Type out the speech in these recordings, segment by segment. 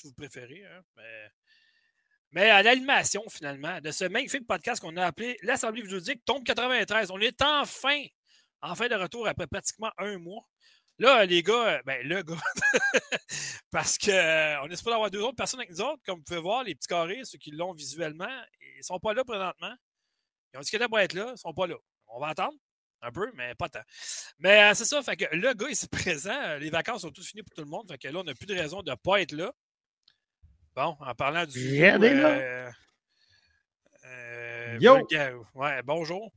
si vous préférez. Hein, mais... mais... à l'animation, finalement, de ce magnifique podcast qu'on a appelé L'Assemblée vidéoludique tombe 93. On est enfin, enfin de retour après pratiquement un mois. Là, les gars, euh, ben le gars, parce qu'on euh, supposé avoir deux autres personnes avec nous autres. Comme vous pouvez voir, les petits carrés, ceux qui l'ont visuellement, ils ne sont pas là présentement. Ils ont dit qu'ils pour être là, ils ne sont pas là. On va attendre. Un peu, mais pas tant. Mais euh, c'est ça, fait que le gars, il est présent. Les vacances sont toutes finies pour tout le monde. Fait que là, on n'a plus de raison de ne pas être là. Bon, en parlant du. Euh, euh, Yo! Ouais, bonjour.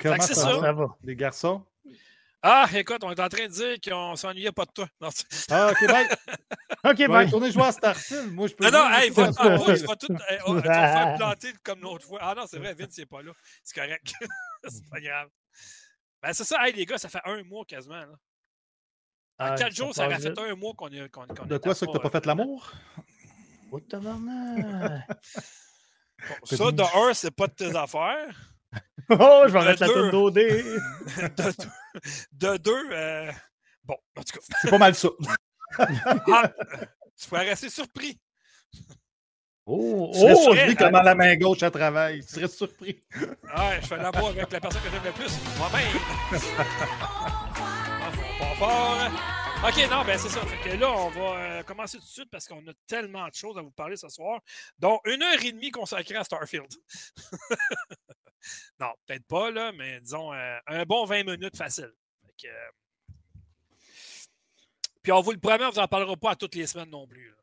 Comment ça, ça, va, les garçons? Ah, écoute, on est en train de dire qu'on s'ennuyait pas de toi. ah, OK, bye. OK, bye. On est joué à Starfield. Moi, je peux. Non, non, hey, va, va, va, tout. on va te faire planter comme l'autre fois. Ah non, c'est vrai, Vince n'est pas là. C'est correct. c'est pas grave. Ben, c'est ça, hey, les gars, ça fait un mois quasiment. Là. En ah, quatre jours, ça aurait fait un mois qu'on est. Qu qu de quoi, ça, que t'as pas fait l'amour? Oh, ça, de un, c'est pas de tes affaires. Oh, je vais mettre la tête d'OD. de, deux, euh... bon, en tout cas. C'est pas mal ça. ah, tu pourrais rester surpris. Oh, tu oh, surpris comment la main gauche elle travaille. Tu serais surpris. Ouais, je fais l'amour avec la personne que j'aime le plus, moi-même. Pas fort. OK, non, ben c'est ça. Fait que là, on va euh, commencer tout de suite parce qu'on a tellement de choses à vous parler ce soir, dont une heure et demie consacrée à Starfield. non, peut-être pas, là, mais disons euh, un bon 20 minutes facile. Fait que, euh, Puis on vous le promet, on ne vous en parlera pas à toutes les semaines non plus. Là.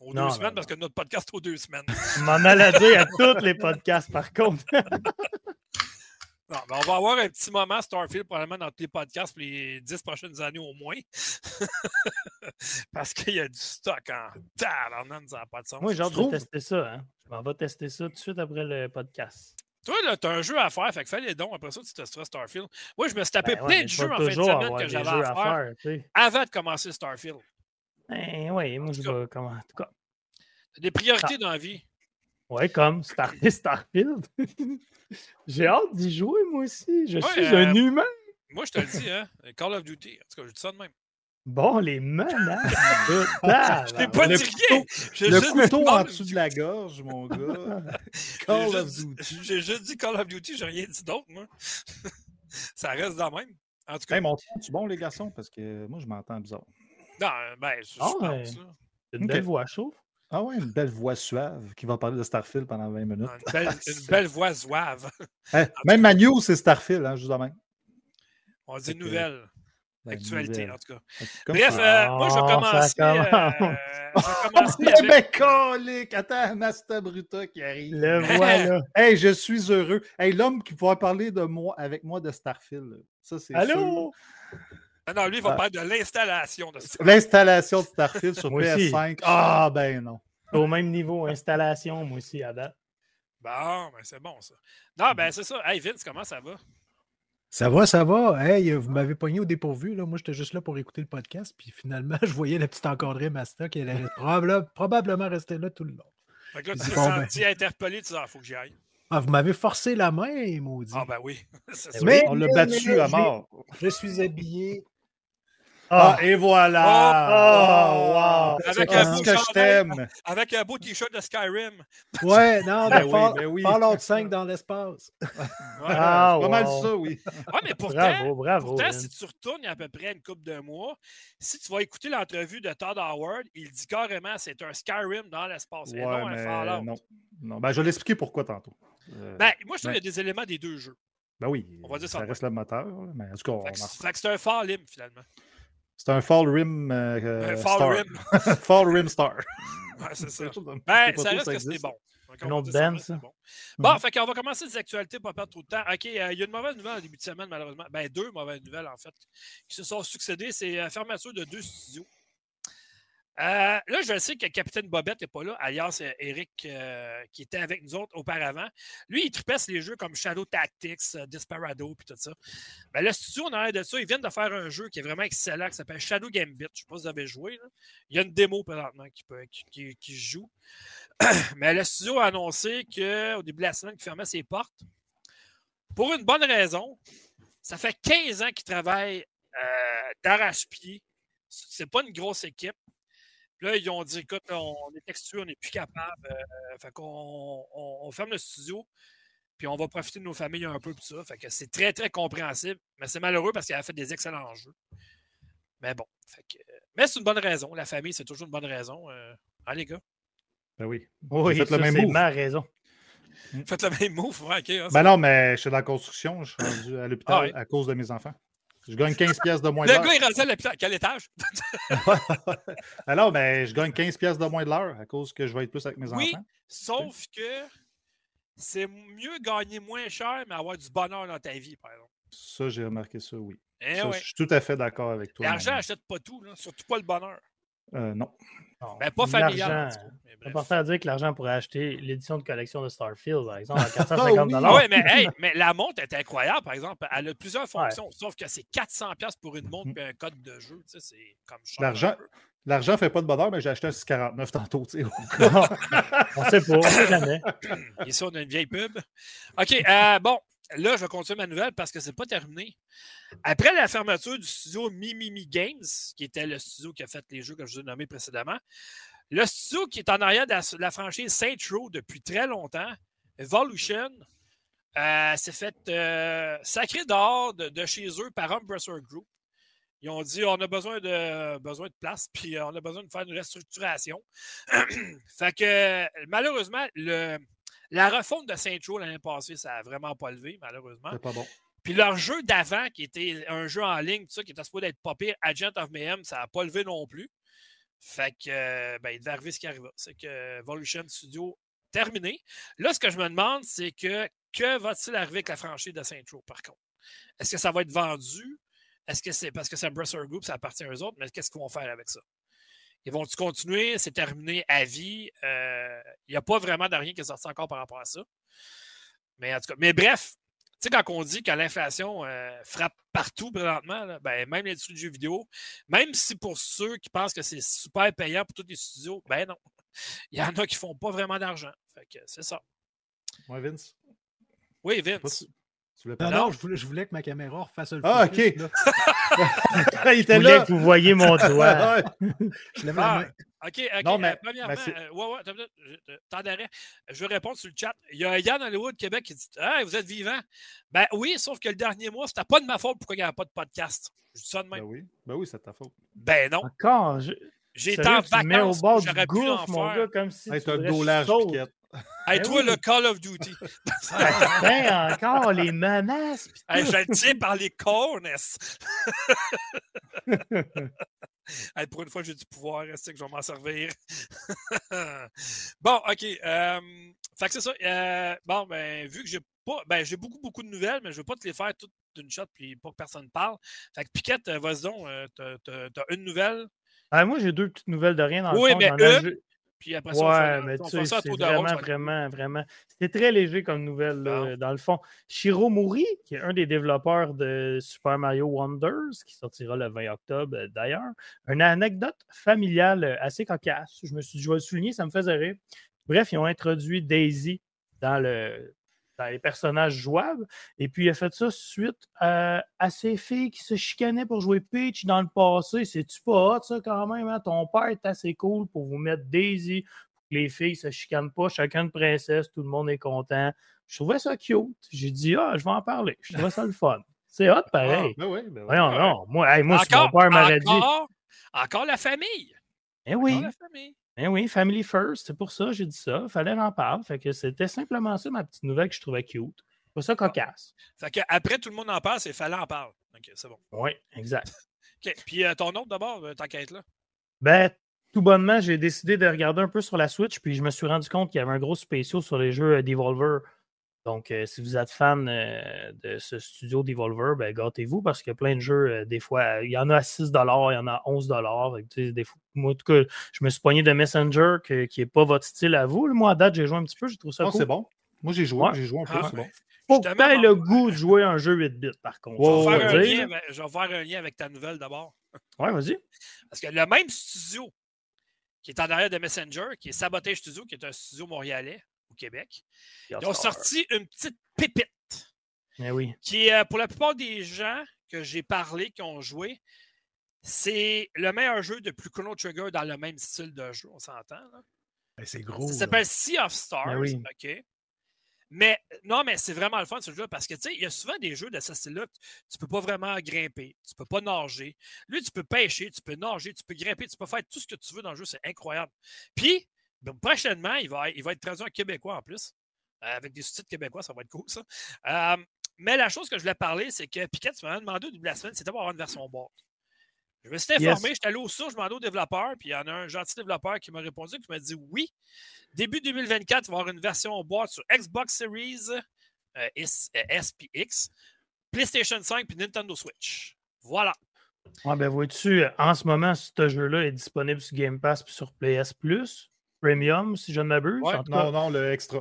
Aux deux semaines, parce que notre podcast aux deux semaines. Je m'en dire à tous les podcasts, par contre. Non, mais on va avoir un petit moment Starfield probablement dans tous les podcasts pour les dix prochaines années au moins. Parce qu'il y a du stock en tabarnak, ça n'a pas de sens. Moi, j'ai hâte de tester ça. Hein. Je m'en vais tester ça tout de suite après le podcast. Toi, là, tu as un jeu à faire, fait que fais les dons. Après ça, tu testeras Starfield. Moi, je me suis tapé ben plein de jeux en fin de semaine que j'avais à, faire, faire avant de commencer Starfield. Ben oui, moi, je vais comment. En tout cas. T'as des priorités dans la vie? Ouais, comme Star Starfield. J'ai hâte d'y jouer, moi aussi. Je suis un euh, humain. Moi, je te le dis, hein. Call of Duty. En tout cas, je dis ça de même. Bon, les menaces. je t'ai pas dit rien. Le couteau en dessous de la gorge, mon gars. Call of Duty. J'ai juste dit Call of Duty, j'ai rien dit d'autre, moi. ça reste dans même. En tout cas. Hey, mon tu bon, les garçons? Parce que moi, je m'entends bizarre. Non, ben, je, oh, pense, Une belle voix chaude. Ah ouais, une belle voix suave qui va parler de Starfield pendant 20 minutes. Une belle, une belle voix suave. Hein, même Manu, c'est Starfield, hein, juste même. On dit nouvelle. Actualité, en tout cas. Bref, euh, moi, je vais ah, commencer. Euh, je vais commencer avec... Attends, Master Bruta qui arrive. Le voilà. hey, je suis heureux. Hey, l'homme qui pourra parler de moi, avec moi de Starfield. Ça, c'est Allô? Ah non, lui, il va ah. parler de l'installation de Starfield. L'installation de Starfield sur PS5. Ah, ben non. Au même niveau, installation, moi aussi, à date. Bon, ben c'est bon, ça. Non, ben c'est ça. Hey, Vince, comment ça va? Ça va, ça va. Hey, vous m'avez pogné au dépourvu. Là. Moi, j'étais juste là pour écouter le podcast. Puis finalement, je voyais la petite encadrée Masta qui allait probablement rester là tout le long. Fait que là, tu t'es bon, senti ben... interpellé, tu dis, il faut que j'y aille. Ah, vous m'avez forcé la main, maudit. Ah, ben oui. Mais, on l'a battu à mort. Je suis habillé ah, et voilà! Oh, wow! Avec un, beau que je t'aime. Avec un beau t-shirt de Skyrim. Ouais, non, mais ben Fall, oui, ben Fallout 5 dans l'espace. Ouais, ah, pas mal ça, oui. Ouais, mais pourtant, bravo, bravo, pourtant si tu retournes il y a à peu près une couple de mois, si tu vas écouter l'entrevue de Todd Howard, il dit carrément c'est un Skyrim dans l'espace ouais, et non un Fallout. Non, non. Ben, je vais l'expliquer pourquoi tantôt. Euh, ben, moi, je trouve qu'il y a des éléments des deux jeux. Ben oui, on va dire ça, ça reste le moteur. Mais en tout cas, fait que c'est un Fallim, finalement. C'est un Fall Rim euh, Fall Star. Rim. fall Rim Star. Ouais, c'est ça. Ben, ça reste que c'était bon. Un autre band, ça? Bon, bon fait qu'on va commencer des actualités pour pas perdre trop de temps. OK, euh, il y a une mauvaise nouvelle au début de semaine, malheureusement. Ben, deux mauvaises nouvelles, en fait, qui se sont succédées. C'est la fermeture de deux studios. Euh, là, je sais que Capitaine Bobette n'est pas là, alias euh, Eric, euh, qui était avec nous autres auparavant. Lui, il tripesse les jeux comme Shadow Tactics, Desperado, puis tout ça. Ben, le studio, on a de ça, ils viennent de faire un jeu qui est vraiment excellent, qui s'appelle Shadow Gambit. Je ne sais pas si vous avez joué. Il y a une démo présentement qui, joue. Mais le studio a annoncé qu'au début de la semaine, qu'il fermait ses portes. Pour une bonne raison. Ça fait 15 ans qu'il travaille d'arrache-pied. C'est pas une grosse équipe. Là, ils ont dit écoute, on est textué, on n'est plus capable. Euh, fait qu'on on, ferme le studio, puis on va profiter de nos familles un peu, tout ça. Fait que c'est très, très compréhensible. Mais c'est malheureux parce qu'il a fait des excellents jeux. Mais bon. Fait que, mais c'est une bonne raison. La famille, c'est toujours une bonne raison. Euh, hein, les gars? Ben oui. Oui, faites le même move. ma raison. Faites le même move, OK. Hein, ben non, mais je suis dans la construction. Je suis rendu à l'hôpital ah à cause de mes enfants. Je gagne 15 pièces de moins de l'heure. Le gars est rendu à l'hôpital. Quel étage? Alors, ben, je gagne 15 pièces de moins de l'heure à cause que je vais être plus avec mes oui, enfants. sauf que c'est mieux gagner moins cher, mais avoir du bonheur dans ta vie, par exemple. Ça, j'ai remarqué ça, oui. Eh je suis tout à fait d'accord avec toi. L'argent n'achète pas tout, surtout pas le bonheur. Euh, non. Ben, pas familial. C'est important à dire que l'argent pourrait acheter l'édition de collection de Starfield, par exemple, à 450 ah Oui, mais, mais la montre est incroyable, par exemple. Elle a plusieurs fonctions, sauf que c'est 400$ pour une montre et un code de jeu. Tu sais, c'est comme L'argent. L'argent ne fait pas de bonheur, mais j'ai acheté un 649 tantôt. Tu sais. on sait pas, on sait jamais. Ici, on a une vieille pub. OK, euh, bon, là, je vais continuer ma nouvelle parce que c'est pas terminé. Après la fermeture du studio Mimimi Games, qui était le studio qui a fait les jeux que je vous ai nommés précédemment, le studio qui est en arrière de la, franchise Saint Row depuis très longtemps, Evolution, euh, s'est fait euh, sacré dehors de, chez eux par Umbressor Group. Ils ont dit on a besoin de, besoin de place, puis on a besoin de faire une restructuration. fait que malheureusement, le, la refonte de Saint Row l'année passée, ça n'a vraiment pas levé, malheureusement. C'est pas bon. Puis leur jeu d'avant, qui était un jeu en ligne, tout ça, qui était supposé être pas pire, Agent of Mayhem, ça n'a pas levé non plus. Fait que, euh, ben, il devait arriver ce qui arriva. C'est que Evolution Studio terminé. Là, ce que je me demande, c'est que que va-t-il arriver avec la franchise de Saint Row, par contre? Est-ce que ça va être vendu? Est-ce que c'est parce que c'est un Bresser Group, ça appartient à eux autres, mais qu'est-ce qu'ils vont faire avec ça? Ils vont-ils continuer? C'est terminé à vie. Euh, il n'y a pas vraiment de rien qui est sorti encore par rapport à ça. Mais en tout cas, mais bref, tu sais, quand on dit que l'inflation euh, frappe partout présentement, ben, même l'industrie du jeu vidéo, même si pour ceux qui pensent que c'est super payant pour tous les studios, ben non. Il y en a qui ne font pas vraiment d'argent. Fait que c'est ça. Moi, Vince. Oui, Vince. Non, non, je voulais, je voulais, que ma caméra refasse le Ah, OK. Il était là. que vous voyez mon doigt. je l'avais ah, OK, OK. Non, mais, euh, premièrement, euh, ouais, ouais, temps d'arrêt. Je vais répondre sur le chat. Il y a Yann Hollywood Québec qui dit hey, vous êtes vivant. Ben oui, sauf que le dernier mois, c'était pas de ma faute pourquoi il n'y a pas de podcast. Je dis ça de même. Ben oui, ben oui c'est de ta faute. Ben non. Encore. J'ai été en vacances. au bord du gouffre, mon gars, comme si. Hey, tu un dos large, Hey, ben toi, le Call of Duty. ben, encore les menaces. Hey, je le tiens par les cornes. hey, pour une fois, j'ai du pouvoir. Est-ce que je vais m'en servir? bon, OK. Euh, fait que c'est ça. Euh, bon, ben, vu que j'ai pas. Ben, j'ai beaucoup, beaucoup de nouvelles, mais je ne veux pas te les faire toutes d'une shot puis pas que personne parle. Fait que Piquette, euh, vas-y donc. T'as une nouvelle. Ah, moi, j'ai deux petites nouvelles de rien dans oui, le fond. mais une, puis après ça, ouais, mais tu sais, c'est vraiment, vraiment, vraiment. C'était très léger comme nouvelle, dans le fond. Shiro Mori, qui est un des développeurs de Super Mario Wonders, qui sortira le 20 octobre euh, d'ailleurs, une anecdote familiale euh, assez cocasse. Je me suis dit, je vais le souligner, ça me faisait rire. Bref, ils ont introduit Daisy dans le, les personnages jouables. Et puis, il a fait ça suite à, ces filles qui se chicanaient pour jouer Peach dans le passé. C'est-tu pas hot, ça, quand même? Hein? Ton père est assez cool pour vous mettre Daisy, pour que les filles se chicanent pas, chacun de princesse, tout le monde est content. Je trouvais ça cute. J'ai dit, ah, je vais en parler. Je trouvais ça le fun. C'est hot, pareil. Ah, ben oui, ben Voyons, non. Moi, moi si mon père m'aurait dit. Encore la famille. Eh oui. la famille. Eh oui, Family First, c'est pour ça j'ai dit ça. Fallait en parler. Fait que c'était simplement ça ma petite nouvelle que je trouvais cute. Pas ça cocasse. Fait que après tout le monde en parle, c'est fallait en parler. OK, c'est bon. Oui, exact. OK. Puis euh, ton autre d'abord, euh, t'inquiète là? Ben, tout bonnement, j'ai décidé de regarder un peu sur la Switch, puis je me suis rendu compte qu'il y avait un gros spécial sur les jeux euh, Devolver donc, euh, si vous êtes fan euh, de ce studio Devolver, ben, gâtez-vous parce qu'il y a plein de jeux, euh, des fois, il y en a à 6 il y en a à 11 des fois, Moi, en tout cas, je me suis poigné de Messenger qui n'est pas votre style à vous. Moi, à date, j'ai joué un petit peu, j'ai trouvé ça oh, c'est bon. Moi, j'ai joué, j'ai joué un peu, ah, c'est bon. Que tu le goût de jouer un jeu 8 bits, par contre. je, vais faire un lien avec ta nouvelle d'abord. Ouais, vas-y. Parce que le même studio qui est en arrière de Messenger, qui est Sabotage Studio, qui est un studio montréalais, Québec. Ils ont sorti une petite pépite. Eh oui. Qui est, euh, pour la plupart des gens que j'ai parlé, qui ont joué, c'est le meilleur jeu de plus Chrono Trigger dans le même style de jeu, on s'entend. Ben, c'est gros. Ça s'appelle Sea of Stars. Ben oui. OK? Mais non, mais c'est vraiment le fun ce jeu parce que tu sais, il y a souvent des jeux de ce style-là, tu peux pas vraiment grimper, tu peux pas nager. Lui, tu peux pêcher, tu peux nager, tu peux grimper, tu peux faire tout ce que tu veux dans le jeu, c'est incroyable. Puis, ben, prochainement, il va, il va être traduit en québécois en plus. Euh, avec des sous-titres québécois, ça va être cool ça. Euh, mais la chose que je voulais parler, c'est que Piquet, tu m'as demandé au début de la semaine, c'était d'avoir une version boîte. Je me suis informé, Yes. j'étais allé au source, je demandais au développeur, puis il y en a un gentil développeur qui m'a répondu, qui m'a dit oui. Début 2024, il va y avoir une version boîte sur Xbox Series euh, euh, S puis X, PlayStation 5 puis Nintendo Switch. Voilà. Ouais, ben vois-tu, en ce moment, ce jeu-là est disponible sur Game Pass puis sur PS Plus, Premium, si je ne m'abuse. Ouais, Non, non, le extra.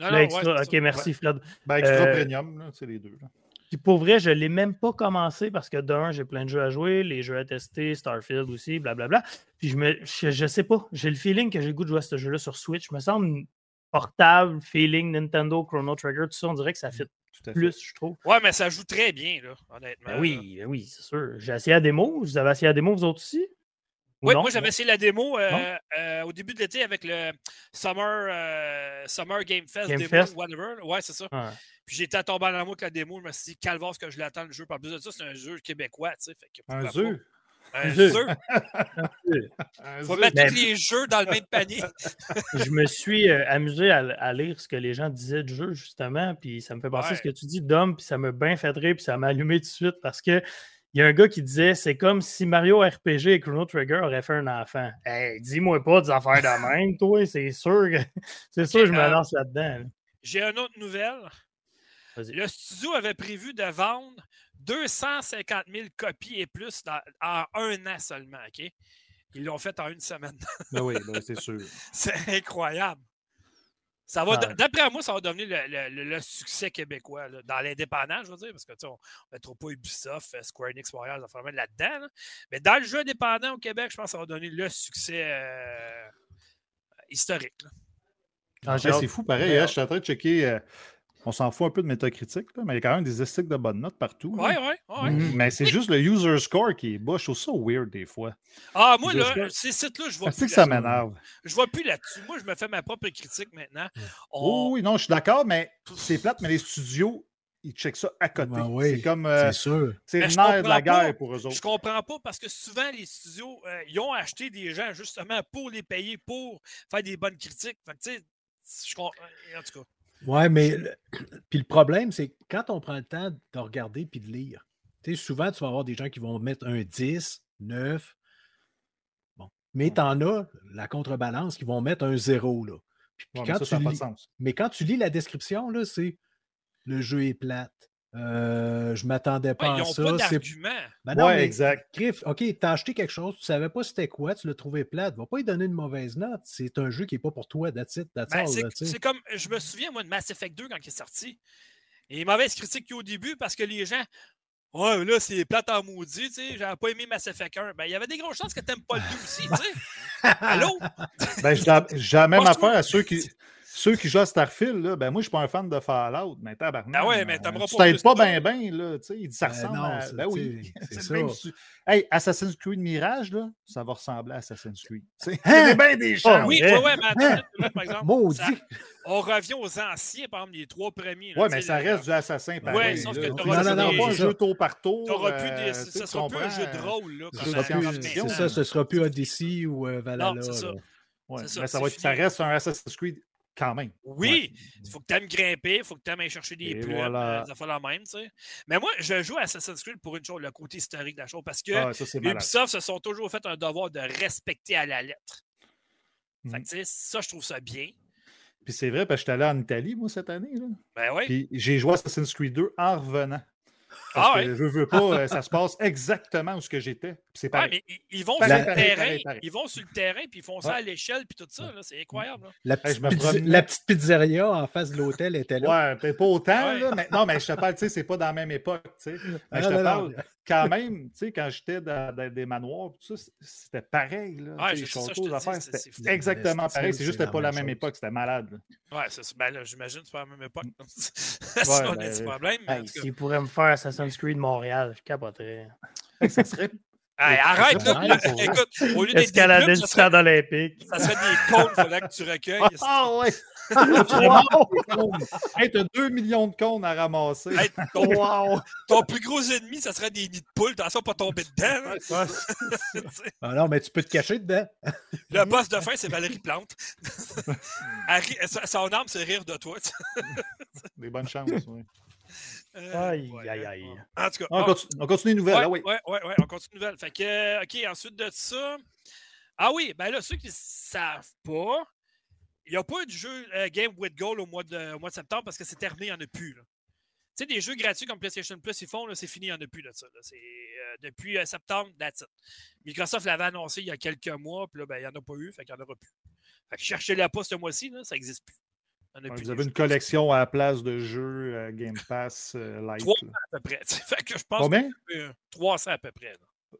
Non, le non, extra. ouais, ok, merci Fred. Ben, extra Euh, premium, là, c'est les deux. là. Puis pour vrai, je ne l'ai même pas commencé parce que d'un, j'ai plein de jeux à jouer, les jeux à tester, Starfield aussi, blablabla. Puis je me je, je sais pas, j'ai le feeling que j'ai le goût de jouer à ce jeu-là sur Switch. me semble portable, feeling Nintendo, Chrono Trigger, tout ça, on dirait que ça fit Tout à fait. plus, je trouve. Ouais, mais ça joue très bien, là, honnêtement. Ben là. oui, ben oui, c'est sûr. J'ai essayé la démo. Vous avez essayé la démo, vous autres aussi? Ou Oui, non? moi j'avais essayé la démo euh, euh, au début de l'été avec le Summer, euh, Summer Game Fest, Game démo, Fest? whatever. Ouais, c'est ça. Ouais. Puis j'étais tombé en amour avec la démo. Je me suis dit, calvaire, ce que je l'attends le jeu. Par plus de ça, c'est un jeu québécois, tu sais. fait que Un jeu? Un jeu. Un Faut mettre Mais- tous les jeux dans le même panier. je me suis euh, amusé à, à lire ce que les gens disaient du jeu, justement, puis ça me fait penser à ce que Ouais. tu dis, Dom, puis ça m'a bien fait rire, puis ça m'a allumé tout de suite parce que il y a un gars qui disait c'est comme si Mario RPG et Chrono Trigger auraient fait un enfant. Hey, dis-moi pas des affaires de même, toi, c'est sûr que c'est sûr que je me euh, lance là-dedans. là. J'ai une autre nouvelle. Le studio avait prévu de vendre 250 000 copies et plus dans- en un an seulement, OK? Ils l'ont fait en une semaine. Ben oui, ben, c'est sûr. C'est incroyable. Ça va, Ouais. D'après moi, ça va devenir le, le- le- le succès québécois, là, dans l'indépendant, je veux dire, parce que tu sais, on ne mettra pas Ubisoft, euh, Square Enix, va vraiment là-dedans. là. Mais dans le jeu indépendant au Québec, je pense que ça va donner le succès euh, historique. Ah, c'est fou, pareil. hein, je suis en train de checker. euh, on s'en fout un peu de métacritique, là, mais il y a quand même des esthétiques de bonnes notes partout. là. Ouais, ouais. Mhm. Mais c'est juste le user score qui est bas. Je trouve ça weird des fois. Ah, moi, là, ces sites-là, je vois C'est plus que ça m'énerve? Je vois plus là-dessus. Moi, je me fais ma propre critique maintenant. Oh, On- oui, non, je suis d'accord, mais c'est plate, mais les studios, ils checkent ça à côté. Ben oui, c'est comme. euh, C'est sûr. c'est Mais le je nerf de la pas. guerre pour eux Je autres. comprends pas parce que souvent, les studios, euh, ils ont acheté des gens justement pour les payer, pour faire des bonnes critiques. Fait que, tu sais, je comprends. En tout cas. Ouais, mais le- puis le problème, c'est que quand on prend le temps de regarder puis de lire, souvent, tu vas avoir des gens qui vont mettre un 10, 9. Bon. Mais tu en as, la contrebalance, qui vont mettre un 0. Là. Puis, mais quand ça, tu ça n'a pas de lis- sens. mais quand tu lis la description, c'est le jeu est plate. Euh, je m'attendais pas Ouais, ils à n'ont ça. pas c'est- d'argument. Ben non, Ouais, mais exact. Griff, OK, t'as acheté quelque chose, tu savais pas c'était quoi, tu l'as trouvé plate. Va pas lui donner une mauvaise note. C'est un jeu qui est pas pour toi, that's it, that's Ben, all, c'est comme, je me souviens, moi, de Mass Effect 2 quand il est sorti. Et mauvaise critique qu'il y a au début parce que les gens, ouais, là, c'est plate en maudit, tu sais, j'avais pas aimé Mass Effect 1. Ben, il y avait des grosses chances que t'aimes pas le 2 aussi, tu sais. Allô? Ben, j'ai la- même affaire à ceux qui, ceux qui jouent à Starfield. Là, ben, moi, je suis pas un fan de Fallout, mais tabarnak. Ah ouais, mais euh, t'aimeras Tu pas t'aides plus pas bien, bien, là. Tu sais, il dit ça Ben ressemble non, à. c'est- Ben oui. tu c'est C'est ça. même Hey, Assassin's Creed Mirage, là, ça va ressembler à Assassin's Creed. Tu sais, Hein? C'est bien des chances. Oui, ouais, ouais, mais attends, Hein? par exemple. Maudit! ça- on revient aux anciens, par exemple, les trois premiers. là, Ouais, tu mais ça reste du assassin pareil. sauf là. que Tu t'auras plus sera des- pas un c'est jeu tour par tour. T'auras plus euh, des. tu Ça tu sera plus un jeu de rôle, là. C'est C'est ça, ce sera plus Odyssey ou euh, Valhalla. c'est ça. Ouais, C'est ça, mais ça, c'est va être- ça reste un Assassin's Creed quand même. Oui, il faut que tu aimes grimper, il faut que tu aimes aller chercher des plumes, voilà. euh, ça fait la même, tu sais. Mais moi, je joue à Assassin's Creed pour une chose, le côté historique de la chose, parce que Ah, ça. Ubisoft se sont toujours fait un devoir de respecter à la lettre. Fait Mhm. que, ça, je trouve ça bien. Puis c'est vrai, parce que j'étais allé en Italie, moi, cette année. Là. Ben oui. Puis j'ai joué Assassin's Creed 2 en revenant. Ah Parce ouais. que je veux pas, euh, ça se passe exactement où ce que j'étais. C'est Ouais, mais ils, vont Pareil, sur le terrain, pareil, pareil. ils vont sur le terrain, puis ils font ça Ouais. à l'échelle, puis tout ça, là, c'est incroyable. là. La, petite promenais. la pizzeria en face de l'hôtel était là. Ouais, pas autant, Ouais. là, mais non, mais je te parle, tu sais, c'est pas dans la même époque, tu sais. Mais Ah, je te non, non, parle, non. Quand même, tu sais, quand j'étais dans, dans des manoirs, tout ça, c'était pareil, là. Ouais, les ça, châteaux, c'est- c'est c'était exactement pareil, c'est juste c'est que c'était pas la même chose. époque, c'était malade. là. Ouais, c'est ça. Ben là, j'imagine que c'est pas la même époque. Ouais, Sinon, on a ben, des problèmes. Hey. S'ils pourraient me faire Assassin's Creed Montréal, je capoterais. Ça serait arrête, là. Écoute, au lieu d'être Escalader le stade olympique. Ça serait des cônes, il faudrait que tu recueilles. Ah ouais! Wow! hey, t'as 2 millions de cônes à ramasser. Hey, ton, wow. ton, plus gros ennemi, ça serait des nids de poules. Attention, pas tomber dedans. ah non, mais tu peux te cacher dedans. Le boss de fin, c'est Valérie Plante. Son arme, c'est rire de toi. Des bonnes chances, oui. Euh, aïe, aïe, aïe. En tout cas, on, continue, on continue les nouvelles. Ouais, là, oui. ouais, ouais, ouais, on continue les nouvelles. Fait que, OK, ensuite de ça. Ah oui, ben là, ceux qui ne savent pas, il n'y a pas eu de jeu euh, Game with Goal au mois, de, au mois de septembre parce que c'est terminé, il n'y en a plus. Tu sais, des jeux gratuits comme PlayStation Plus, ils font, c'est fini, il n'y en a plus de ça. Euh, depuis euh, septembre, that's it. Microsoft l'avait annoncé il y a quelques mois, puis là, ben, il n'y en a pas eu, fait qu'il n'y en aura plus. Fait que cherchez-la pas ce mois-ci, ça n'existe plus. vous avez une collection à la place de jeux euh, Game Pass Lite. 300 à peu près. Fait que je pense Combien? Que, 300 à peu près. Là.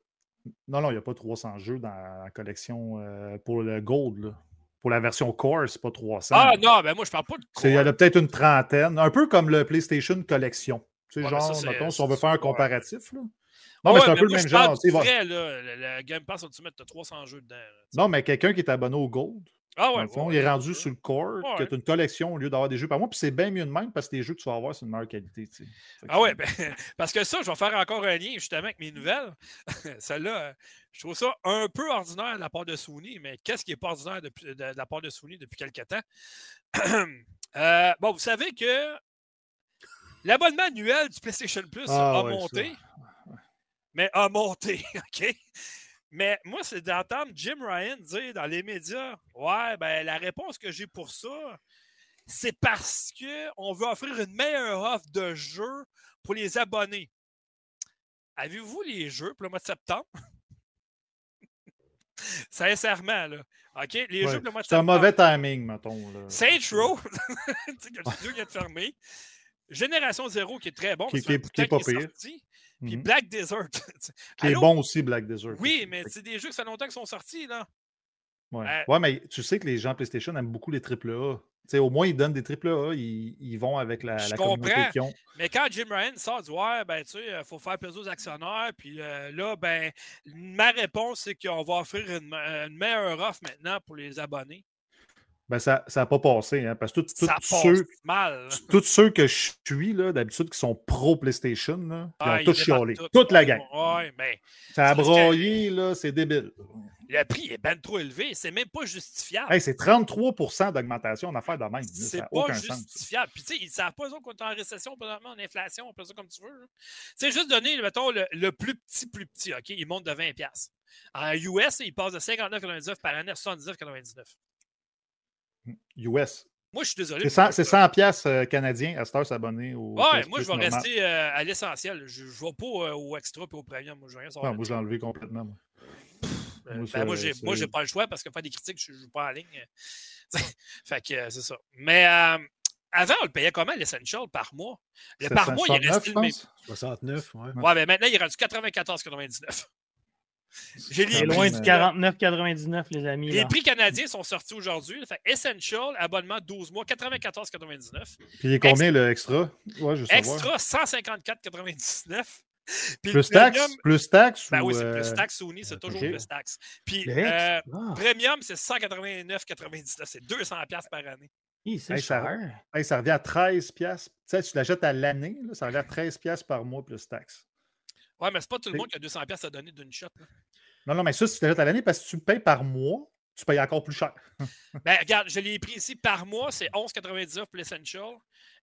Non, non, il n'y a pas 300 jeux dans la collection pour le Gold. Là. Pour la version Core, c'est pas 300. Ah non, ben moi, je parle pas de Core. Il y en a peut-être une trentaine. Un peu comme le PlayStation Collection. Tu sais, ouais, genre, ça, mettons, si on veut faire un comparatif. Là. Non, ouais, mais c'est un peu le même genre. Vrai, là, le, le, Game Pass Ultimate, tu as 300 jeux dedans. Là, non, mais quelqu'un qui est abonné au Gold, ah ouais, fond, ouais, il est rendu sur le core, ouais. que tu as une collection au lieu d'avoir des jeux par mois. Puis c'est bien mieux de même parce que les jeux que tu vas avoir, c'est une meilleure qualité. Tu sais. Ah ouais, ben, parce que ça, je vais faire encore un lien justement avec mes nouvelles. Celle-là, je trouve ça un peu ordinaire de la part de Sony, mais qu'est-ce qui n'est pas ordinaire de, de, la part de Sony depuis quelques temps? euh, bon, vous savez que l'abonnement annuel du PlayStation Plus ah, a ouais, monté. Ça. Mais a monté, OK? Mais moi, c'est d'entendre Jim Ryan dire dans les médias Ouais, ben la réponse que j'ai pour ça, c'est parce qu'on veut offrir une meilleure offre de jeux pour les abonnés. Avez-vous les jeux pour le mois de septembre? Sincèrement, là. OK? Les Ouais, jeux pour le mois de C'est un septembre. mauvais timing, mettons. Là. Saints Row, le studio vient de fermer. Génération Zéro, qui est très bon. Qui- qui est- qui est pas sorti. Puis Mhm. Black Desert. Qui est bon aussi, Black Desert. Oui, mais c'est des jeux que ça fait longtemps qu'ils sont sortis, là. Ouais. Euh, ouais, mais tu sais que les gens PlayStation aiment beaucoup les AAA. Tu sais, au moins, ils donnent des AAA, ils, ils vont avec la, Je la communauté comprends. qu'ils ont. Mais quand Jim Ryan sort du ouais, ben, tu sais, il faut faire plaisir aux actionnaires, puis euh, là, ben, ma réponse, c'est qu'on va offrir une, une meilleure offre maintenant pour les abonnés. Ben, ça n'a pas passé, hein, parce que tous ceux, mal. tous ceux que je suis, d'habitude, qui sont pro PlayStation, là, ils Ah, ont tous débattent chialé. tout. Toute la gang. Ouais, mais Ça a que- broyé, là, c'est débile. le prix est ben trop élevé. C'est même pas justifiable. Hey, c'est 33% d'augmentation en affaires de même. C'est pas aucun sens. justifiable. Puis, tu sais, ils savent pas, qu'on est en récession, en inflation, on peut ça comme tu veux. là. Tu sais, juste donner, mettons, le, le plus petit, plus petit, OK, il monte de 20$. piastres. En US, il passe de 59,99$ par année à 79,99$. US. Moi, je suis désolé. C'est 100, c'est 100 piastres, euh, canadiens à cette heure s'abonner au. Ouais, moi, je vais normal. rester euh, à l'essentiel. Je ne vais pas euh, au extra et au premium. Moi, je veux rien savoir. Non, moi, je l'ai enlevé complètement. moi. Moi, ben, moi, j'ai, c'est- moi, j'ai pas le choix parce que faire des critiques, je ne joue pas en ligne. fait que euh, c'est ça. Mais euh, avant, on le payait comment l'Essential par mois? Le par mois, il est 169, resté je le même. pense. 69, ouais. Ouais, mais maintenant, il est rendu 94,99. J'ai les, C'est loin du 49,99, les amis. les là. prix canadiens sont sortis aujourd'hui. Essential, abonnement 12 mois, 94,99. Puis il est combien le extra? Ouais, je. Extra, 154,99. Puis Plus taxes? Plus taxes? Ben ou, oui, c'est euh, plus taxes Sony, c'est toujours ok. plus taxes. Puis euh, premium, c'est 189,99. C'est 200$ piastres par année. Hi, c'est Hey, ça- hey, ça revient à 13 piastres. Tu sais, tu l'achètes à l'année, ça revient à 13 piastres par mois plus taxes. Ouais, mais c'est pas tout le monde qui a 200$ piastres à donner d'une shot. là. Non, non, mais ça, si tu l'achètes à l'année, parce que tu le payes par mois, tu payes encore plus cher. Ben, regarde, je l'ai pris ici par mois, c'est 11,99 pour l'Essential.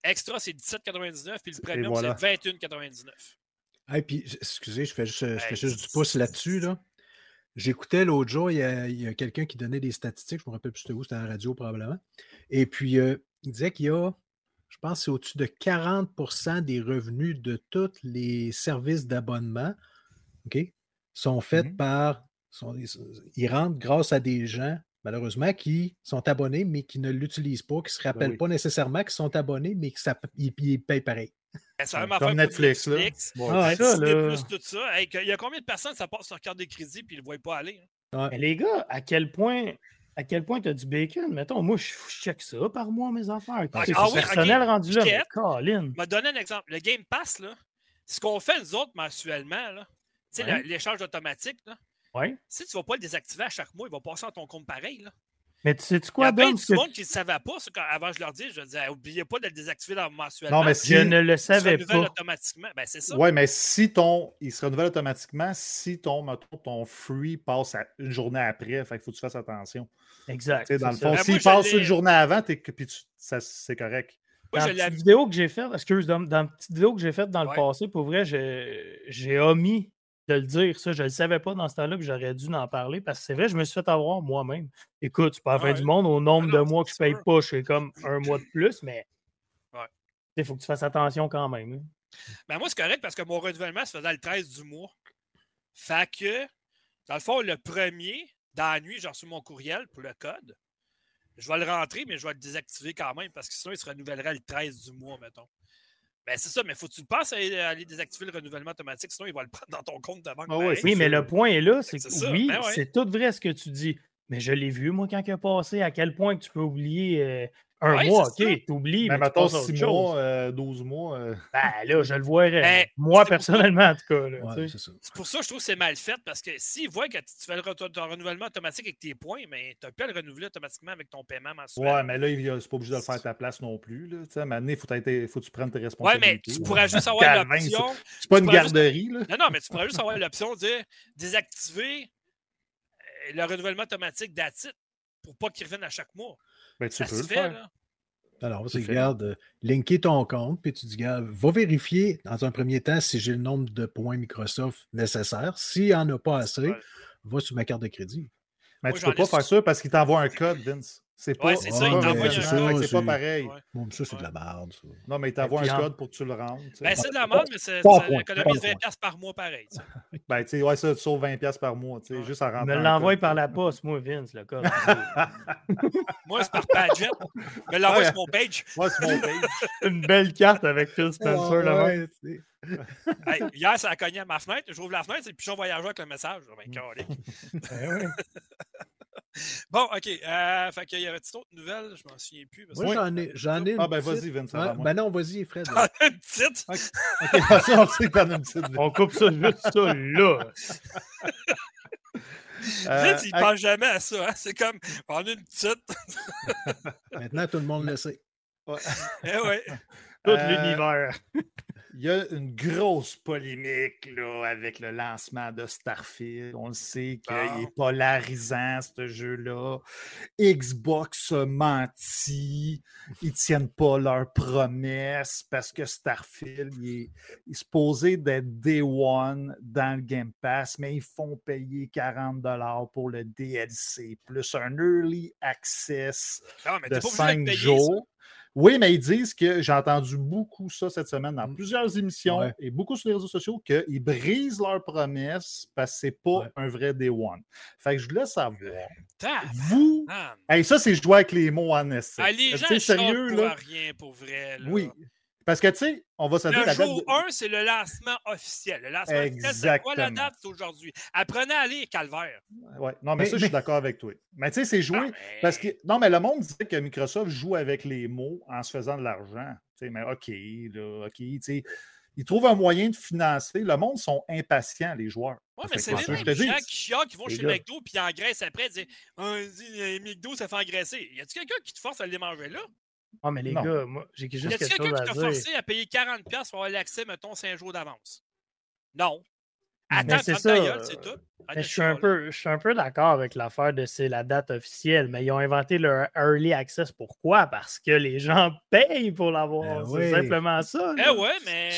Extra, c'est 17,99. Puis le premium, voilà. c'est 21,99. Hey, puis, excusez, je fais juste, je fais Hey, juste du pouce là-dessus. Là. J'écoutais l'autre jour, il y a, il y a quelqu'un qui donnait des statistiques, je ne me rappelle plus c'était où, c'était à la radio probablement. Et puis, euh, il disait qu'il y a, je pense, que c'est au-dessus de 40% des revenus de tous les services d'abonnement OK, sont faits Mhm. par. sont- ils rentrent grâce à des gens, malheureusement, qui sont abonnés, mais qui ne l'utilisent pas, qui ne se rappellent oui. pas nécessairement qu'ils sont abonnés, mais qu'ils payent pareil. Ben, Comme affaire Netflix, là. Netflix. Bon, Ah ouais, ça, Disney+, là. tout ça. Hey, il y a combien de personnes ça passe sur carte de crédit puis ils ne le voient pas aller? hein? Mais les gars, à quel point. À quel point tu as du bacon? Mettons, moi, je check ça par mois, mes affaires. Ah, C'est ah oui, personnel rendu là. Mais. Colin. Je vais donner un exemple. Le Game Pass, là, ce qu'on fait nous autres mensuellement, là, Tu sais, l'échange automatique, là. Ouais. Si tu ne vas pas le désactiver à chaque mois, il va passer à ton compte pareil. Là. Mais tu sais -tu quoi, Il y a plein de monde qui ne savait pas. avant, je leur dis, je disais, n'oubliez pas de le désactiver dans mensuellement. Non, mais si... Je ne le savais il se pas. automatiquement. Ben, c'est ça. Oui, mais si ton. Il se renouvelle automatiquement si ton, mettons, ton free passe à une journée après. Fait qu'il faut que tu fasses attention. Exact. dans le fond, ben, s'il passe une journée avant, puis c'est correct. Dans la vidéo que j'ai faite, excuse, dans, dans la petite vidéo que j'ai faite dans le passé, pour vrai, j'ai omis de le dire. Ça, je ne le savais pas dans ce temps-là, puis j'aurais dû en parler parce que c'est vrai, je me suis fait avoir moi-même. Écoute, c'est pas la fin du monde. Au nombre de mois que je paye pas, je fais comme un mois de plus, mais il faut que tu fasses attention quand même. Hein. Ben moi, c'est correct parce que mon renouvellement se faisait le 13 du mois. Fait que, dans le fond, le premier, dans la nuit, j'ai reçu mon courriel pour le code. Je vais le rentrer, mais je vais le désactiver quand même parce que sinon, il se renouvellerait le 13 du mois, mettons. Ben, c'est ça, mais faut que tu penses à aller désactiver le renouvellement automatique, sinon il va le prendre dans ton compte de banque. Ah oui, mais le point est là, c'est que oui, ben c'est tout vrai ce que tu dis. Mais je l'ai vu, moi, quand il a passé, à quel point que tu peux oublier euh, un mois, ok, t'oublies. Mais, mais mettons 6 mois, 12 euh, mois. Euh. Ben là, je le voirais. Ben, moi, personnellement, en tout cas. c'est pour ça que je trouve que c'est mal fait parce que s'ils voient que tu fais le ton renouvellement automatique avec tes points, mais tu n'as pas à le renouveler automatiquement avec ton paiement mensuel. Ouais, mais là, c'est pas obligé de le faire à ta place non plus. Là. À un moment donné, il faut, faut, que tu prennes tes responsabilités. Ouais, mais tu pourrais juste avoir l'option. C'est pas une garderie. Là. Non, non, mais tu pourrais juste avoir l'option de désactiver euh, le renouvellement automatique d'ATIT pour pas qu'il revienne à chaque mois. Ben, tu ça peux le faire. Là. Alors, tu regardes, euh, linker ton compte, puis tu dis, regarde, va vérifier dans un premier temps si j'ai le nombre de points Microsoft nécessaires. S'il n'y en a pas assez, va sur ma carte de crédit. Mais tu ne peux pas faire ça parce qu'il t'envoie un code, Vince. C'est pas, c'est ça, il C'est pas pareil. Bon, ça, c'est de la merde. Non, mais il t'envoie un code pour que tu le rentres. Ben, c'est de la merde, mais ça économise 20$ par mois pareil. ben, tu sais, ouais, ça, tu sauves 20$ par mois, tu sais, juste à rentrer. Me l'envoie par la poste, moi, Vince, le code. moi, c'est par Padget. Me l'envoie sur mon page. Moi, c'est mon page. Une belle carte avec Phil Spencer, là hey, hier, ça a cogné à ma fenêtre. J'ouvre la fenêtre et puis je voyageur avec le message. Ben, ben Bon, OK. Euh, fait qu'il y avait-tu d'autres nouvelles? Je m'en souviens plus. Moi, j'en ai, j'en ai Ah, ben vas-y, Vincent. ben non, vas-y, Fred. T'en as une petite? OK, on sait que t'en as une petite. On coupe ça juste ça, là. Euh, il ne pense jamais à ça. Hein? C'est comme, on a une petite. Maintenant, tout le monde le sait. Ouais. eh ouais. Tout euh, l'univers. Il y a une grosse polémique là, avec le lancement de Starfield. On le sait qu'il est ah. polarisant, ce jeu-là. Xbox a menti. Ils ne tiennent pas leurs promesses parce que Starfield il est, supposé d'être Day One dans le Game Pass, mais ils font payer 40 pour le DLC, plus un Early Access ah, de 5 jours. Oui, mais ils disent que j'ai entendu beaucoup ça cette semaine dans mmh. plusieurs émissions et beaucoup sur les réseaux sociaux qu'ils brisent leurs promesses parce que c'est pas un vrai Day One. Fait que je voulais savoir. Vous. Hey, ça, c'est jouer avec les mots en essai. Ah, les gens sérieux, là? rien pour vrai. Oui. Parce que, tu sais, on va se dire. Le jour 1, c'est le lancement officiel. Le lancement officiel, c'est quoi la date aujourd'hui? Apprenez à lire Calvaire. Ouais. Non, mais, ça, je suis d'accord avec toi. Mais tu sais, c'est joué. Parce que. Non, mais le monde disait que Microsoft joue avec les mots en se faisant de l'argent. Tu sais, mais OK, là, OK, tu sais. Ils trouvent un moyen de financer. Le monde sont impatients, les joueurs. Oui, mais c'est les gens qui qui vont chez McDo puis engraissent après. Ils disent oh, McDo, ça fait engraisser. Y a-tu quelqu'un qui te force à les manger là? Ah, mais les gars, moi, j'ai juste quelque chose à dire. A quelqu'un qui t'a forcé à payer 40$ pour avoir l'accès, mettons, 5 jours d'avance? Non. Attends, c'est ça. c'est tout. Je, suis un peu, je suis un peu d'accord avec l'affaire de c'est la date officielle, mais ils ont inventé leur early access. Pourquoi? Parce que les gens payent pour l'avoir. Ben c'est simplement ça. Eh ouais, mais.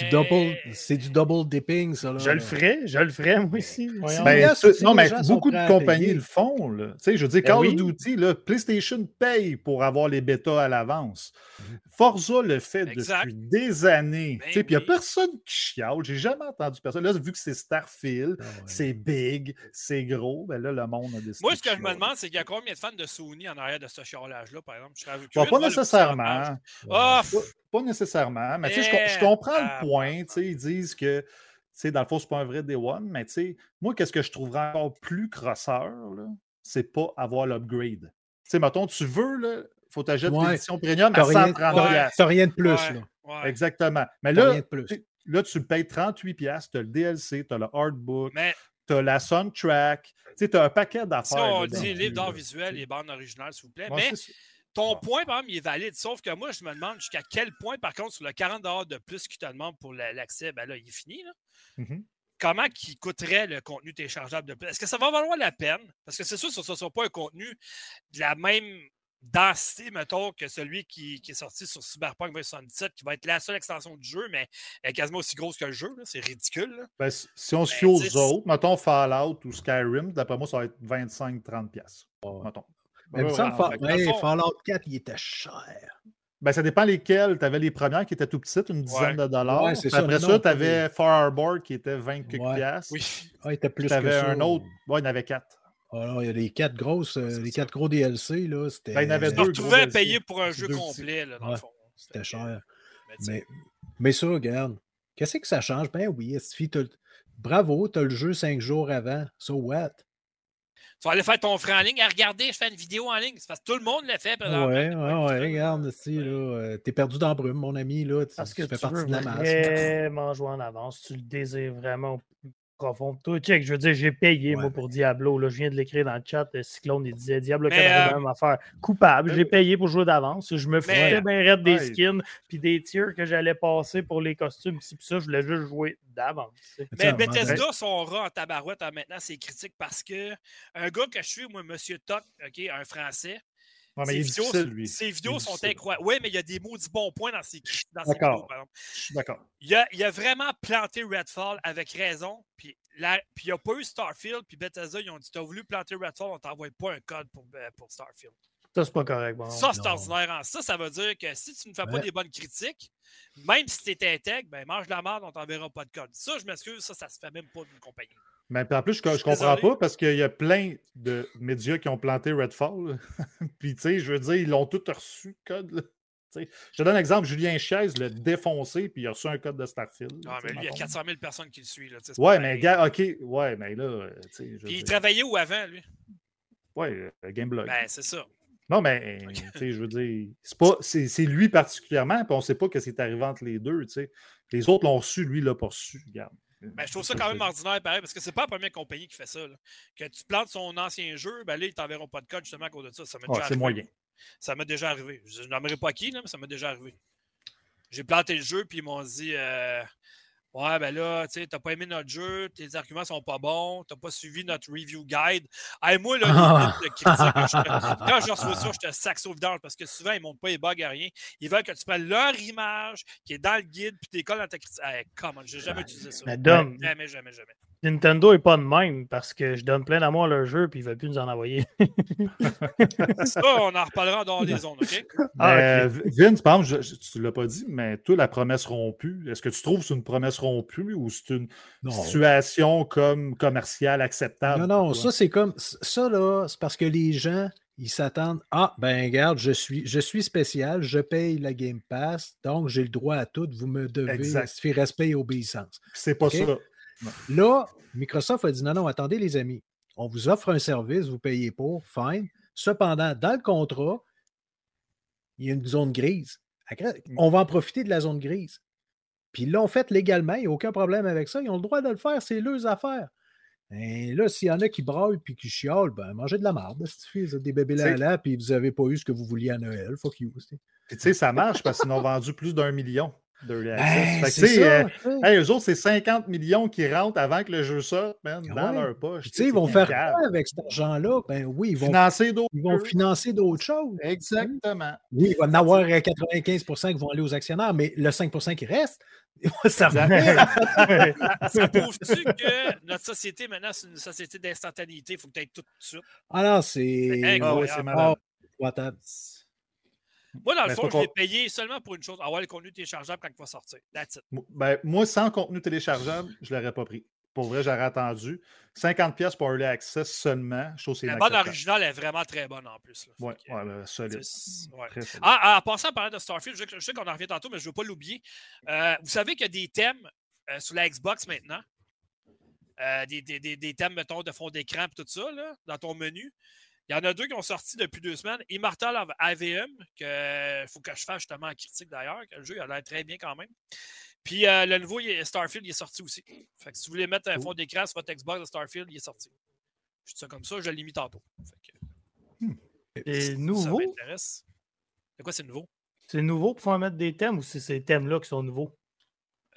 C'est du double dipping, ça. Là. Je le ferais, je le ferais, moi aussi. Ben, non, mais beaucoup de compagnies le font. Là. Tu sais, je veux dire, ben Call of Duty, PlayStation paye pour avoir les bêtas à l'avance. Forza le fait depuis des années. Puis il n'y a personne qui chiale. J'ai jamais entendu personne. Là, vu que c'est Starfield, ah c'est big, c'est gros, ben là, le monde a décidé. Moi, ce que je me demande, c'est qu'il y a combien de fans de Sony en arrière de ce chialage-là, par exemple? Je pas nécessairement. pas, nécessairement. Mais je, je, comprends le point. Ils disent que dans le fond, c'est pas un vrai Day One, mais moi, qu'est-ce que je trouverais encore plus crosseur, c'est pas avoir l'upgrade. Tu sais, mettons, tu veux, là, faut t'ajouter ouais. l'édition premium à 130 T'as rien de plus, là. Exactement. Mais là, là, tu payes 38$, tu as le DLC, tu as le hardbook, tu as la soundtrack. Tu as un paquet d'affaires. Si on dit livre d'art visuel et bande originale, s'il vous plaît. mais ton point, par exemple, il est valide. Sauf que moi, je me demande jusqu'à quel point, par contre, sur le 40$ de plus qu'il te demande pour l'accès, ben là, il est fini. Là. Mm-hmm. Comment il coûterait le contenu téléchargeable de plus? Est-ce que ça va valoir la peine? Parce que c'est sûr que ce ne sera pas un contenu de la même densité, mettons, que celui qui, est sorti sur Cyberpunk 2077, qui va être la seule extension du jeu, mais elle est quasiment aussi grosse que le jeu. C'est ridicule. Ben, si on se fie aux autres, mettons Fallout ou Skyrim, d'après moi, ça va être 25-30$. Mettons. Mais Fallout 4, il était cher. Ben, ça dépend lesquels. Tu avais les premières qui étaient tout petites, une dizaine de dollars. Après ça, tu avais Far Harbor qui était 20 quelques piastres. Oui. Ah, il était plus tu avais un autre. Ouais, il y en avait quatre. Alors, il y a les quatre grosses, euh, les quatre gros DLC, là, c'était... Ben, il y en avait deux. Tu pouvais payer pour un jeu complet, là, dans le fond. C'était cher. Mais, mais, ça, regarde, qu'est-ce que ça change? Ben oui, bravo, tu as le jeu cinq jours avant. So what? Tu vas aller faire ton frère en ligne. Regardez, je fais une vidéo en ligne. C'est parce que tout le monde le fait. Oui, ouais, ouais, regarde, ici, là. Euh, t'es perdu dans la brume, mon ami, là. Tu, parce que tu fais partie de la masse. vraiment jouer en avance. Tu le désires vraiment profond. Toi, check, je veux dire, j'ai payé, moi, pour Diablo. Là, je viens de l'écrire dans le chat. Cyclone, il disait Diablo 4 euh... même affaire. Coupable. J'ai payé pour jouer d'avance. Je me foutais bien raide des skins puis des tiers que j'allais passer pour les costumes. Puis ça, je voulais juste jouer d'avance. Mais Bethesda, son rat en tabarouette maintenant, c'est critique parce que un gars que je suis, moi, Monsieur Toc, OK, un Français, ses, vidéos, sont incroyables. Oui, mais il y a des maudits bons points dans ses, dans ses vidéos, par exemple. D'accord. Il a, il a vraiment planté Redfall avec raison. Puis, puis il n'y a pas eu Starfield. Puis Bethesda, ils ont dit T'as voulu planter Redfall, on t'envoie pas un code pour, euh, pour Starfield. Ça, c'est pas correct. ça, c'est ordinaire. Ça, ça veut dire que si tu ne fais pas des bonnes critiques, même si tu es intègre, ben mange la merde, on t'enverra pas de code. Ça, je m'excuse, ça, ça se fait même pas d'une compagnie. Mais en plus, je, ne comprends pas parce qu'il y a plein de médias qui ont planté Redfall. Puis, tu sais, je veux dire, ils l'ont tout reçu, code. Je te donne un exemple, Julien Chaise l'a défoncé, puis il a reçu un code de Starfield. Ah, mais lui, il y a 400 000 personnes qui le suivent. Là, ouais, mais gars, OK, ouais, mais là. Puis il travaillait où avant, lui? Ouais, euh, Gameblog. Ben, c'est ça. Non, mais sais, je veux dire, c'est, pas, c'est, lui particulièrement, puis on ne sait pas que c'est arrivé entre les deux. sais. Les autres l'ont reçu, lui, il l'a pas reçu. Regarde. Ben, je trouve ça quand même ordinaire, pareil, parce que c'est pas la première compagnie qui fait ça. Que tu plantes son ancien jeu, ben là, ils t'enverront pas de code justement à cause de ça. Ça m'est déjà C'est moyen. Ça m'est déjà arrivé. Je n'aimerais pas qui, là, mais ça m'est déjà arrivé. J'ai planté le jeu, puis ils m'ont dit euh, Ouais, ben là, tu sais, t'as pas aimé notre jeu, tes arguments sont pas bons, t'as pas suivi notre review guide. Hey, moi, là, les critiques, quand je reçois ça, je te sac au vidange parce que souvent, ils montrent pas les bugs à rien. Ils veulent que tu prennes leur image qui est dans le guide puis tu colles dans ta critique. Hey, comment, j'ai jamais utilisé ça. jamais, jamais, jamais. Nintendo est pas de même parce que je donne plein d'amour à leur jeu puis ils veulent plus nous en envoyer. ça, on en reparlera dans les zones, OK? Ah, Vince, par exemple, tu ne l'as pas dit, mais toi, la promesse rompue, est-ce que tu trouves que c'est une promesse rompue ou c'est une situation comme commerciale acceptable? Non, non, ça, c'est comme. Ça, là, c'est parce que les gens, ils s'attendent. Ah, ben, regarde, je suis, je suis spécial, je paye la Game Pass, donc j'ai le droit à tout, vous me devez respect et obéissance. C'est pas ça. Là, Microsoft a dit non, non, attendez les amis, on vous offre un service, vous payez pour, fine. Cependant, dans le contrat, il y a une zone grise. Mm. On va en profiter de la zone grise. Puis ils l'ont fait légalement, il n'y a aucun problème avec ça. Ils ont le droit de le faire, c'est leurs affaires. Et là, s'il y en a qui braillent puis qui chiolent, ben mangez de la merde. des bébés là, là puis vous n'avez pas eu ce que vous vouliez à Noël. Fuck you. Tu sais, ça marche parce qu'ils ont vendu plus d'un million de ben, ça, euh, eux autres, c'est 50 millions qui rentrent avant que le jeu sorte, man, dans leur poche. ils vont faire quoi avec cet argent-là? Ben oui, ils vont financer d'autres, ils vont financer d'autres choses. Exactement. Oui, il va en avoir 95% qui vont aller aux actionnaires, mais le 5% qui reste, ça Ça prouve-tu que notre société, maintenant, c'est une société d'instantanéité? Il faut que tu aies tout de suite. Ah non, c'est. C'est malade. Moi, dans le fond, je vais payer seulement pour une chose, avoir le contenu téléchargeable quand il va sortir. That's it. Ben, moi, sans contenu téléchargeable, je ne l'aurais pas pris. Pour vrai, j'aurais attendu. 50 pièces pour Early Access seulement. Je La bonne originale est vraiment très bonne en plus. Oui, ouais, ouais, solide. Ah, en passant à parler de Starfield, je, sais qu'on en revient tantôt, mais je ne veux pas l'oublier. Euh, vous savez qu'il y a des thèmes euh, sur la Xbox maintenant. Euh, des, des, des, thèmes, mettons, de fond d'écran et tout ça, là, dans ton menu. Il y en a deux qui ont sorti depuis deux semaines. Immortal of AVM, qu'il faut que je fasse justement en critique d'ailleurs, que le jeu a l'air très bien quand même. Puis euh, le nouveau Starfield, il est sorti aussi. Fait que si vous voulez mettre un fond d'écran sur votre Xbox de Starfield, il est sorti. Je dis ça comme ça, je l'ai mis tantôt. Fait que, hmm. Et nouveau? Ça m'intéresse. C'est quoi, c'est nouveau? C'est nouveau pour faire mettre des thèmes ou c'est ces thèmes-là qui sont nouveaux?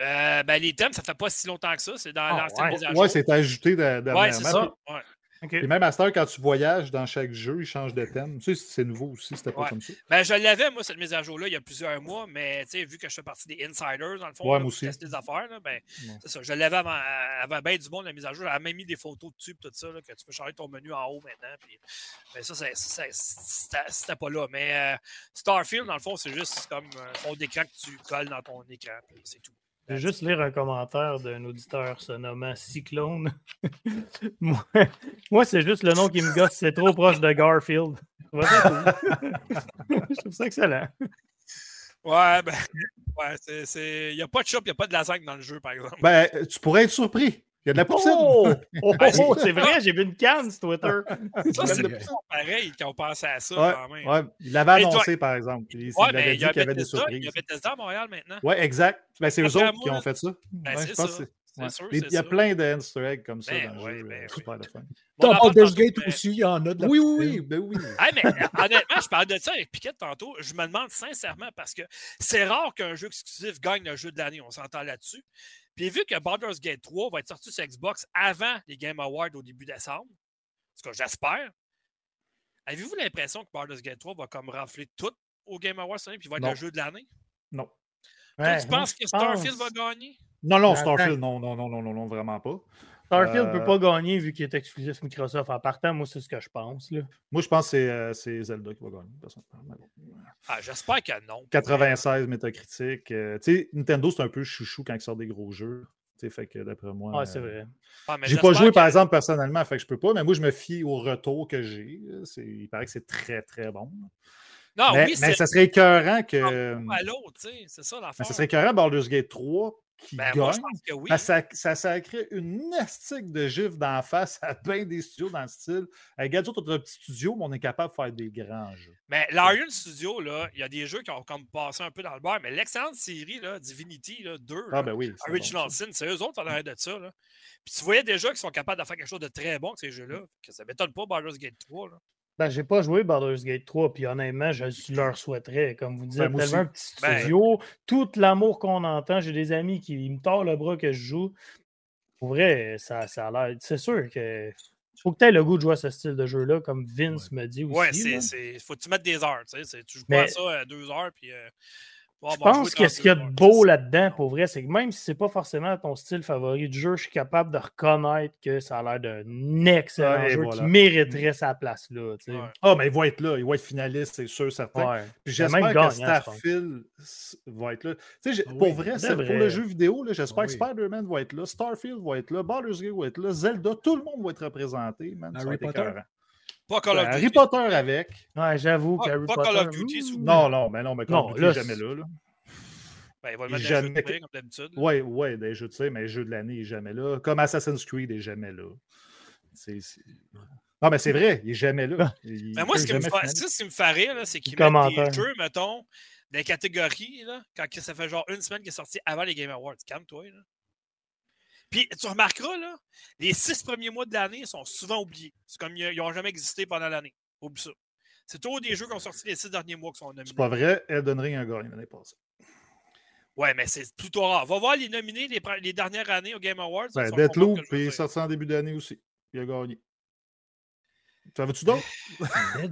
Euh, ben, les thèmes, ça fait pas si longtemps que ça. C'est dans ah, l'ancienne ouais. mise à jour. Ouais, c'est ajouté dernièrement. Ouais, c'est ça. Ouais. Et même à cette heure, quand tu voyages dans chaque jeu, il change de thème. Tu sais, c'est nouveau aussi, c'était pas comme ça. Ben, je l'avais, moi, cette mise à jour-là, il y a plusieurs mois, mais vu que je fais partie des insiders, dans le fond, ouais, là, aussi. des affaires, là, ben, c'est ça. Je l'avais avant, avant bien du monde, la mise à jour. A même mis des photos dessus, tout ça, là, que tu peux changer ton menu en haut maintenant. Puis, ben, ça, c'était pas là. Mais euh, Starfield, dans le fond, c'est juste comme un fond d'écran que tu colles dans ton écran, puis c'est tout. Je vais juste lire un commentaire d'un auditeur se nommant Cyclone. moi, moi c'est juste le nom qui me gosse, c'est trop proche de Garfield. Je trouve ça excellent. Ouais, ben, ouais, c'est. Il n'y a pas de shop, il n'y a pas de lasagne dans le jeu, par exemple. Ben, tu pourrais être surpris. Il y a de la. Oh, oh, oh c'est vrai, j'ai vu une canne sur Twitter. Ça, c'est pareil quand on pense à ça. Ouais, quand même. Ouais, il l'avait annoncé, par exemple. Il, ouais, il avait dit qu'il y avait des surprises. Il y avait Bethesda à Montréal maintenant. Oui, exact. Ben, c'est eux autres qui ont fait ça. Ben, c'est ça. Ouais. Sûr, il y a ça. plein de Easter eggs comme ça ben, dans ouais, le jeu. Ben, euh, super de fun. Dans Baldur's Gate aussi, il y en a de la Oui, oui, oui. Ben oui. hey, mais honnêtement, je parlais de ça avec Piquette tantôt. Je me demande sincèrement parce que c'est rare qu'un jeu exclusif gagne le jeu de l'année. On s'entend là-dessus. Puis vu que Baldur's Gate 3 va être sorti sur Xbox avant les Game Awards au début décembre, ce que j'espère, avez-vous l'impression que Baldur's Gate 3 va comme rafler tout au Game Awards cette année puis va être non. le jeu de l'année? Non. Ouais, tu penses que Starfield pense... va gagner? Non, non, Starfield, non, non, non, non, non, non, vraiment pas. Starfield ne euh... peut pas gagner vu qu'il est exclusif Microsoft. En partant, moi, c'est ce que je pense. Là. Moi, je pense que euh, c'est Zelda qui va gagner. Ah, J'espère que non. 96 métacritique. Euh, tu sais, Nintendo, c'est un peu chouchou quand il sort des gros jeux. Tu sais, fait que d'après moi. Ouais, c'est vrai. Ah, j'ai pas joué, que... par exemple, personnellement, fait que je peux pas, mais moi, je me fie au retour que j'ai. Il paraît que c'est très, très bon. Non, mais, oui, mais ça serait écœurant que. À l'autre, tu sais, c'est ça l'affaire. Mais ça serait écœurant Baldur's Gate 3 qui ben, gagne. Moi, je pense que oui. ça, ça, ça crée une nestique de gifs d'en face à bien des studios dans le style. On a un petit studio, mais on est capable de faire des grands jeux. Mais l'Arion Studio, là, il y a des jeux qui ont comme passé un peu dans le beurre, mais l'excellente série, là, Divinity là, 2, ah, ben oui, Original bon, Sin, c'est eux autres en arrière de ça. Là. Puis tu voyais déjà qu'ils sont capables de faire quelque chose de très bon avec ces jeux-là. Que ça m'étonne pas Baldur's Gate 3. Là. Ben, j'ai pas joué Baldur's Gate 3, puis honnêtement, je leur souhaiterais. Comme vous dites, Ben, tellement un petit studio, tout l'amour qu'on entend. J'ai des amis qui me tordent le bras que je joue. Pour vrai, ça, ça a l'air. C'est sûr que. Faut que tu aies le goût de jouer à ce style de jeu-là, comme Vince me dit aussi. Ouais, c'est. Faut que tu mettes des heures. Tu sais. Tu joues Mais- pas à ça à deux heures, puis. euh, bon, Je bon, pense que ce qu'il y a de 32 beau là-dedans, pour vrai, c'est que même si c'est pas forcément ton style favori de jeu, je suis capable de reconnaître que ça a l'air d'un excellent Ouais, jeu voilà. qui mériterait sa place là. tu sais. Ouais. Ah, mais il va être là. Il va être finaliste, c'est sûr, certain. Ouais. Puis j'espère même que. Starfield va être là. Tu sais, pour vrai, c'est- vrai. pour le jeu vidéo, là, j'espère que. Spider-Man va être là, Starfield va être là, Baldur's Gate va être là, Zelda, tout le monde va être représenté. Man, Harry Potter? écœurant. Pas Call of Harry Duty. Potter avec. Ouais, j'avoue Pas- Potter. Call of Duty, vous ouh. Non, non, mais non, mais Call Non, of Duty là, est jamais là. là. Ben, il va le mettre jamais- dans le jeu de prix, comme d'habitude. là. Ouais, ouais, des jeux, tu sais, mais les jeux de l'année, il est jamais là. Comme Assassin's Creed, il est jamais là. C'est- Non, mais c'est vrai, il est jamais là. Il Mais moi, ce qui me fait, finaliser. ça, ce qui me fait rire, là, c'est qu'ils Les mettent des jeux, mettons, dans les catégories, là, quand ça fait genre une semaine qu'il est sorti avant les Game Awards. Calme-toi. Puis tu remarqueras, là, les six premiers mois de l'année sont souvent oubliés. C'est comme ils n'ont jamais existé pendant l'année. Oublie ça. C'est toujours des jeux qui ont sorti les six derniers mois qui sont nominés. C'est pas vrai, Elden Ring a gagné l'année passée. Ouais, mais c'est plutôt rare. Va voir les nominés les, dernières années au Game Awards. Ben, Deathloop, puis il est sorti en début d'année aussi. Il a gagné. Ça veux-tu d'autres?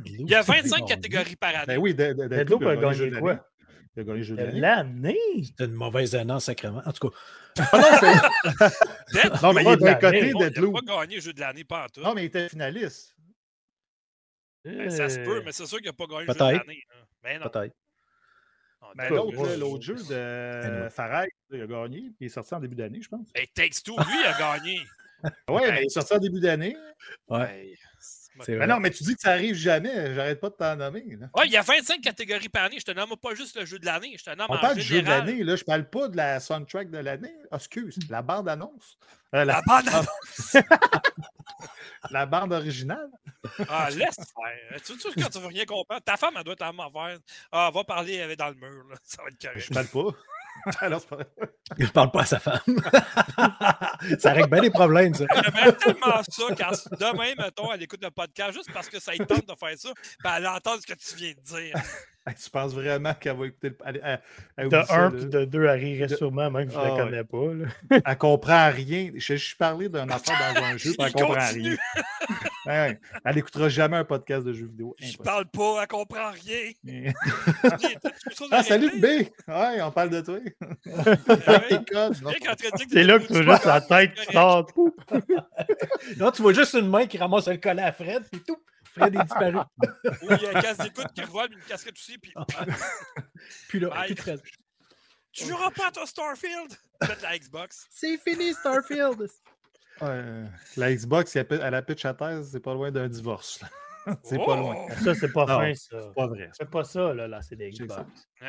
Il y a 25 catégories par année. Ben oui, De- De- Deathloop a gagné quoi? L'année. Il a gagné le jeu de De l'année. L'année? C'était une mauvaise année en sacrement. En tout cas, Ah non, mais il est boycotté, il n'a pas gagné le jeu de l'année, pas en tout. Non, mais il était finaliste. Ben, ça se peut, mais c'est sûr qu'il n'a pas gagné le jeu de Peut-être. l'année. hein. Mais non. peut-être. Non, Ben, l'autre, l'autre jeu de Anyway. Farai, il a gagné, il est sorti en début d'année, je pense. Hey, Takes Two, lui, il a gagné. Oui, mais il est sorti en début d'année. Ouais, Mais vrai. non, mais tu dis que ça arrive jamais. J'arrête pas de t'en nommer. là. Ouais, il y a 25 catégories par année. Je te nomme pas juste le jeu de l'année. Je te nomme On en parle du jeu de l'année, là. Je parle pas de la soundtrack de l'année. Ah, excuse, la bande-annonce. Euh, la, La bande la bande originale. Ah, laisse faire. Tu sais, quand tu veux rien comprendre, ta femme, elle doit être en faire. Ah, va parler elle est dans le mur. Là. Ça va être correct. Je parle pas. Alors, Il ne parle pas à sa femme. ça règle bien les problèmes, ça. J'aimerais tellement ça quand demain, mettons, elle écoute le podcast juste parce que ça lui tente de faire ça, puis elle entend ce que tu viens de dire. tu penses vraiment qu'elle va écouter le. de un puis de deux, elle rirait sûrement, même si je ne la ah, connais pas. Là. Elle comprend rien. Je suis parlé d'un affaire dans un jeu, puis elle comprend rien. Elle n'écoutera jamais un podcast de jeux vidéo. Je parle pas, elle comprend rien. ah, salut B! Ouais, on parle de toi. C'est là que tu vois juste la tête qui sort. non, tu vois juste une main qui ramasse le collet à Fred, puis tout. Fred est disparu. oui, il y a un casque d'écoute qui revole, une casquette aussi. Puis, puis là, Bye. plus Tu joueras pas à ton Starfield? Faites la Xbox. C'est fini, Starfield. Ouais, la Xbox, elle a pitch à terre, c'est pas loin d'un divorce. c'est pas loin. Oh! Ça, c'est pas fin, ça. C'est pas vrai. C'est pas ça, là, là c'est des Xbox.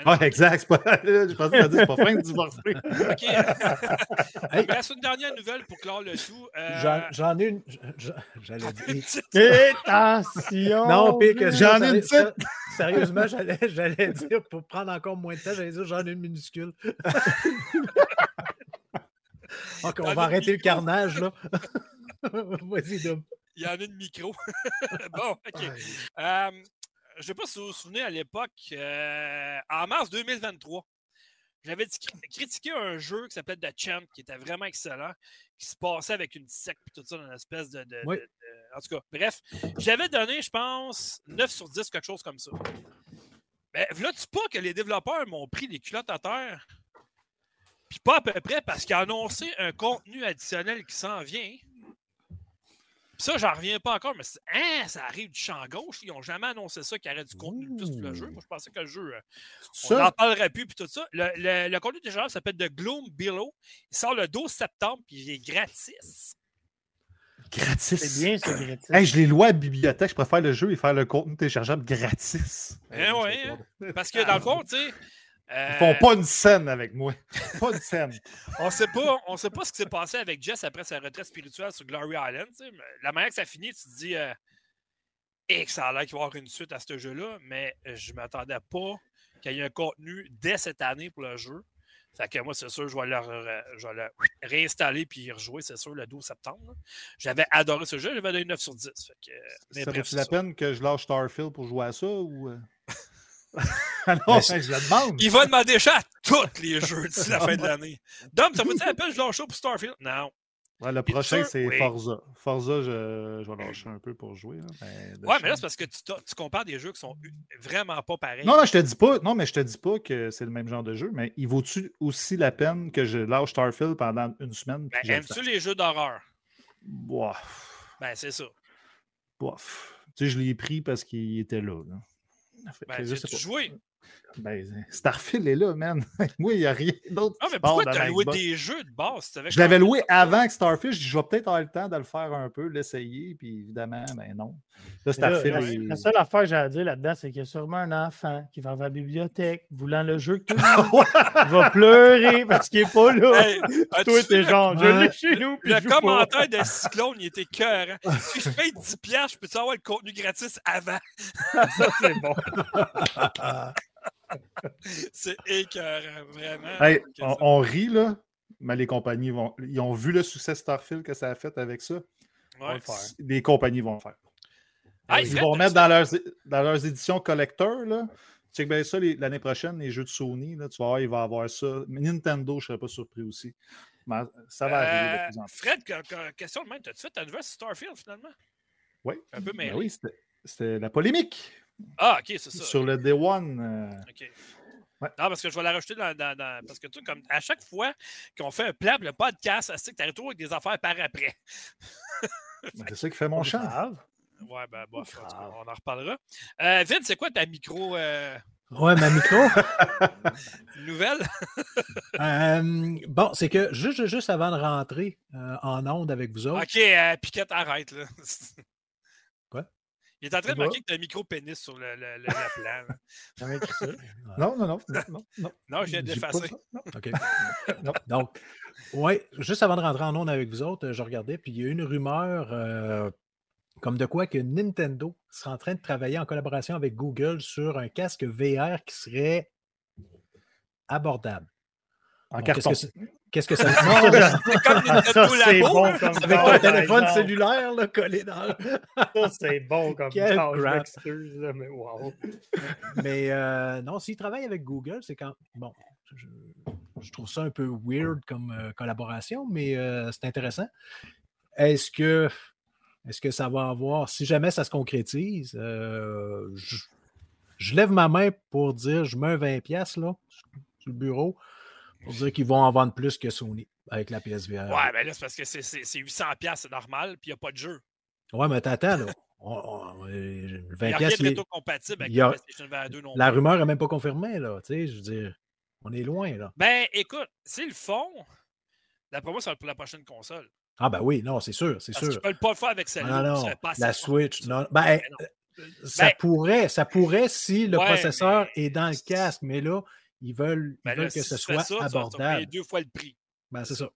Ah, exact. Pas... Je pensais que c'est pas fin de divorcer. OK. Reste une dernière nouvelle pour clore le tout. Euh... J'en ai une. J'allais dire. Attention! Non, pire que J'en ai une petite. Sérieusement, j'allais dire, pour prendre encore moins de temps, j'allais dire j'en ai une minuscule. OK, on va arrêter le carnage, là. Vas-y, Dom. Il y en a une micro. bon, OK. je ne sais pas si vous vous souvenez, à l'époque, euh, en mars 2023, j'avais critiqué un jeu qui s'appelait The Champ, qui était vraiment excellent, qui se passait avec une secte et tout ça dans une espèce de, En tout cas, bref, j'avais donné, je pense, 9 sur 10, quelque chose comme ça. Mais ben, là, tu pas que les développeurs m'ont pris les culottes à terre? Puis pas à peu près parce qu'ils ont annoncé un contenu additionnel qui s'en vient. Puis ça, j'en reviens pas encore, mais hein, ça arrive du champ gauche. Ils n'ont jamais annoncé ça qu'il y aurait du contenu de plus sur le jeu. Moi, je pensais que le jeu, euh, on n'en parlerait plus, puis tout ça. Le, le, contenu déjà s'appelle The Gloom Below. Il sort le 12 septembre, puis il est gratis. Gratis. C'est bien, c'est gratis. je l'ai loué à la bibliothèque. Je préfère le jeu et faire le contenu téléchargeable gratis. Eh oui, hein. parce que dans le fond, tu sais, ils font pas une scène avec moi. Pas une scène. on sait pas, on sait pas ce qui s'est passé avec Jess après sa retraite spirituelle sur Glory Island. La manière que ça finit, tu te dis euh, et que ça a l'air qu'il va y avoir une suite à ce jeu-là, mais je m'attendais pas qu'il y ait un contenu dès cette année pour le jeu. Fait que moi, c'est sûr, je vais le, réinstaller puis y rejouer, c'est sûr, le 12 septembre. J'avais adoré ce jeu, j'avais donné 9 sur 10. Fait que, ça fait la peine que je lâche Starfield pour jouer à ça ou. Euh? Ah non, je le demande. Il va demander ça à tous les jeux d'ici la fin de l'année. Dom, ça vous dire la peine je lâche ça pour Starfield? Non. le prochain, c'est Forza. Forza, je, je, vais lâcher un peu pour jouer. ouais, mais là, c'est parce que tu, tu, compares des jeux qui sont vraiment pas pareils. Non, non, je te dis pas, non, mais je te dis pas que c'est le même genre de jeu, mais il vaut-tu aussi la peine que je lâche Starfield pendant une semaine? Ben, Aimes-tu les jeux d'horreur? Bof. Ben, c'est ça. Bof. Tu sais, je l'ai pris parce qu'il était là. là. Ben, tu joué? Ben, Starfield est là, man. Moi, il n'y a rien d'autre. Ah, mais pourquoi tu as loué des jeux de base? Je l'avais loué avant que Starfield. Je vais peut-être avoir le temps de le faire un peu, l'essayer. Puis évidemment, ben non. Là, Starfield. La, seule affaire que j'ai à dire là-dedans, c'est qu'il y a sûrement un enfant qui va à la bibliothèque voulant le jeu que tout le va pleurer parce qu'il n'est pas là. Toi, t'es genre, je l'ai chez nous. Le commentaire de Cyclone, il était cœur. si je paye 10$, je peux avoir le contenu gratis avant? Ça, c'est bon. C'est écœurant, vraiment. on, rit, là, mais les compagnies vont. Ils ont vu le succès Starfield que ça a fait avec ça. Les compagnies vont le faire. ils vont mettre dans leurs, dans leurs éditions collector, là. Check bien ça l'année prochaine, les jeux de Sony, là, tu vas voir, il va avoir ça. Nintendo, je ne serais pas surpris aussi. Mais ça va arriver de plus en plus. Fred, question de même, as-tu fait ta nouvelle Starfield finalement? Oui. Un peu ben oui, c'était la polémique. Ah, ok, c'est ça. Sur le Day One. Euh, ok. Non, parce que je vais la rajouter dans. parce que tu comme à chaque fois qu'on fait un plan, le podcast, c'est que tu toujours avec des affaires par après. c'est ça qui fait mon chant. Ouais, ben, bof, on en reparlera. Euh, Vin, c'est quoi ta micro. Euh... Ouais, ma micro. Nouvelle? Euh, bon, c'est que juste, juste avant de rentrer euh, en onde avec vous autres. OK, Piquette, arrête. Là. Il est en train de marquer que tu as un micro-pénis sur le, le, le, plan. non, non, non, non, non. Non, je viens de l'effacer. OK. Donc, oui, juste avant de rentrer en onde avec vous autres, je regardais, puis il y a une rumeur euh, comme de quoi que Nintendo serait en train de travailler en collaboration avec Google sur un casque VR qui serait abordable. En carton. Qu'est-ce que ça veut dire? C'est comme bon comme Avec ton téléphone exemple. cellulaire là, collé dans le- Ça, c'est bon comme Quel mais wow. Mais euh, non, s'il travaille avec Google, c'est quand. Bon, je, je trouve ça un peu weird comme euh, collaboration, mais euh, c'est intéressant. Est-ce que, est que ça va avoir, si jamais ça se concrétise, euh, je, je lève ma main pour dire, je mets un 20$ piastres, là, sur le bureau pour dire qu'ils vont en vendre plus que Sony avec la PSVR. Ouais, ben là, c'est parce que c'est- c'est c'est 800$, c'est normal, puis il n'y a pas de jeu. Ouais, mais t'attends, là. On- on- euh, le Il 20$, n'y a rien de rétro-compatible avec a- la PlayStation VR 2 non la plus. rumeur n'est même pas confirmée, là. Tu sais, je veux dire, on est loin, là. Ben, écoute, s'ils le font, d'après moi, ça va être pour la prochaine console. Ah, ben oui, non, c'est sûr, c'est Parce sûr. ne peuvent pas le faire avec Ah, celle-là. non, ça non, pas la. Switch, non. Ben, Ben euh, ça Ben- pourrait, ça pourrait si le Ouais, processeur mais- est dans le casque, mais là, ils veulent, ils Ben veulent là, que si ce soit ça, abordable. deux fois le prix. Ben, c'est ça.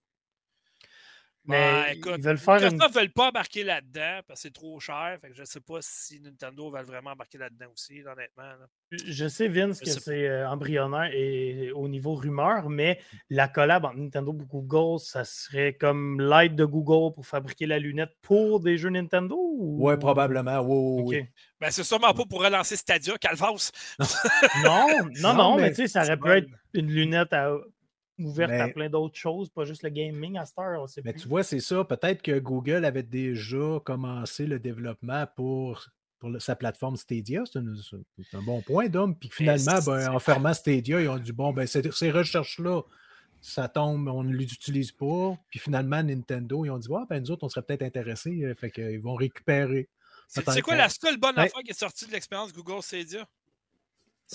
Mais écoute, ils veulent faire. Microsoft ne veulent pas embarquer là-dedans parce que c'est trop cher. Fait que je ne sais pas si Nintendo va vraiment embarquer là-dedans aussi, honnêtement. là. Je sais, Vince, Je que c'est euh, embryonnaire et au niveau rumeur, mais la collab entre Nintendo et Google, ça serait comme l'aide de Google pour fabriquer la lunette pour des jeux Nintendo? Ou... Oui, probablement. Oui, oui, Ok. oui. Ben, c'est sûrement pas pour relancer Stadia, Calvas. Non, non, Non, non, mais, mais tu sais, ça aurait pu bon. être une lunette à- ouverte à plein d'autres choses, pas juste le gaming à cette heure, on sait Mais plus. tu vois, c'est ça. Peut-être que Google avait déjà commencé le développement pour, pour le- sa plateforme Stadia. C'est un bon point, Dom. Puis finalement, ben, en fermant Stadia, ils ont dit bon, ben, ces, ces recherches-là, ça tombe, on ne les utilise pas. Puis finalement, Nintendo, ils ont dit ouais, ben, nous autres, on serait peut-être intéressés. euh, Fait qu'ils vont récupérer. C'est quoi la seule bonne Ouais. affaire qui est sortie de l'expérience Google Stadia?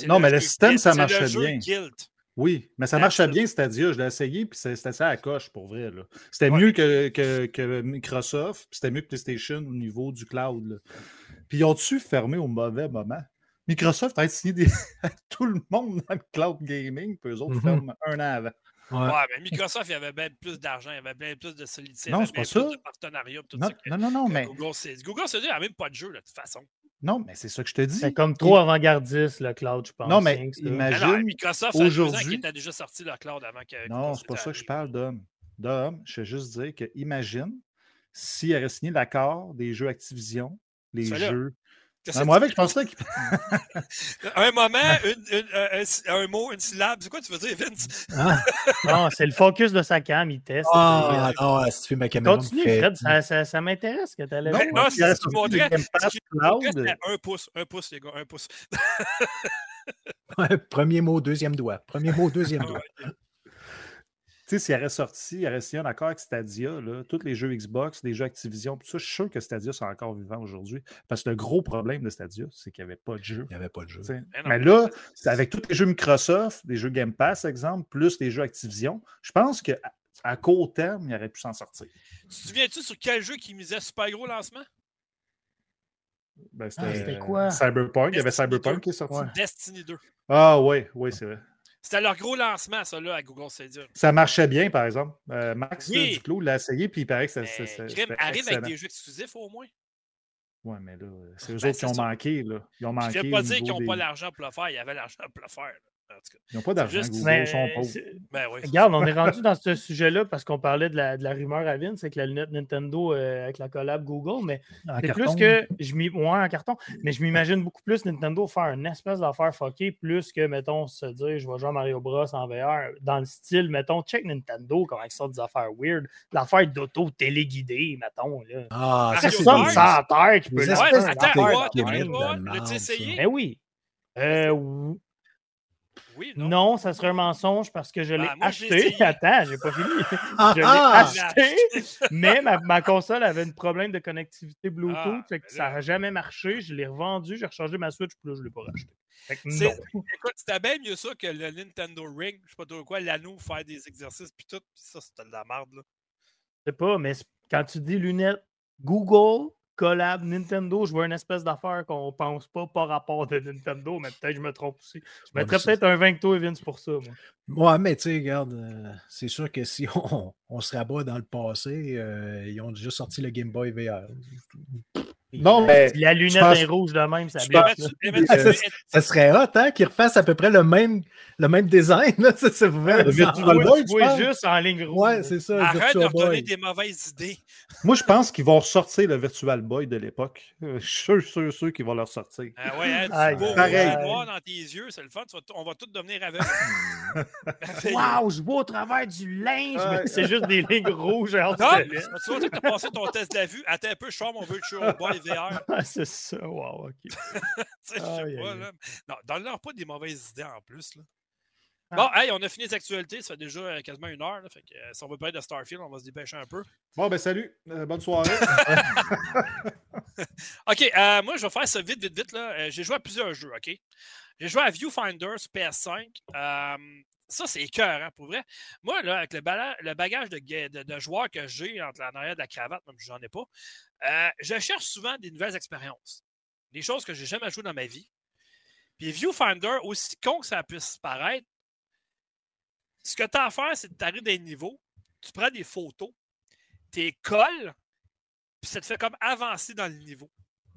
Non, mais le système, ça c'est le marchait jeu bien. Guild. Oui, mais ça marchait bien, Stadia. Je l'ai essayé, puis c'est- c'était ça à coche, pour vrai. là. C'était Ouais. mieux que, que, que Microsoft, puis c'était mieux que PlayStation au niveau du cloud. là. Puis ils ont-tu fermé au mauvais moment? Microsoft a signé des... tout le monde dans le cloud gaming, puis eux autres Mhm. ferment un an avant. Ouais. Ouais, mais Microsoft, il y avait bien plus d'argent, il y avait bien plus de solidité, il y Non, avait c'est bien pas plus ça. de partenariats, puis tout Non, ça. que- non, non, non, mais, Google. Google Stadia, il n'y a même pas de jeu, de toute façon. Non, mais c'est ça que je te dis. C'est comme trop avant-gardiste, le cloud, je pense. Non, mais imagine- Mais non, Microsoft, aujourd'hui- était déjà sorti le cloud avant que. Non, c'est pas ça que je parle d'homme. D'homme, je veux juste dire que imagine s'il aurait signé l'accord des jeux Activision, les jeux. Que moi, tu- avec, je pensais qu'il Un moment, une- une- un, un- un mot, une syllabe. C'est quoi tu veux dire, Vince? Ah, Non, c'est le focus de sa cam, il teste. ah, non, si tu fais ma caméra. Continue, fait- Fred, ça, ça, ça m'intéresse que tu allais Non, Ben, non, c'est ce Cloud. c'était Un pouce, un pouce, les gars, un pouce. Ouais, Premier mot, deuxième doigt. Premier mot, deuxième doigt. Sais, s'il aurait sorti, il aurait signé un accord avec Stadia, là, tous les jeux Xbox, les jeux Activision, tout ça, je suis sûr que Stadia sont encore vivants aujourd'hui. Parce que le gros problème de Stadia, c'est qu'il n'y avait pas de jeu. Il n'y avait pas de jeu. Mais non. Mais là, avec tous les jeux Microsoft, les jeux Game Pass, exemple, plus les jeux Activision, je pense qu'à à court terme, il aurait pu s'en sortir. Tu te souviens-tu sur quel jeu qui misait super gros lancement? Ben, Ah, c'était quoi? Cyberpunk. Il y avait Cyberpunk 2. qui est sorti. Destiny 2. Ah oui, oui, c'est vrai. C'était leur gros lancement, ça, là, à Google Stadia. Ça marchait bien, par exemple. Euh, Max Oui. Duclos l'a essayé, puis il paraît que ça, ça- arrive excellent. avec des jeux exclusifs au moins. Ouais, mais là, c'est eux Ben, autres qui ont manqué. Là. Ils ont Je manqué. ne viens pas dire qu'ils n'ont pas l'argent pour le faire. Il y avait l'argent pour le faire. là. En tout cas. Ils n'ont pas d'argent. Google Mais, sont pauvres. c'est- Ben oui. Regarde, on est rendu dans ce sujet-là parce qu'on parlait de la, de la rumeur à Vince, c'est que la lunette Nintendo euh, avec la collab Google, mais En c'est carton, plus que je m'y. Ouais, en carton, mais je m'imagine beaucoup plus Nintendo faire une espèce d'affaire fuckée, plus que, mettons, se dire je vais jouer à Mario Bros en VR, dans le style, mettons, check Nintendo, comment ils sortent des affaires weird, l'affaire d'auto téléguidée, mettons. Là. Ah, ça, c'est Personne la terre qui peut le faire, attends, ça. essayé? Ben oui. Euh, Oui, non. non. ça serait un mensonge parce que je l'ai Ben, l'ai acheté. Attends, j'ai pas fini. Ah, Je l'ai ah! acheté, mais ma, ma console avait un problème de connectivité Bluetooth, Ah, fait que ben ça n'a jamais marché. Je l'ai revendu, j'ai rechargé ma Switch, puis là, je ne l'ai pas racheté. Écoute, c'était bien mieux ça que le Nintendo Ring, je sais pas trop quoi, l'anneau, faire des exercices, puis tout. Puis ça, c'était de la merde, là. Je sais pas, mais quand tu dis lunettes, Google, collab, Nintendo, je vois une espèce d'affaire qu'on pense pas par rapport de Nintendo, mais peut-être que je me trompe aussi. Je mettrais peut-être un 20 et Vince pour ça, moi. Ouais, mais tu sais, regarde, euh, c'est sûr que si on, on se rabat dans le passé, euh, ils ont déjà sorti le Game Boy VR. Non, mais la lunette pense... est rouge de même, ça ça, ça, serait hot, hein, qu'ils refassent à peu près le même, le même design. Là. Ça, vous le Virtual Boy, tu vois juste en ligne rouge. Ouais, c'est ça. Arrête de leur donner des mauvaises idées. Moi, je pense qu'ils vont ressortir le Virtual Boy de l'époque. Je suis sûr, sûr, sûr qu'ils vont le ressortir. Ah ouais, hein, ah, beau, pareil. noir dans tes yeux, c'est le fun. On va tous devenir aveugles. Waouh, je vois au travers du linge, mais c'est juste des lignes rouges. Non, tu vois, tu as passé ton test de la vue? Attends un peu, je sors mon Virtual Boy VR. c'est ça, wow, ok. je sais pas, là. Non, donne-leur pas des mauvaises idées en plus. Là. Ah. Bon, hey, on a fini les actualités, ça fait déjà euh, quasiment une heure. Là, fait que, euh, si on veut parler de Starfield, on va se dépêcher un peu. Bon, ben salut, euh, bonne soirée. ok, moi je vais faire ça vite, vite, vite. Là. j'ai joué à plusieurs jeux, ok? J'ai joué à Viewfinder sur PS5. Ça, c'est écœurant, pour vrai. Moi, avec le, bagage de, joueurs que j'ai entre la arrière de la cravate, même si j'en ai pas, je cherche souvent des nouvelles expériences. Des choses que j'ai jamais jouées dans ma vie. Puis Viewfinder, aussi con que ça puisse paraître, ce que tu as à faire, c'est de t'arriver des niveaux, tu prends des photos, tu les colles, puis ça te fait comme avancer dans le niveau.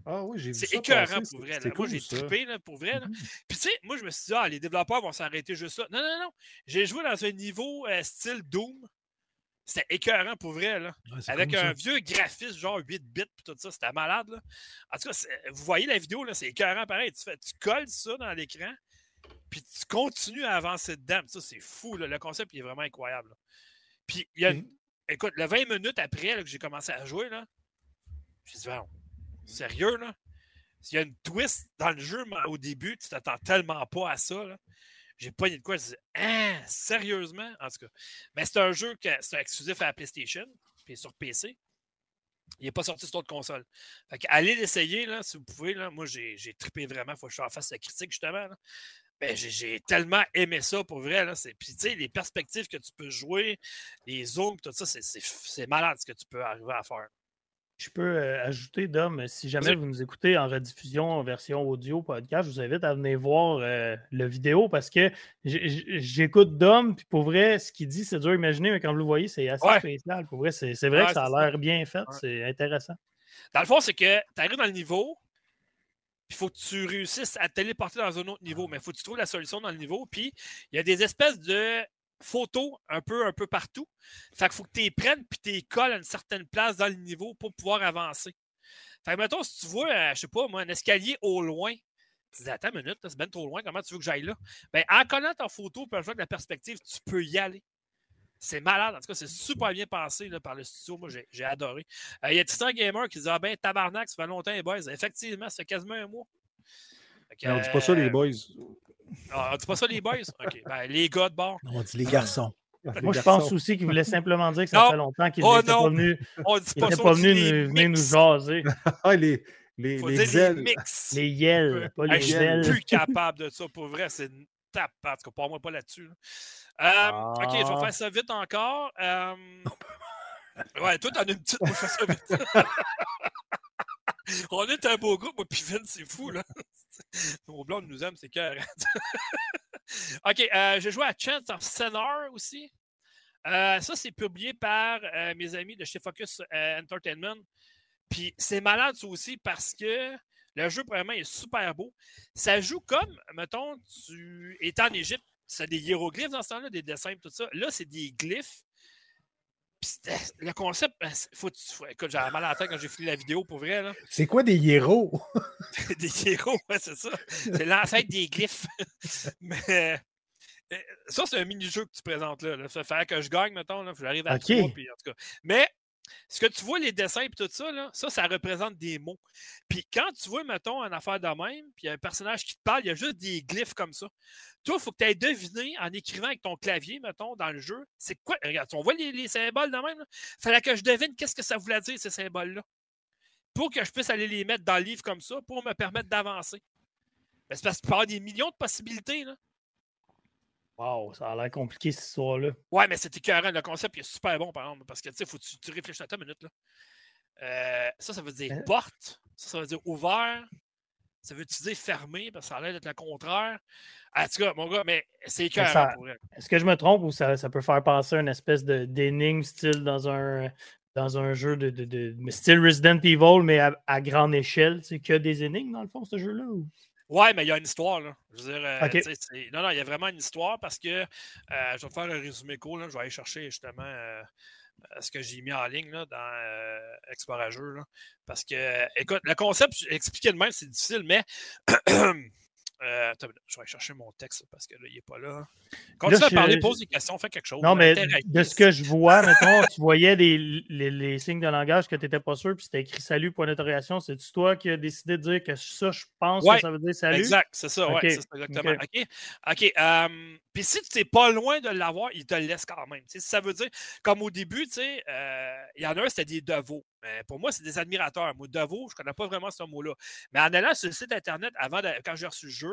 Ah oui, j'ai vu C'est écœurant pour vrai. moi, j'ai trippé là, pour vrai. Là. Mm-hmm. Puis tu sais, moi, je me suis dit, ah, les développeurs vont s'arrêter juste là. Non, non, non. J'ai joué dans un niveau euh, style Doom. C'était écœurant pour vrai. Là. Avec un vieux graphiste, genre 8 bits, puis tout ça. C'était malade. Là. En tout cas, vous voyez la vidéo, c'est écœurant pareil. Tu, fais, tu colles ça dans l'écran, puis tu continues à avancer dedans. Ça, c'est fou. Le concept il est vraiment incroyable. Puis, il y a mmh. écoute, le 20 minutes après que j'ai commencé à jouer, là, je dit, sérieux, là? S'il y a une twist dans le jeu, mais au début, tu t'attends tellement pas à ça. Là. J'ai pas de quoi. Je dis, hein, sérieusement? En tout cas. Mais c'est un jeu qui est exclusif à la PlayStation, puis sur PC. Il n'est pas sorti sur d'autres consoles. allez l'essayer, là, si vous pouvez. Là. Moi, j'ai trippé vraiment. Il faut que je fasse la critique, justement. Ben, j'ai tellement aimé ça pour vrai. Là. Puis, tu sais, les perspectives que tu peux jouer, les zooms, tout ça, c'est malade ce que tu peux arriver à faire. Je peux euh, ajouter, Dom, si jamais vous nous écoutez en rediffusion en version audio podcast, je vous invite à venir voir euh, le vidéo parce que j'écoute Dom, puis pour vrai, ce qu'il dit, c'est dur à imaginer, mais quand vous le voyez, c'est assez spécial. Pour vrai, c'est vrai que ça a l'air bien fait, c'est intéressant. Dans le fond, c'est que tu arrives dans le niveau, il faut que tu réussisses à téléporter dans un autre niveau, mais il faut que tu trouves la solution dans le niveau. Puis il y a des espèces de photos un peu, un peu partout. Fait qu'il faut que tu les prennes puis tu les colles à une certaine place dans le niveau pour pouvoir avancer. Fait que mettons, si tu vois, euh, je sais pas, moi, un escalier au loin, tu dis attends une minute, c'est bien trop loin, comment tu veux que j'aille là? Ben, en collant ta photo, peu de la perspective, tu peux y aller. C'est malade. En tout cas, c'est super bien pensé par le studio. Moi, j'ai adoré. Euh, il y a Titan Gamer qui dit Ah ben, tabarnak, ça fait longtemps, les boys. Effectivement, ça fait quasiment un mois. on dit pas ça, les euh, boys. Ah, on dit pas ça, les boys? OK. Ben, les gars de bord. On dit les garçons. Moi, je pense aussi qu'il voulait simplement dire que ça fait longtemps qu'il n'était oh, pas venu, il pas venu nous, venir nous jaser. ah, les, les, les, ailes. Les, les yels, pas les. Je suis plus capable de ça. Pour vrai, c'est une tape. En tout cas, pas moi, pas là-dessus. Euh, OK, je vais ah. faire ça vite encore. Euh... Ouais, toi, t'en as une petite. Moi, je fais ça vite. On est un beau groupe, moi, puis Vin, c'est fou, là. Nos blondes nous aiment, c'est cœur. OK, euh, j'ai joué à Chance of Senar aussi. Euh, ça, c'est publié par euh, mes amis de chez Focus Entertainment. Puis c'est malade, ça aussi, parce que le jeu, premièrement, est super beau. Ça joue comme, mettons, tu es en Égypte, c'est des hiéroglyphes dans ce temps-là, des dessins, tout ça. Là, c'est des glyphes. Le concept, ben, faut, faut, écoute, j'avais mal à la tête quand j'ai fini la vidéo pour vrai. C'est quoi des hiéros? des hiéros, ouais, c'est ça. C'est l'ancêtre des glyphes. Mais euh, ça, c'est un mini-jeu que tu présentes là. Ça fait que je gagne, mettons. Là, j'arrive à okay. puis, en tout cas. Mais ce que tu vois, les dessins et tout ça, ça, ça représente des mots. Puis quand tu vois, mettons, une affaire de même, puis il y a un personnage qui te parle, il y a juste des glyphes comme ça. Toi, il faut que tu aies deviné en écrivant avec ton clavier, mettons, dans le jeu, c'est quoi. Regarde, on voit les, symboles de même. Il fallait que je devine qu'est-ce que ça voulait dire, ces symboles-là. Pour que je puisse aller les mettre dans le livre comme ça, pour me permettre d'avancer. c'est parce peut y avoir des millions de possibilités. Là. Wow, ça a l'air compliqué cette histoire-là. Ouais, mais c'est écœurant. Le concept est super bon, par exemple, parce que tu sais, faut que tu, tu réfléchisses à ta minute. Là. Euh, ça, ça veut dire hein? porte. Ça, ça veut dire ouvert. Ça veut dire fermé, parce que ça a l'air d'être le contraire. En tout cas, mon gars, mais c'est écœurant pour Est-ce que je me trompe ou ça, ça peut faire penser à une espèce d'énigme style dans un dans un jeu de, de, de style Resident Evil, mais à, grande échelle, c'est que des énigmes dans le fond, ce jeu-là? Ou... Ouais, mais il y a une histoire. Là. Je veux dire, euh, non, non, il y a vraiment une histoire parce que euh, je vais te faire un résumé cool. Là. Je vais aller chercher justement euh, ce que j'ai mis en ligne là, dans Explorageux. Parce que, écoute, le concept, expliquer de même, c'est difficile, mais Euh, je vais aller chercher mon texte parce que là, il n'est pas là. Continue à parler, pose des questions, fais quelque chose. Non, mais de ce que je vois, mettons, tu voyais les, les, signes de langage que tu n'étais pas sûr, puis c'était écrit salut, point d'interrogation. C'est-tu toi qui as décidé de dire que ça, je pense que ça veut dire salut? Exact, c'est ça, ouais, c'est exactement. OK. OK. Euh, puis si tu n'es pas loin de l'avoir, il te le laisse quand même. ça veut dire, comme au début, euh, il y en a un, c'était des devots. Mais pour moi, c'est des admirateurs. Moi, Devo, je ne connais pas vraiment ce mot-là. Mais en allant sur le site Internet, avant quand j'ai reçu le jeu,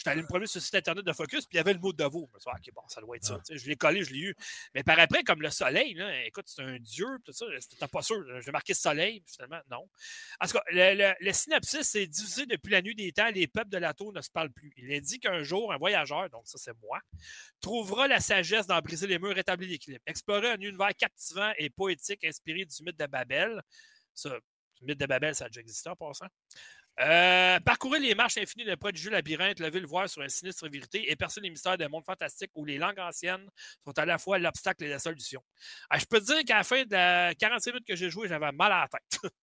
J'étais allé me promener sur le site internet de Focus, puis il y avait le mot de vous. Je me suis dit, OK, bon, ça doit être ça. Ah. Je l'ai collé, je l'ai eu. Mais par après, comme le soleil, là, écoute, c'est un dieu, tout ça. C'était pas sûr. J'ai marqué soleil, finalement, non. En tout cas, le, le, synopsis, c'est divisé depuis la nuit des temps, les peuples de la tour ne se parlent plus. Il est dit qu'un jour, un voyageur, donc ça, c'est moi, trouvera la sagesse d'en briser les murs, rétablir l'équilibre. Explorer un univers captivant et poétique inspiré du mythe de Babel. Ça, le mythe de Babel, ça a déjà existé en passant. Euh, parcourir les marches infinies d'un prodigieux labyrinthe, lever le voile sur une sinistre vérité et percer les mystères d'un monde fantastique où les langues anciennes sont à la fois l'obstacle et la solution. Ah, je peux te dire qu'à la fin de la 45 minutes que j'ai joué, j'avais mal à la tête.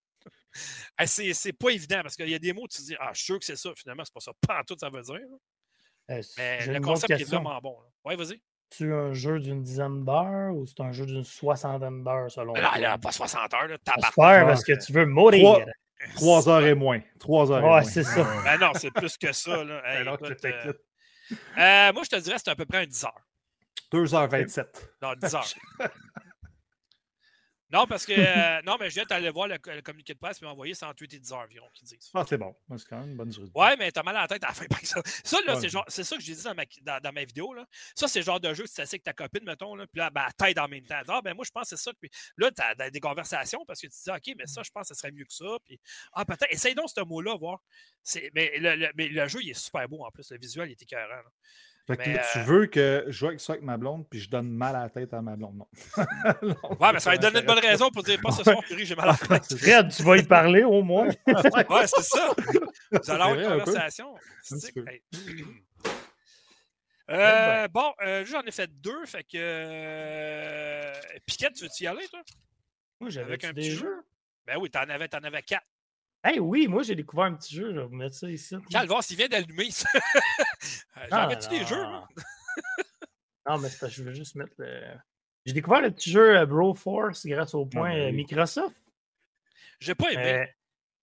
Ah, c'est pas évident parce qu'il y a des mots, tu te dis, ah, je suis sûr que c'est ça, finalement, c'est pas ça. Pas en tout, ça veut dire. Euh, Mais le concept est vraiment bon. Oui, vas-y. C'est un jeu d'une dizaine d'heures ou c'est un jeu d'une soixantaine d'heures selon toi? Là, pas 60 heures, là, parce que tu veux mourir. Trois heures et moins. Trois heures ouais, c'est ça. Ben non, c'est plus que ça. Là. Ben euh, euh, moi, je te dirais que c'est à peu près un 10 heures. 2h27. Non, 10 heures. Non, parce que. Euh, non, mais je viens d'aller voir le, communiqué de presse et m'envoyer 108 et 10 heures environ qu'ils disent. Ah, c'est bon. C'est quand même une bonne journée. Ouais, mais t'as mal à la tête à la fin, par exemple. Ça, là, c'est, genre, c'est ça que j'ai dit dans ma, dans, ma vidéo. Là. Ça, c'est le genre de jeu que tu avec ta copine, mettons, là, puis là, ben, t'aides en même temps. Ah, ben, moi, je pense que c'est ça. Puis là, t'as des conversations parce que tu te dis, OK, mais ça, je pense que ce serait mieux que ça. Puis, ah, peut-être. Essaye donc ce mot-là, voir. C'est, mais, le, mais le jeu, il est super beau en plus. Le visuel, il est écœurant. Fait que tu euh, veux que je joue avec ça avec ma blonde, puis je donne mal à la tête à ma blonde. Non. ouais, mais ça va lui donner une bonne raison pour dire pas ce soir, Fury, j'ai mal à la tête. Fred, tu vas y parler au moins. ouais, c'est ça. Vous allez avoir une conversation. Euh, bon, euh, j'en ai fait deux, fait que. Euh, Piquette, tu veux-tu y aller, toi? Moi, j'avais un petit jeu? Ben oui, t'en avais, en avais quatre. Hey, oui, moi j'ai découvert un petit jeu, je vais vous mettre ça ici. Calme, voir s'il vient d'allumer ça. J'en des jeux, moi. non, mais c'est parce que je veux juste mettre le. J'ai découvert le petit jeu euh, Bro Force grâce au point euh, Microsoft. J'ai pas aimé. Euh,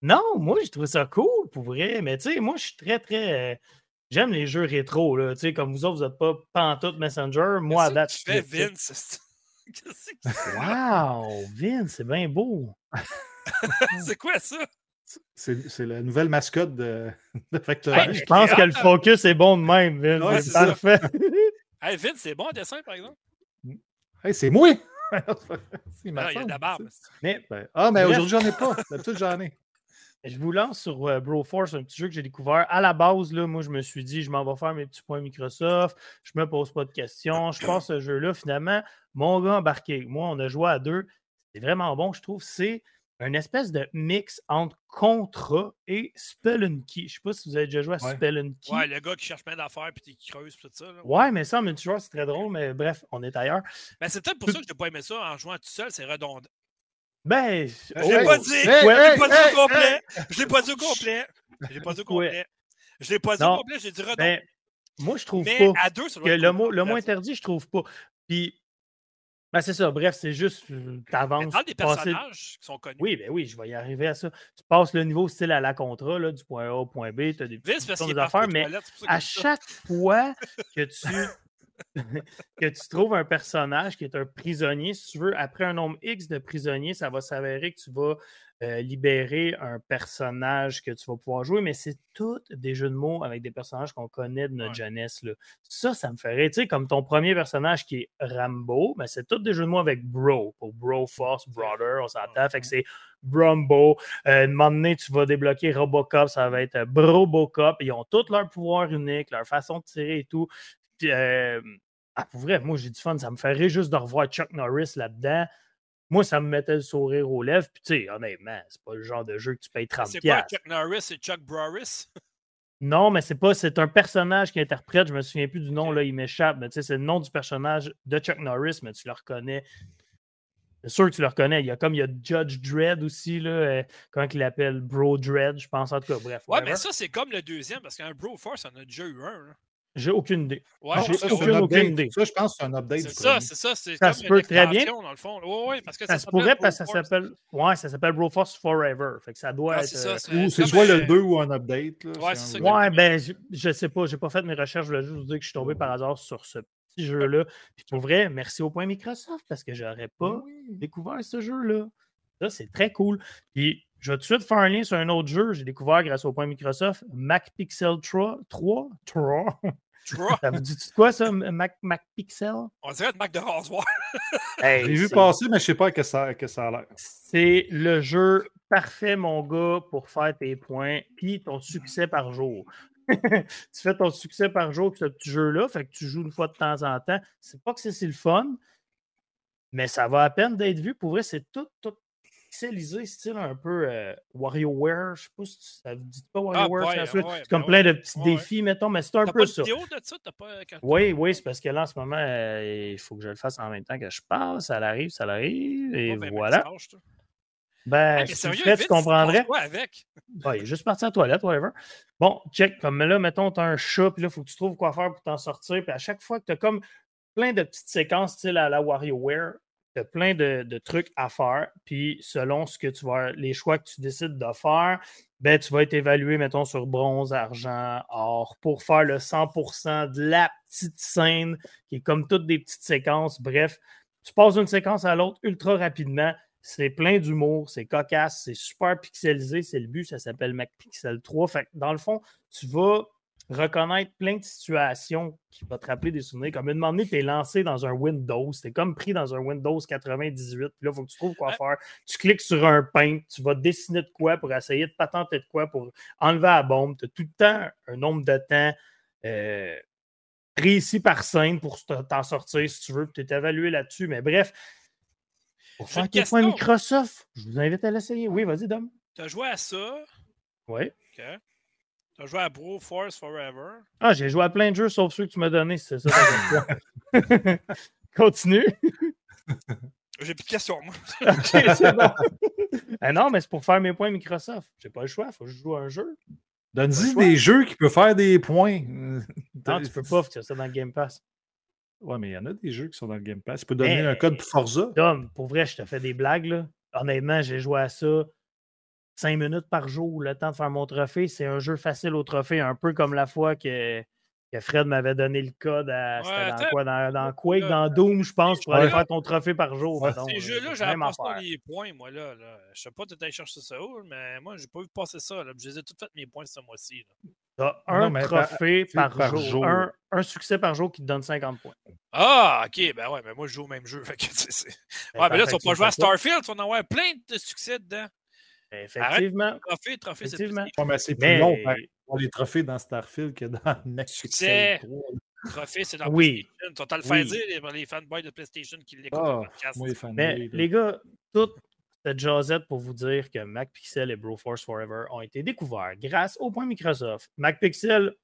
non, moi j'ai trouvé ça cool pour vrai, mais tu sais, moi je suis très très. J'aime les jeux rétro, là. Tu sais, comme vous autres, vous n'êtes pas pantoute Messenger. Moi, à date. Tu fais Vince? wow, Vince, c'est bien beau. c'est quoi ça? C'est la nouvelle mascotte de, de Factory. je pense que le focus est bon de même, Vince. c'est parfait. hey, Vince, c'est bon en dessin, par exemple? Hey, c'est moi! ah, il y a de la barbe. Mais, ben, ah, mais aujourd'hui, j'en ai pas. D'habitude, j'en ai. Je vous lance sur euh, Broforce, un petit jeu que j'ai découvert. À la base, là, moi, je me suis dit, je m'en vais faire mes petits points Microsoft, je me pose pas de questions, je passe ce jeu-là. Finalement, mon gars embarqué. Moi, on a joué à deux. C'est vraiment bon, je trouve. C'est un espèce de mix entre Contra et Spelunky. Je ne sais pas si vous avez déjà joué à Spelunky. Ouais, le gars qui cherche plein d'affaires puis qui creuse tout ça. Ouais, mais ça en multijoueur, c'est très drôle, mais bref, on est ailleurs. Ben, c'est peut-être pour ça que je n'ai pas aimé ça en jouant tout seul, c'est redondant. Ben, je l'ai pas dit. je l'ai pas dit au complet. Je l'ai pas dit au complet. Je l'ai pas dit au complet. Je l'ai pas dit au complet, j'ai dit redondant. Ben, moi, je trouve mais pas. à deux, que le mot, le mot interdit, je trouve pas. Puis ben, c'est ça. Bref, c'est juste, euh, tu avances. des personnages qui sont connus. Oui, ben oui, je vais y arriver à ça. Tu passes le niveau style à la contrat, là, du point A au point B, tu as des petites affaires, mais à chaque fois que tu que tu trouves un personnage qui est un prisonnier, si tu veux, après un nombre X de prisonniers, ça va s'avérer que tu vas euh, libérer un personnage que tu vas pouvoir jouer, mais c'est tout des jeux de mots avec des personnages qu'on connaît de notre jeunesse. Là. Ça, ça me ferait, tu sais, comme ton premier personnage qui est Rambo, mais c'est tout des jeux de mots avec Bro, pour Bro, Force, Brother, on s'entend, fait que c'est Brumbo. Euh, un moment donné, tu vas débloquer Robocop, ça va être Brobocop, ils ont tous leurs pouvoirs uniques, leur façon de tirer et tout. Euh, ah, pour vrai, moi j'ai du fun, ça me ferait juste de revoir Chuck Norris là-dedans. Moi, ça me mettait le sourire aux lèvres. Puis, tu sais, honnêtement, c'est pas le genre de jeu que tu payes 30$. C'est pas Chuck Norris, c'est Chuck Broris? Non, mais c'est pas. C'est un personnage qui interprète. Je me souviens plus du nom, là, il m'échappe. Mais tu sais, c'est le nom du personnage de Chuck Norris, mais tu le reconnais. C'est sûr que tu le reconnais. Il y a comme il y a Judge Dredd aussi, là. Euh, comment il l'appelle? Bro Dredd, je pense. En tout cas, bref. Ouais, mais ça, c'est comme le deuxième, parce qu'un Bro Force, on a déjà eu un. Là. J'ai aucune idée. Ouais, j'ai ça, aucune, aucune idée. Ça, je pense que c'est un update. C'est ça, c'est ça. C'est Ça comme se une peut très bien. dans le fond. Ouais, ouais, parce que Ça se s'appelle pourrait parce que ça s'appelle. Ouais, ça s'appelle Broforce Forever. Fait que ça doit Ah, être. c'est ça. euh, soit le 2 ou un update. Là, Ouais, c'est ça, Ouais, ben, je, je sais pas, j'ai pas fait mes recherches, je voulais juste vous dire que je suis tombé par hasard sur ce petit jeu-là. Puis pour vrai, merci au point Microsoft parce que j'aurais pas Oui. découvert ce jeu-là. Ça, c'est très cool. Puis je vais tout de suite faire un lien sur un autre jeu. J'ai découvert grâce au point Microsoft Mac Pixel 3. 3? 3? Trois? Ça vous dit quoi ça, Mac, Mac Pixel? On dirait le Mac de rasoir. Hey, J'ai vu passer, mais je sais pas que ça, que ça a l'air. C'est le jeu parfait, mon gars, pour faire tes points, puis ton succès par jour. tu fais ton succès par jour avec ce petit jeu-là, fait que tu joues une fois de temps en temps. C'est pas que c'est si le fun, mais ça va à peine d'être vu. Pour vrai, c'est tout, tout pixelisé, style un peu euh, WarioWare. Je sais pas si ça vous dit pas WarioWare. ouais, Switch. ouais, c'est comme ben plein ouais. de petits Ouais, ouais. défis, mettons, mais c'est un peu pas ça. vidéo de ça? T'as pas... quand- Oui, oui, c'est parce que là, en ce moment, euh, il faut que je le fasse en même temps que je parle. Ça arrive, ça arrive, et Ouais, ben, voilà. Ben, Ah, tu tu comprendrais. quoi avec? Ah, il est juste parti à la toilette, whatever. Bon, check. Comme là, mettons, tu as un chat, puis là, il faut que tu trouves quoi faire pour t'en sortir. Puis à chaque fois que tu as comme plein de petites séquences, style à la WarioWare, tu as plein de, trucs à faire. Puis selon ce que tu vas, les choix que tu décides de faire, ben, tu vas être évalué, mettons, sur bronze, argent, or, pour faire le 100% de la petite scène, qui est comme toutes des petites séquences. Bref, tu passes d'une séquence à l'autre ultra rapidement. C'est plein d'humour, c'est cocasse, c'est super pixelisé, c'est le but, ça s'appelle MacPixel 3. Fait que dans le fond, tu vas reconnaître plein de situations qui vont te rappeler des souvenirs. Comme une moment tu es lancé dans un Windows, tu es comme pris dans un Windows 98, puis là, il faut que tu trouves quoi faire. Tu cliques sur un paint, tu vas dessiner de quoi pour essayer de patenter de quoi pour enlever la bombe. Tu as tout le temps un nombre de temps euh, réussi par scène pour te- t'en sortir si tu veux, puis tu es évalué là-dessus. Mais bref, pour faire question. Microsoft, je vous invite à l'essayer. Oui, vas-y, Dom. T'as joué à ça? Oui. OK. T'as joué à Bro Force Forever? Ah, j'ai joué à plein de jeux sauf ceux que tu m'as donnés, si c'est ça. Continue. J'ai plus de questions, moi. Ok, c'est bon. Ah non, mais c'est pour faire mes points Microsoft. J'ai pas le choix, faut que je joue à un jeu. Donne-y des jeux qui peuvent faire des points. Non, tu peux pas, que ça dans le Game Pass. Ouais, mais il y en a des jeux qui sont dans le Game Pass. Tu peux donner Mais- un code pour Forza. Dom, pour vrai, je te fais des blagues, là. Honnêtement, j'ai joué à ça cinq minutes par jour, le temps de faire mon trophée. C'est un jeu facile au trophée, un peu comme la fois que, que Fred m'avait donné le code à. Ouais, dans quoi Dans, dans Quake, Là, dans Doom, je pense, pour aller faire ton trophée par jour. Ouais. Ces là. jeux-là, passé pas les points, moi, là. là. Je sais pas, t'étais allé chercher ça où, mais moi, j'ai pas vu passer ça. Là. Je les ai tous fait mes points ce mois-ci. T'as Non, un trophée par, par jour. jour. Un, un succès par jour qui te donne 50 points. Ah, ok, ben ouais, mais moi, je joue au même jeu. Fait que, tu Ben, ouais, mais là, tu vas tu pas jouer à. Starfield, tu vas en avoir plein de succès dedans. Effectivement. Trophée, trophée, c'est Effectivement. plus Ouais, mais c'est plus Mais long pour les trophées dans Starfield que dans Next Succès. Pixel 3. trophée, c'est dans Oui. PlayStation. Tu vas te le faire Oui. dire les, les fanboys de PlayStation qui l'écoutent Ah, podcast. moi, les fanboys, Mais les gars, toute cette jasette pour vous dire que MacPixel et Broforce Forever ont été découverts grâce au point Microsoft. MacPixel,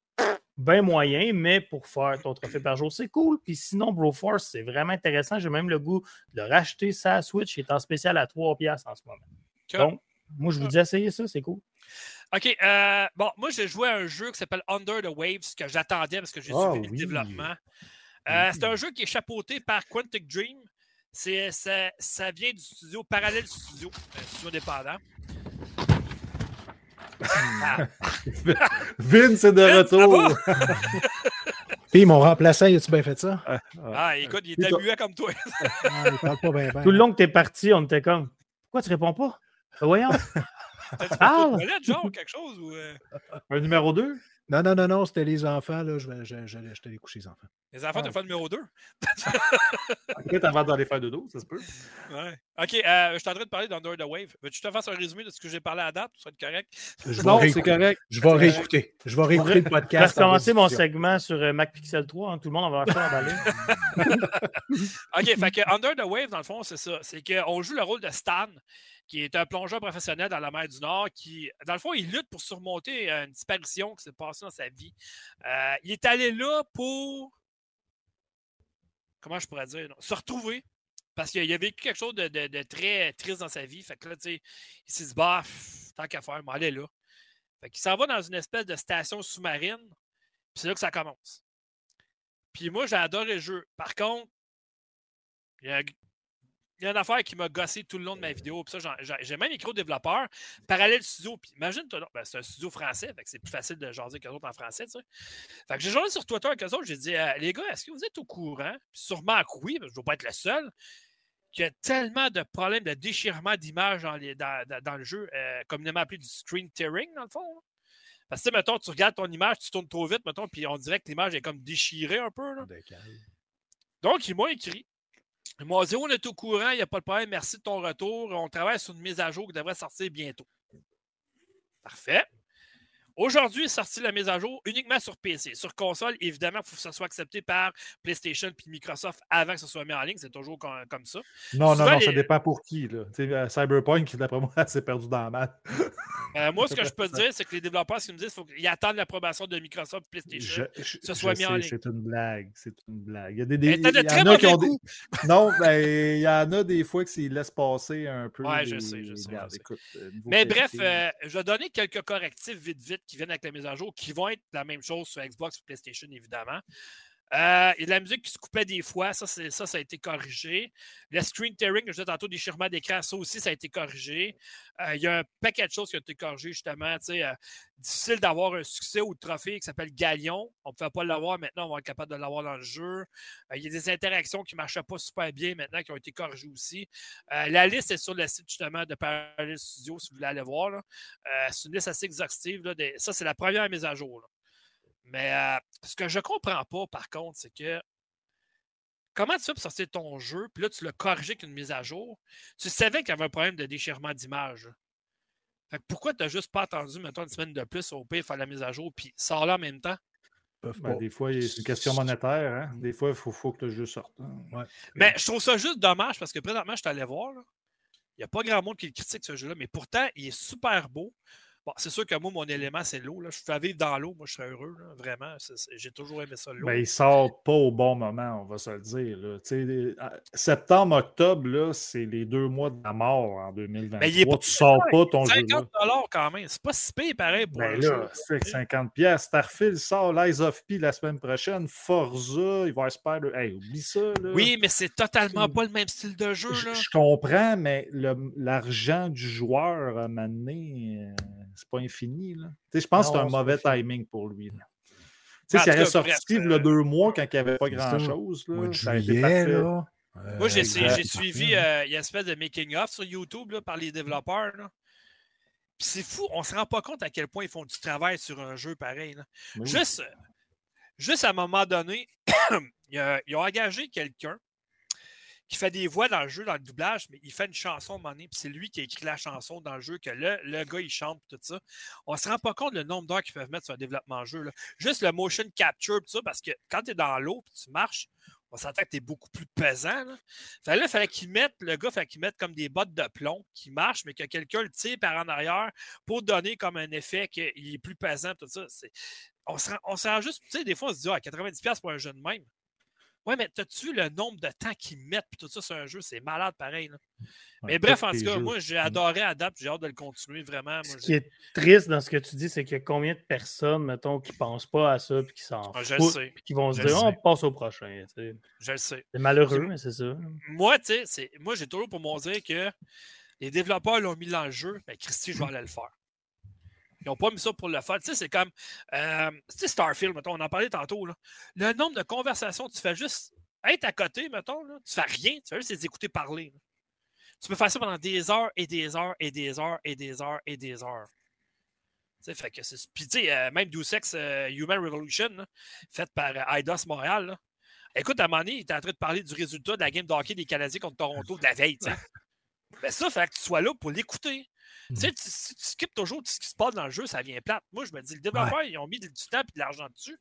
ben moyen, mais pour faire ton trophée par jour, c'est cool. Puis sinon, Broforce, c'est vraiment intéressant. J'ai même le goût de racheter sa Switch. Il est en spécial à 3 piastres en ce moment. Donc, moi, je vous dis, essayez ça, c'est cool. OK. euh, bon, moi, j'ai joué à un jeu qui s'appelle Under the Waves, que j'attendais parce que j'ai Ah, suivi le développement. Euh, C'est Oui. un jeu qui est chapeauté par Quantic Dream. C'est, ça, ça vient du studio Parallel Studio, un studio indépendant. Vince est de retour. Puis mon remplaçant, as-tu bien fait ça? Ah, Ah, écoute, il était muet comme toi. Ah, il parle pas bien, bien. Tout le long que tu es parti, on était comme Pourquoi tu réponds pas? Voyons. T'as-tu Parle. genre, quelque chose? Ou, euh, Un numéro 2? Non, non, non, non, c'était les enfants. Là, je, je, je, je, coucher les enfants. Les enfants, Ah. tu fait numéro 2. Peut-être avant d'aller faire de dos, ça se peut. Ouais. OK, euh, je suis en train de parler d'Under the Wave. Veux-tu te fasse un résumé de ce que j'ai parlé à date? Ça va être correct? Je vais Non, c'est réécouter. correct. Je vais réécouter. Je vais réécouter le Je vais podcast. en recommencer mon segment sur euh, MacPixel 3. hein. Tout le monde va faire emballer. OK, fait que Under the Wave, dans le fond, c'est ça. C'est qu'on joue le rôle de Stan, qui est un plongeur professionnel dans la mer du Nord, qui, dans le fond, il lutte pour surmonter une disparition qui s'est passée dans sa vie. Euh, il est allé là pour. Comment je pourrais dire? Se retrouver. Parce qu'il a vécu quelque chose de, très triste dans sa vie. Fait que là, tu sais, il s'est dit, bah, tant qu'à faire, m'en aller là. Fait qu'il s'en va dans une espèce de station sous-marine. Puis c'est là que ça commence. Puis moi, j'ai adoré le jeu. Par contre, il y a, il y a une affaire qui m'a gossé tout le long de ma vidéo. Puis ça, j'en- j'en- j'ai même écrit au développeur, Parallèle Studio. Puis imagine, ben, c'est un studio français, fait que c'est plus facile de jaser qu'eux autres en français, tu sais. Fait que j'ai jasé sur Twitter avec eux autres, j'ai dit, Euh, les gars, est-ce que vous êtes au courant? Puis sûrement que oui, que je ne veux pas être le seul, qu'il y a tellement de problèmes de déchirement d'images dans, le jeu, euh, communément appelé du screen tearing, dans le fond. là. Parce que, mettons, tu regardes ton image, tu tournes trop vite, mettons, puis on dirait que l'image est comme déchirée un peu. là. Donc, ils m'ont écrit. Ils m'ont dit On est au courant, il n'y a pas de problème, merci de ton retour. On travaille sur une mise à jour qui devrait sortir bientôt. Parfait. Aujourd'hui est sortie la mise à jour uniquement sur PC. Sur console, évidemment, il faut que ça soit accepté par PlayStation et Microsoft avant que ça soit mis en ligne. C'est toujours com- comme ça. Non, non, Souvent, non, ça les- dépend pour qui. Là. Euh, Cyberpunk, d'après moi, s'est perdu dans la malle. Euh, moi, ce que je peux te dire, c'est que les développeurs, ce qu'ils me disent, il faut qu'ils attendent l'approbation de Microsoft et PlayStation. Je- je- ce soit mis en ligne. C'est une blague. C'est une blague. Il y a des, des- de y très en a qui ont des-. Non, ben, il y en a des fois qui laissent passer un peu. Ouais, je sais, je sais, Regarde, je sais. écoute, euh, Mais bref, euh, je vais donner quelques correctifs vite, vite qui viennent avec la mise à jour, qui vont être la même chose sur Xbox et PlayStation, évidemment. Euh, il y a de la musique qui se coupait des fois, ça, ça, a été corrigé. Le screen tearing, je disais tantôt, déchirement d'écran, ça aussi, ça a été corrigé. Euh, il y a un paquet de choses qui ont été corrigées, justement. euh, difficile d'avoir un succès ou trophée qui s'appelle Galion. On ne pouvait pas l'avoir, maintenant, on va être capable de l'avoir dans le jeu. Euh, il y a des interactions qui ne marchaient pas super bien maintenant, qui ont été corrigées aussi. La liste est sur le site, justement, de Parallel Studio, si vous voulez aller voir. c'est une liste assez exhaustive. Ça, c'est la première mise à jour. Mais euh, ce que je comprends pas, par contre, c'est que comment tu fais pour sortir ton jeu, puis là, tu l'as corrigé avec une mise à jour. Tu savais qu'il y avait un problème de déchirement d'image. là. Fait que pourquoi tu n'as juste pas attendu, mettons, une semaine de plus au pire, faire la mise à jour, puis sort là en même temps? Ben, des fois, c'est une question monétaire. Hein? Des fois, il faut, faut que le jeu sorte. hein. Mais je trouve ça juste dommage parce que présentement, je suis allé voir. là, Il n'y a pas grand monde qui le critique ce jeu-là, mais pourtant, il est super beau. Bon, c'est sûr que moi, mon élément, c'est l'eau. Je fais vivre dans l'eau, moi, je serais heureux, là, vraiment. J'ai toujours aimé ça, l'eau. Ben, il sort pas au bon moment, on va se le dire. là. Les- à- Septembre, octobre, c'est les deux mois de la mort en 2023. Mais il est pas tu sors pas ton jeu. 50 quand même. C'est pas si pire pareil pour Ben là, jeu. c'est 50 pièces. Starfield sort l'Eyes of P la semaine prochaine. Forza, il va Spider. Hey, oublie ça. Là. Oui, mais c'est totalement pas le même style de jeu. Je, Là. je comprends, mais l'argent du joueur à un moment donné, euh, c'est pas infini. là. Tu sais, Je pense que c'est un mauvais fini. timing pour lui. là. Tu sais, s'il avait sorti bref, il y a euh, deux mois quand il n'y avait pas grand-chose, là, de ça a été juillet, parfait. là. Moi, j'ai euh, suivi, euh, il y a une espèce de making-of sur YouTube là, par les développeurs. là. Puis c'est fou, on se rend pas compte à quel point ils font du travail sur un jeu pareil. là. Oui. Juste, juste à un moment donné, ils ont engagé quelqu'un qui fait des voix dans le jeu, dans le doublage, mais il fait une chanson à un moment donné, puis c'est lui qui a écrit la chanson dans le jeu, que le, le gars, il chante, tout ça. On se rend pas compte le nombre d'heures qu'ils peuvent mettre sur un développement jeu. là. Juste le motion capture, tout ça, parce que quand tu es dans l'eau, puis tu marches, on s'entend que tu es beaucoup plus pesant. Là. Fait fallait qu'il mette, le gars, fallait qu'il mette comme des bottes de plomb qui marchent, mais que quelqu'un le tire par en arrière pour donner comme un effet qu'il est plus pesant, tout ça. On se rend, on se rend juste, tu sais, des fois, on se dit, ah, 90$ pour un jeu de même. Ouais, mais t'as-tu vu le nombre de temps qu'ils mettent puis tout ça sur un jeu? C'est malade pareil. là. Ouais, mais bref, en tout cas, jeux. moi, j'ai adoré Adapt, j'ai hâte de le continuer vraiment. Ce qui est triste dans ce que tu dis, c'est qu'il y a combien de personnes, mettons, qui pensent pas à ça puis qui s'en Ah, je le foutent, sais. puis qui vont se Je dire le on passe au prochain. Je le sais. C'est malheureux, mais c'est ça. Moi, tu sais, moi, j'ai toujours pour me dire que les développeurs l'ont mis dans le jeu, mais Christy, je vais aller le faire. Ils n'ont pas mis ça pour le faire. Tu sais, c'est comme. euh, tu sais, Starfield, mettons, on en parlait tantôt. Là. Le nombre de conversations, tu fais juste être à côté, mettons, là, tu fais rien, tu fais juste les écouter parler. là. Tu peux faire ça pendant des heures et des heures et des heures et des heures et des heures. fait que Puis, tu sais, même Deus Ex Human Revolution, fait par IDOS Montréal, Écoute, à un moment donné, il était en train de parler du résultat de la game d'hockey des Canadiens contre Toronto de la veille. Mais ben, ça, fait que tu sois là pour l'écouter. Tu sais, si tu skippes toujours ce qui se passe dans le jeu, ça vient plate. Moi, je me dis, les développeurs, ils ont mis du temps et de l'argent dessus.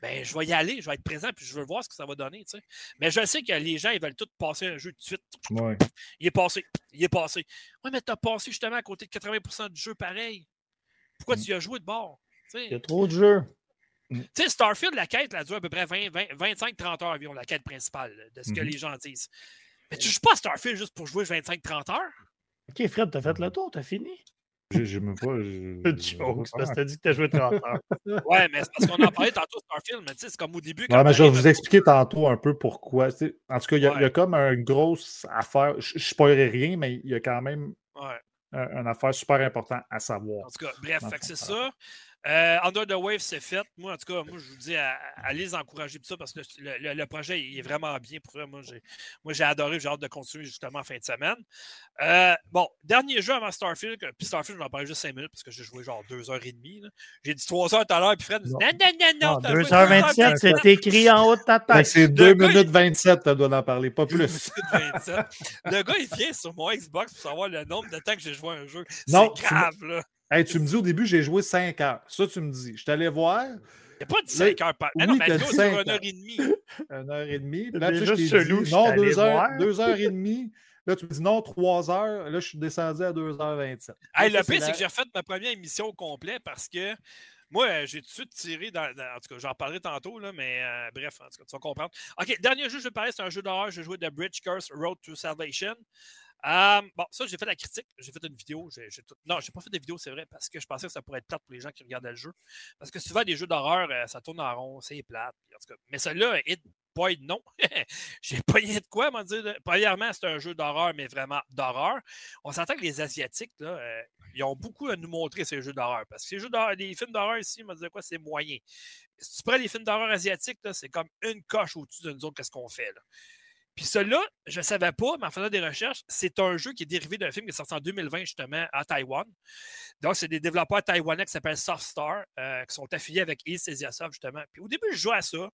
Ben, je vais y aller, je vais être présent, puis je veux voir ce que ça va donner. sais. Mais je sais que les gens, ils veulent tout passer un jeu tout de suite. Il est passé. Il est passé. Oui, mais tu as passé justement à côté de 80% du jeu pareil. Pourquoi mm. tu y as joué de bord? Il y a trop de jeux. Tu sais, Starfield, la quête, elle dure à peu près 25-30 heures environ, la quête principale, de ce que mm-hmm. les gens disent. Mais tu joues pas à Starfield juste pour jouer 25-30 heures? Ok, Fred, t'as fait le tour, t'as fini? J'ai même pas. Je joke, parce que t'as dit que t'as joué 30 heures. ouais, mais c'est parce qu'on en parlait tantôt Starfield, mais tu sais, c'est comme au début. Ouais, mais je vais vous expliquer tantôt un peu pourquoi. en tout cas, il y, a comme une grosse affaire. Je ne spoilerai rien, mais il y a quand même une affaire super importante à savoir. En tout cas, bref, c'est ça. Euh, Under the Wave, c'est fait. Moi, en tout cas, moi, je vous dis, allez les encourager pour ça parce que le, projet il est vraiment bien pour eux. Moi, j'ai adoré, j'ai hâte de continuer justement en fin de semaine. Euh, bon, dernier jeu avant Starfield, puis Starfield, je vais en parler juste 5 minutes parce que j'ai joué genre 2h30. J'ai dit 3 h tout à l'heure, puis Fred dit non, non, non, non. 2h27, c'est écrit en haut de ta tête. C'est 2 minutes 27, tu dois en parler, pas plus. 27. le gars, il vient sur mon Xbox pour savoir le nombre de temps que j'ai joué à un jeu. C'est grave, là. Hey, tu me dis au début, j'ai joué 5 heures. Ça, tu me dis. Je t'allais voir. Il n'y a pas de 5 heures par. Ah non, mais c'est une heure et demie. Une heure et demie. là, tu sais, je dit, non, 2 heures, deux heures et demie. Là, tu me dis non, 3 heures. Là, je suis descendu à 2h27. Hey, le pire, c'est que j'ai refait ma première émission au complet parce que moi, j'ai tout de suite tiré dans. en tout cas, j'en parlerai tantôt, là, mais euh, bref, en tout cas, tu vas comprendre. OK, dernier jeu que je vais parler, c'est un jeu d'horreur. Je joué The Bridge Curse Road to Salvation. Euh, bon, ça, j'ai fait la critique. J'ai fait une vidéo. Non, j'ai pas fait de vidéo, c'est vrai, parce que je pensais que ça pourrait être plate pour les gens qui regardaient le jeu. Parce que souvent, des jeux d'horreur, euh, ça tourne en rond, c'est plate. Tout. Mais celui-là, Hit Boy, non. j'ai pas de quoi, m'en dire. Premièrement, c'est un jeu d'horreur, mais vraiment d'horreur. On s'entend que les Asiatiques, là, euh, ils ont beaucoup à nous montrer ces jeux d'horreur. Parce que les, jeux les films d'horreur ici, on dire quoi, c'est moyen. Si tu prends les films d'horreur asiatiques, c'est comme une coche au-dessus de nous autres, qu'est-ce qu'on fait. Là? Puis celui-là, je ne savais pas, mais en faisant des recherches, c'est un jeu qui est dérivé d'un film qui est sorti en 2020 justement à Taïwan. Donc, c'est des développeurs taïwanais qui s'appellent Softstar, euh, qui sont affiliés avec East Asia Soft justement. Puis au début, je jouais à ça.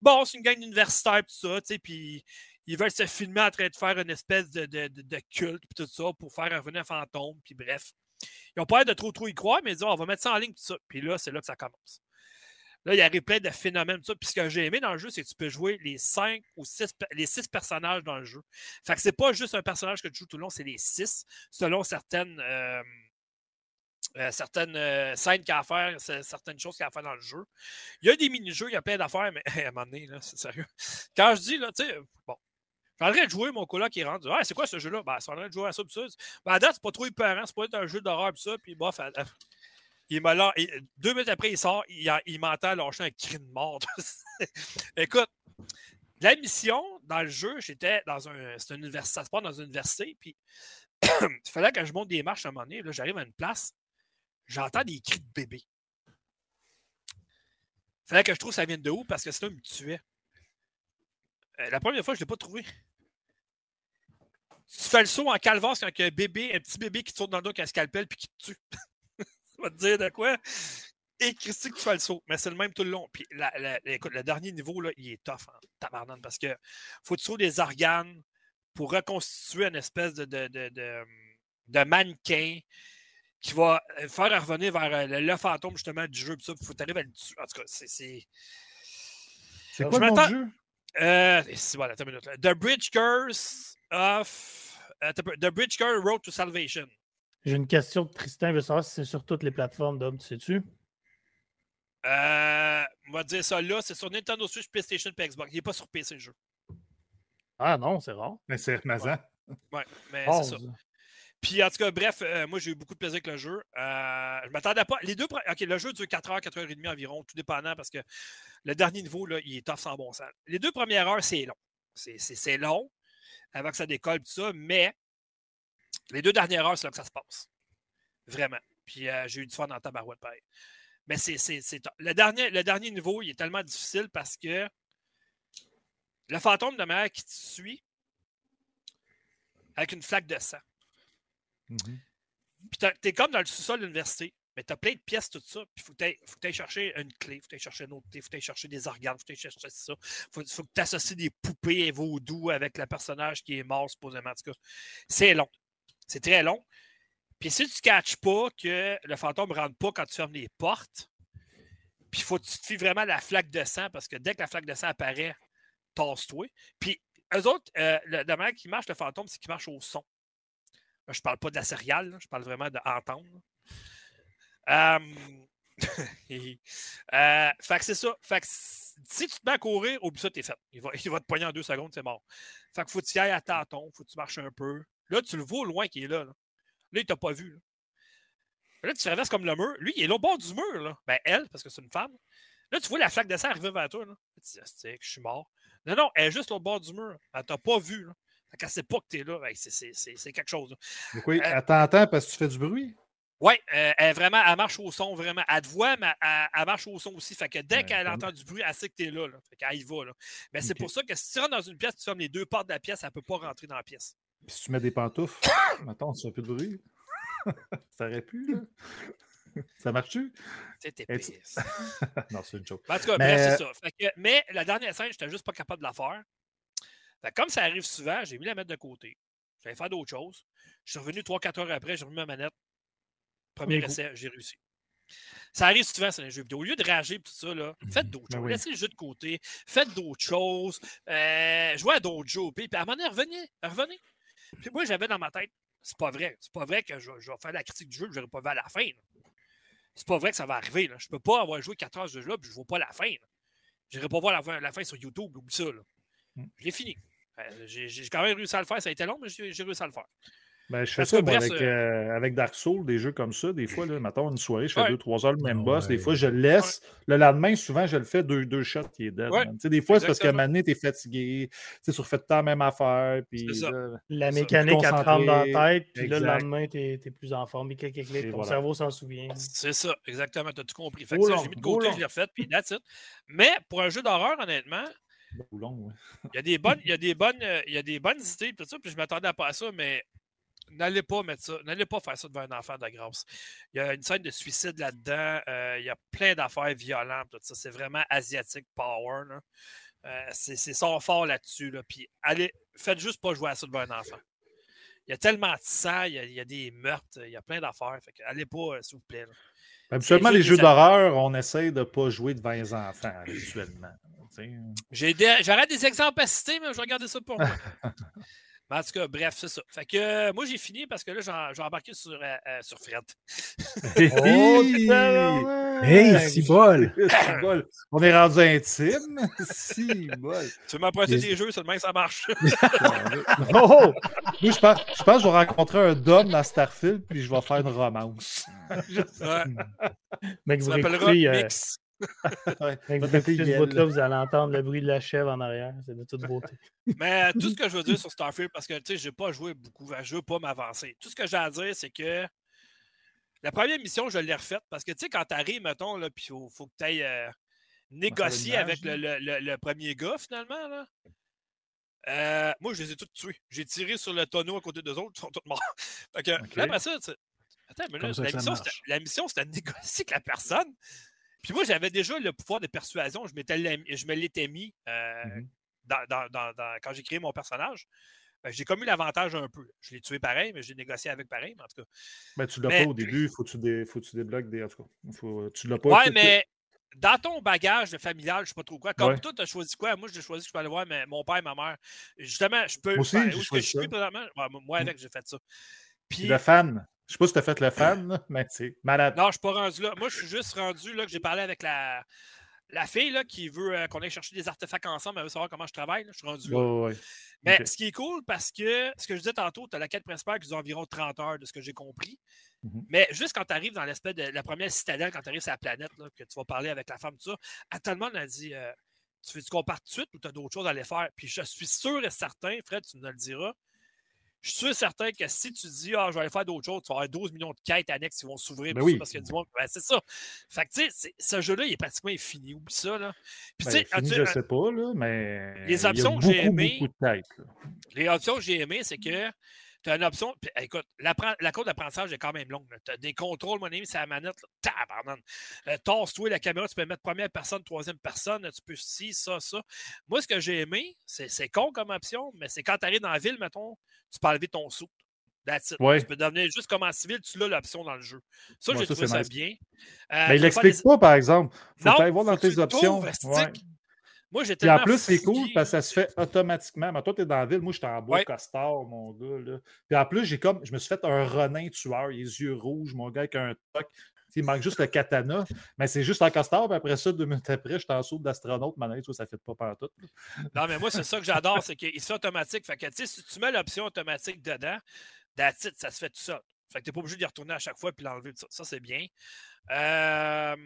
Bon, c'est une gang universitaire, tout ça, tu sais, puis ils veulent se filmer en train de faire une espèce de, de, culte, puis tout ça, pour faire revenir un fantôme, puis bref. Ils ont pas l'air de trop trop y croire, mais ils disent, on va mettre ça en ligne, tout ça. Puis là, c'est là que ça commence. Là, il y a plein de phénomènes. Tout ça. Puis ce que j'ai aimé dans le jeu, c'est que tu peux jouer les cinq ou six, les six personnages dans le jeu. Fait que c'est pas juste un personnage que tu joues tout le long, c'est les six, selon certaines. Euh, euh, certaines euh, scènes qu'il y a à faire, certaines choses qu'il y a à faire dans le jeu. Il y a des mini-jeux, il y a plein d'affaires, mais à un moment donné, c'est sérieux. Quand je dis, là, tu sais, bon, je de jouer, mon coloc qui rentre. Ah, c'est quoi ce jeu-là? Ben, c'est en de jouer à ça, puis ça. Ben, à date, pas trop hyper, c'est pas être un jeu d'horreur, puis ça, puis bof, il m'a deux minutes après, il sort, il, il m'entend lâcher un cri de mort. Écoute, la mission dans le jeu, j'étais dans un. C'est une université, ça se passe dans une université, puis il fallait que je monte des marches à un moment donné. Là, j'arrive à une place, j'entends des cris de bébé. Il fallait que je trouve ça vient de où parce que sinon, il me tuait. Euh, la première fois, je ne l'ai pas trouvé. Tu fais le saut en calvasse quand il y a un bébé, un petit bébé qui tourne dans le dos avec un scalpel puis qui te tue. va te dire de quoi. Et Christy, tu fais le saut. Mais c'est le même tout le long. Puis écoute, le dernier niveau, là, il est tough tabarnane parce que faut que tu des organes pour reconstituer une espèce de, de, de, mannequin qui va faire revenir vers euh, le, fantôme justement du jeu. Il faut t'arriver à le tuer. En tout cas, c'est. C'est quoi le jeu? Euh, voilà, une minute, The Bridge Curse of. Euh, The Bridge Curse Road to Salvation. J'ai une question que Tristan veut savoir si c'est sur toutes les plateformes d'hommes, tu sais-tu? Euh, on va dire ça là, c'est sur Nintendo Switch, PlayStation et Xbox. Il n'est pas sur PC le jeu. Ah non, c'est rare. Mais c'est Mazan. Ouais. mais c'est ça. Puis en tout cas, bref, euh, moi j'ai eu beaucoup de plaisir avec le jeu. Euh, je m'attendais pas. Les deux. Ok, le jeu dure 4 heures, 4 heures et demie environ, tout dépendant parce que le dernier niveau, là, il est tough sans bon sens. Les deux premières heures, c'est long. C'est long avant que ça décolle, tout ça, mais les deux dernières heures, c'est là que ça se passe. Vraiment. Puis euh, j'ai eu du fun dans tabarouette pareil. Mais c'est, le, dernier, le dernier niveau, il est tellement difficile parce que le fantôme de mère qui te suit avec une flaque de sang. Mm-hmm. Puis t'es comme dans le sous-sol de l'université. mais tu as plein de pièces, tout ça. Puis il faut que tu ailles chercher une clé, il faut que tu chercher une autre clé, il faut que tu chercher des organes, il faut que tu chercher ça. Il faut, faut, que tu associes des poupées et vaudou avec le personnage qui est mort, supposément. En tout cas, c'est long. C'est très long. Puis si tu ne catches pas que le fantôme ne rentre pas quand tu fermes les portes, puis il faut que tu te fies vraiment la flaque de sang, parce que dès que la flaque de sang apparaît, tasse-toi. Puis eux autres, euh, le, la manière qui marche le fantôme, c'est qu'il marche au son. Je ne parle pas de la céréale, je parle vraiment d'entendre. Euh, euh, fait que c'est ça. Fait que si tu te mets à courir, oublie ça, t'es fait. Il va, il va te poigner en deux secondes, c'est mort. Fait que faut que tu y ailles à tâtons, faut que tu marches un peu. Là, tu le vois au loin qui est là. Là, là il t'a pas vu. Là. tu traverses comme le mur. Lui, il est au bord du mur. Là. Ben, elle, parce que c'est une femme. Là, tu vois la flaque de sang arriver vers toi. Là. Tu dis, je suis mort. Non, non, elle est juste au bord du mur. Elle t'a pas vu. Là. Qu'elle sait pas que t'es là. Ben, c'est quelque chose. Donc oui, euh, elle t'entend parce que tu fais du bruit. Oui, euh, elle, vraiment, elle marche au son, vraiment. Elle te voit, mais elle, marche au son aussi. Fait que dès qu'elle entend du bruit, elle sait que tu es là, là. Fait qu'elle y va. Là. Mais c'est pour ça que si tu rentres dans une pièce, tu fermes les deux portes de la pièce, elle ne peut pas rentrer dans la pièce. Puis si tu mets des pantoufles, attends, tu fais un peu de bruit. ça aurait pu, là. Ça marche-tu? C'était non, c'est une chose. En tout cas, mais... c'est ça. Fait que, mais la dernière scène, je n'étais juste pas capable de la faire. Fait comme ça arrive souvent, j'ai mis la mettre de côté. J'allais faire d'autres choses. Je suis revenu 3-4 heures après, j'ai remis ma manette. Premier essai, j'ai réussi. Ça arrive souvent sur les jeux vidéo. Au lieu de rager et tout ça, là, faites d'autres ben choses. Laissez le jeu de côté. Faites d'autres choses. Euh, jouez à d'autres jeux. Puis, à un moment donné, revenez. Revenez. Puis moi, j'avais dans ma tête, c'est pas vrai. C'est pas vrai que je, vais faire la critique du jeu que je n'aurai pas vu à la fin. C'est pas vrai que ça va arriver. Là. Je peux pas avoir joué 4 heures de jeu-là puis je ne vois pas la fin. Je n'irai pas voir la fin, la fin sur YouTube. Oublie ça. Là. Mm. Je l'ai fini. Euh, j'ai quand même réussi à le faire. Ça a été long, mais j'ai réussi à le faire. Ben, je fais ça avec, euh, euh, avec, Dark Souls, des jeux comme ça. Des fois, là, mettons, une soirée, je fais 2-3 heures le même boss. Des fois, je le laisse. Le lendemain, souvent, je le fais deux, deux shots qui est dead. Des fois, c'est parce qu'à un moment donné, tu es fatigué. Tu refais tout le temps la même affaire. Puis, la mécanique, elle te rentre dans la tête. Puis là, le lendemain, tu es, plus en forme. Clic, clic, clic, ton cerveau s'en souvient. C'est ça, exactement. Tu as tout compris. Fait que j'ai mis de côté, je l'ai refait. Puis that's it. Mais pour un jeu d'horreur, honnêtement, il y a des bonnes, il y a des bonnes, il y a des bonnes idées, tout ça, puis je m'attendais pas à ça, mais n'allez pas mettre ça, n'allez pas faire ça devant un enfant de grâce. Il y a une scène de suicide là-dedans, euh, il y a plein d'affaires violentes, tout ça. C'est vraiment asiatique power. Euh, c'est son fort là-dessus. Là. Puis allez, faites juste pas jouer à ça devant un enfant. Il y a tellement de sang, il y a, des meurtres, il y a plein d'affaires. Fait que allez pas, euh, s'il vous plaît. Habituellement, les jeux d'horreur, on essaye de ne pas jouer devant les enfants, habituellement. J'aurais des exemples à citer, mais je regarder ça pour moi. en tout cas, bref, c'est ça. Fait que euh, moi, j'ai fini parce que là, j'ai embarqué sur, euh, euh, sur Fred. oh, hey, si bol! On est rendu intime. si bol. Tu veux m'apprêter des jeux, seulement ça marche. oh! je pense, je pense que je vais rencontrer un Dom dans Starfield, puis je vais faire une romance. ouais. Mec, vous Mix. là, vous allez entendre le bruit de la chèvre en arrière. C'est de toute beauté. Mais euh, tout ce que je veux dire sur Starfield, parce que je n'ai pas joué beaucoup, je ne veux pas m'avancer. Tout ce que j'ai à dire, c'est que la première mission, je l'ai refaite parce que tu sais, quand tu arrives, mettons, puis il faut, faut, que tu ailles euh, négocier avec le, le, le, premier gars, finalement. Là. Euh, moi, je les ai tous tués. J'ai tiré sur le tonneau à côté d'eux autres, ils sont tous morts. Fait que, là, après ça, Attends, mais là, la, mission, c'était de négocier avec la personne. Puis moi, j'avais déjà le pouvoir de persuasion. Je, je me l'étais mis euh, mmh quand j'ai créé mon personnage. Ben, j'ai comme eu l'avantage un peu. Je l'ai tué pareil, mais j'ai négocié avec pareil, en tout cas. Mais tu l'as pas au début, il faut que tu, dé, faut tu débloques des. En tout cas, faut, tu l'as pas. Ouais, mais dans ton bagage familial, je ne sais pas trop quoi, comme toi, tu as choisi quoi? Moi, j'ai choisi que je peux aller voir mon père et ma mère. Justement, je peux. Moi aussi, ben, où que je suis présentement? moi, avec, j'ai fait ça. Puis, le fan. Je sais pas si tu as fait le fan, mais c'est malade. Non, je suis pas rendu là. Moi, je suis juste rendu là que j'ai parlé avec la, la fille là, qui veut euh, qu'on aille chercher des artefacts ensemble, elle veut savoir comment je travaille. Je suis rendu là. Mais ce qui est cool, parce que ce que je disais tantôt, tu as la quête principale qui dure environ 30 heures de ce que j'ai compris. Mm-hmm. Mais juste quand tu arrives dans l'espèce de la première citadelle, quand tu arrives sur la planète, là, que tu vas parler avec la femme, tout ça, à tout le monde a dit euh, Tu veux qu'on parte tout de suite ou tu as d'autres choses à aller faire? Puis je suis sûr et certain, Fred, tu nous le diras, je suis sûr certain que si tu dis, ah, je vais aller faire d'autres choses, tu vas avoir 12 millions de quêtes annexes qui vont s'ouvrir ben oui. parce qu'il y a du monde. Ben, c'est ça. Fait que, tu sais, ce jeu-là, il est pratiquement fini. Oublie ça, là. Puis, ben, fini, je sais pas, là, mais. Les options que j'ai aimées. Les options que j'ai aimées, c'est que tu as une option. écoute, la courbe d'apprentissage est quand même longue. Tu as des contrôles, mon ami, c'est la manette. Tabarnan. Euh, toi la caméra, tu peux mettre première personne, troisième personne. Tu peux ci, ça, ça. Moi, ce que j'ai aimé, c'est con comme option, mais c'est quand tu arrives dans la ville, mettons, tu peux enlever ton sou. Tu peux devenir juste comme en civil, tu l'as l'option dans le jeu. Ça, j'ai trouvé ça bien. Euh, mais il l'explique pas, par exemple. Faut non, aller voir dans tes options. Moi, j'étais. en plus, c'est cool parce que ça se fait automatiquement. Mais toi, tu es dans la ville. Moi, j'étais en bois costard, mon gars. Là. Puis en plus, j'ai comme. Je me suis fait un renin tueur, les yeux rouges, mon gars, avec un toc. Il manque juste le katana, mais c'est juste en costard. Puis après ça, deux minutes après, je t'en saut d'astronaute. Maintenant, ça ne fait pas partout. Non, mais moi, c'est ça que j'adore, c'est qu'il fait automatique. Fait que, si tu mets l'option automatique dedans, that's ça se fait tout ça. Fait que tu n'es pas obligé d'y retourner à chaque fois et l'enlever. Ça, ça c'est bien. Euh...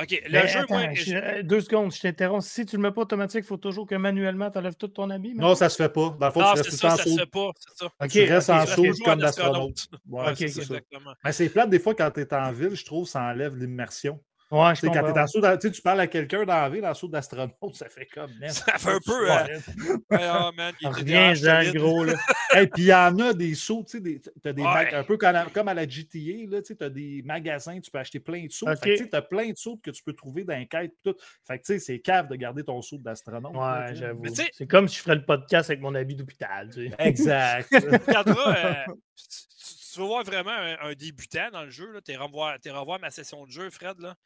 OK, le jeu, moi, euh, Deux secondes, je t'interromps. Si tu ne le mets pas automatique, il faut toujours que manuellement tu enlèves tout ton habit. Non, ça ne se fait pas. Dans le fond, non, tu restes ça, ça se fait pas. Ça. Okay, tu restes en saut comme l'astronaute. Ouais, okay, exactement. Mais c'est plate des fois quand tu es en ville, je trouve, ça enlève l'immersion. Ouais, je quand es en saut, tu parles à quelqu'un dans la ville en saut d'astronaute, ça fait comme. ça fait un peu. Hein. oh, man, Rien, Jean, gros. Là. Et puis il y en a des sauts, tu sais, tu as des un peu comme à, la GTA, tu as des magasins, tu peux acheter plein de sauts. Tu as plein de sauts que tu peux trouver dans les quêtes. Tout. Fait que tu sais, c'est cave de garder ton saut d'astronaute. Ouais, j'avoue. C'est comme si je ferais le podcast avec mon habit d'hôpital. Tu sais. Exact. tu veux voir vraiment un, débutant dans le jeu, tu es revoir ma session de jeu, Fred. Là.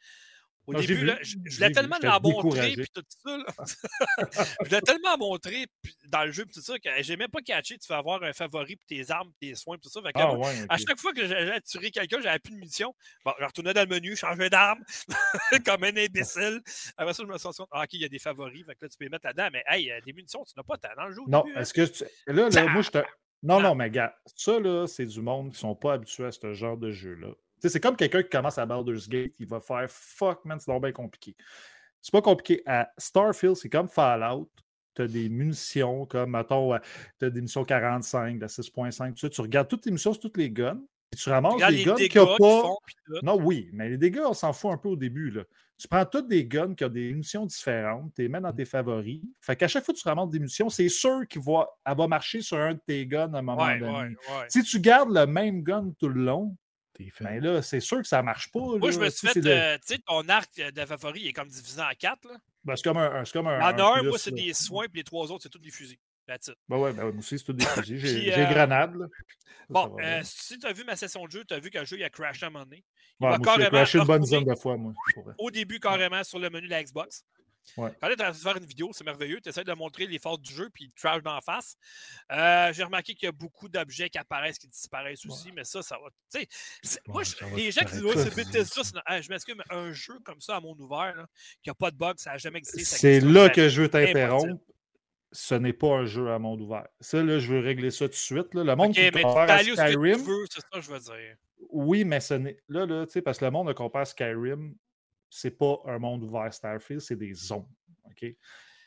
Au début, là, je, je voulais tellement la montrer puis tout ça. je voulais tellement montrer dans le jeu puis tout ça que j'ai même pas catché. Tu vas avoir un favori pour tes armes, tes soins tout ça. Ah, à chaque fois que j'allais tuer quelqu'un, j'avais plus de munitions. Bon, je retournais dans le menu, changeais d'arme comme un imbécile. Après ça, je me suis dit, ah, OK, il y a des favoris. Fait que là, tu peux les mettre là-dedans. Mais hey, des munitions, tu n'as pas tant dans le jeu. Non, hein. est-ce que tu... là, là moi, je te. Non, non, mais gars, ça, là, c'est du monde qui sont pas habitués à ce genre de jeu-là. C'est comme quelqu'un qui commence à Baldur's Gate, il va faire fuck, man, c'est donc bien compliqué. C'est pas compliqué. À Starfield, c'est comme Fallout. Tu as des munitions comme, mettons, tu as des munitions 45, de 6.5, tu, tu regardes toutes les munitions sur toutes les guns, et tu ramasses des guns qui n'ont pas. non, oui, mais les dégâts, on s'en fout un peu au début. Là. Tu prends toutes des guns qui ont des munitions différentes, tu les mets dans tes favoris. Fait qu'à chaque fois que tu ramasses des munitions, c'est sûr qu'elle va, va marcher sur un de tes guns à un moment donné. Si tu gardes le même gun tout le long, ben là, c'est sûr que ça ne marche pas. Moi, je me suis fait, euh, tu sais, ton arc de favori il est comme divisé en quatre. Là. Ben, c'est comme un. C'est comme un, en un, moi, c'est des soins, puis les trois autres, c'est tous des fusils. Ben ouais, ben moi aussi, c'est tous des fusils. J'ai euh, grenade. bon, euh, si tu as vu ma session de jeu, tu as vu le jeu il a crashé à un moment donné. Il ouais, moi, crashé une bonne zone de fois, moi. Au début, carrément, sur le menu de la Xbox. Quand tu es en train de faire une vidéo, c'est merveilleux. Tu essaies de montrer les forces du jeu, puis tu trash d'en face. Euh, j'ai remarqué qu'il y a beaucoup d'objets qui apparaissent, qui disparaissent aussi, mais ça, ça va. Tu sais, moi, les gens qui disent c'est Bethesda, je m'excuse, mais un jeu comme ça à monde ouvert, là, qui n'a pas de bug, ça n'a jamais existé. C'est là que je veux t'interrompre. Ce n'est pas un jeu à monde ouvert. Ça, là, je veux régler ça tout de suite. Là. Le monde qui compare à Skyrim. C'est ça que je veux dire. Oui, mais ce n'est. Là, là, tu sais, parce que le monde ne compare Skyrim c'est pas un monde ouvert Starfield, c'est des zones. OK?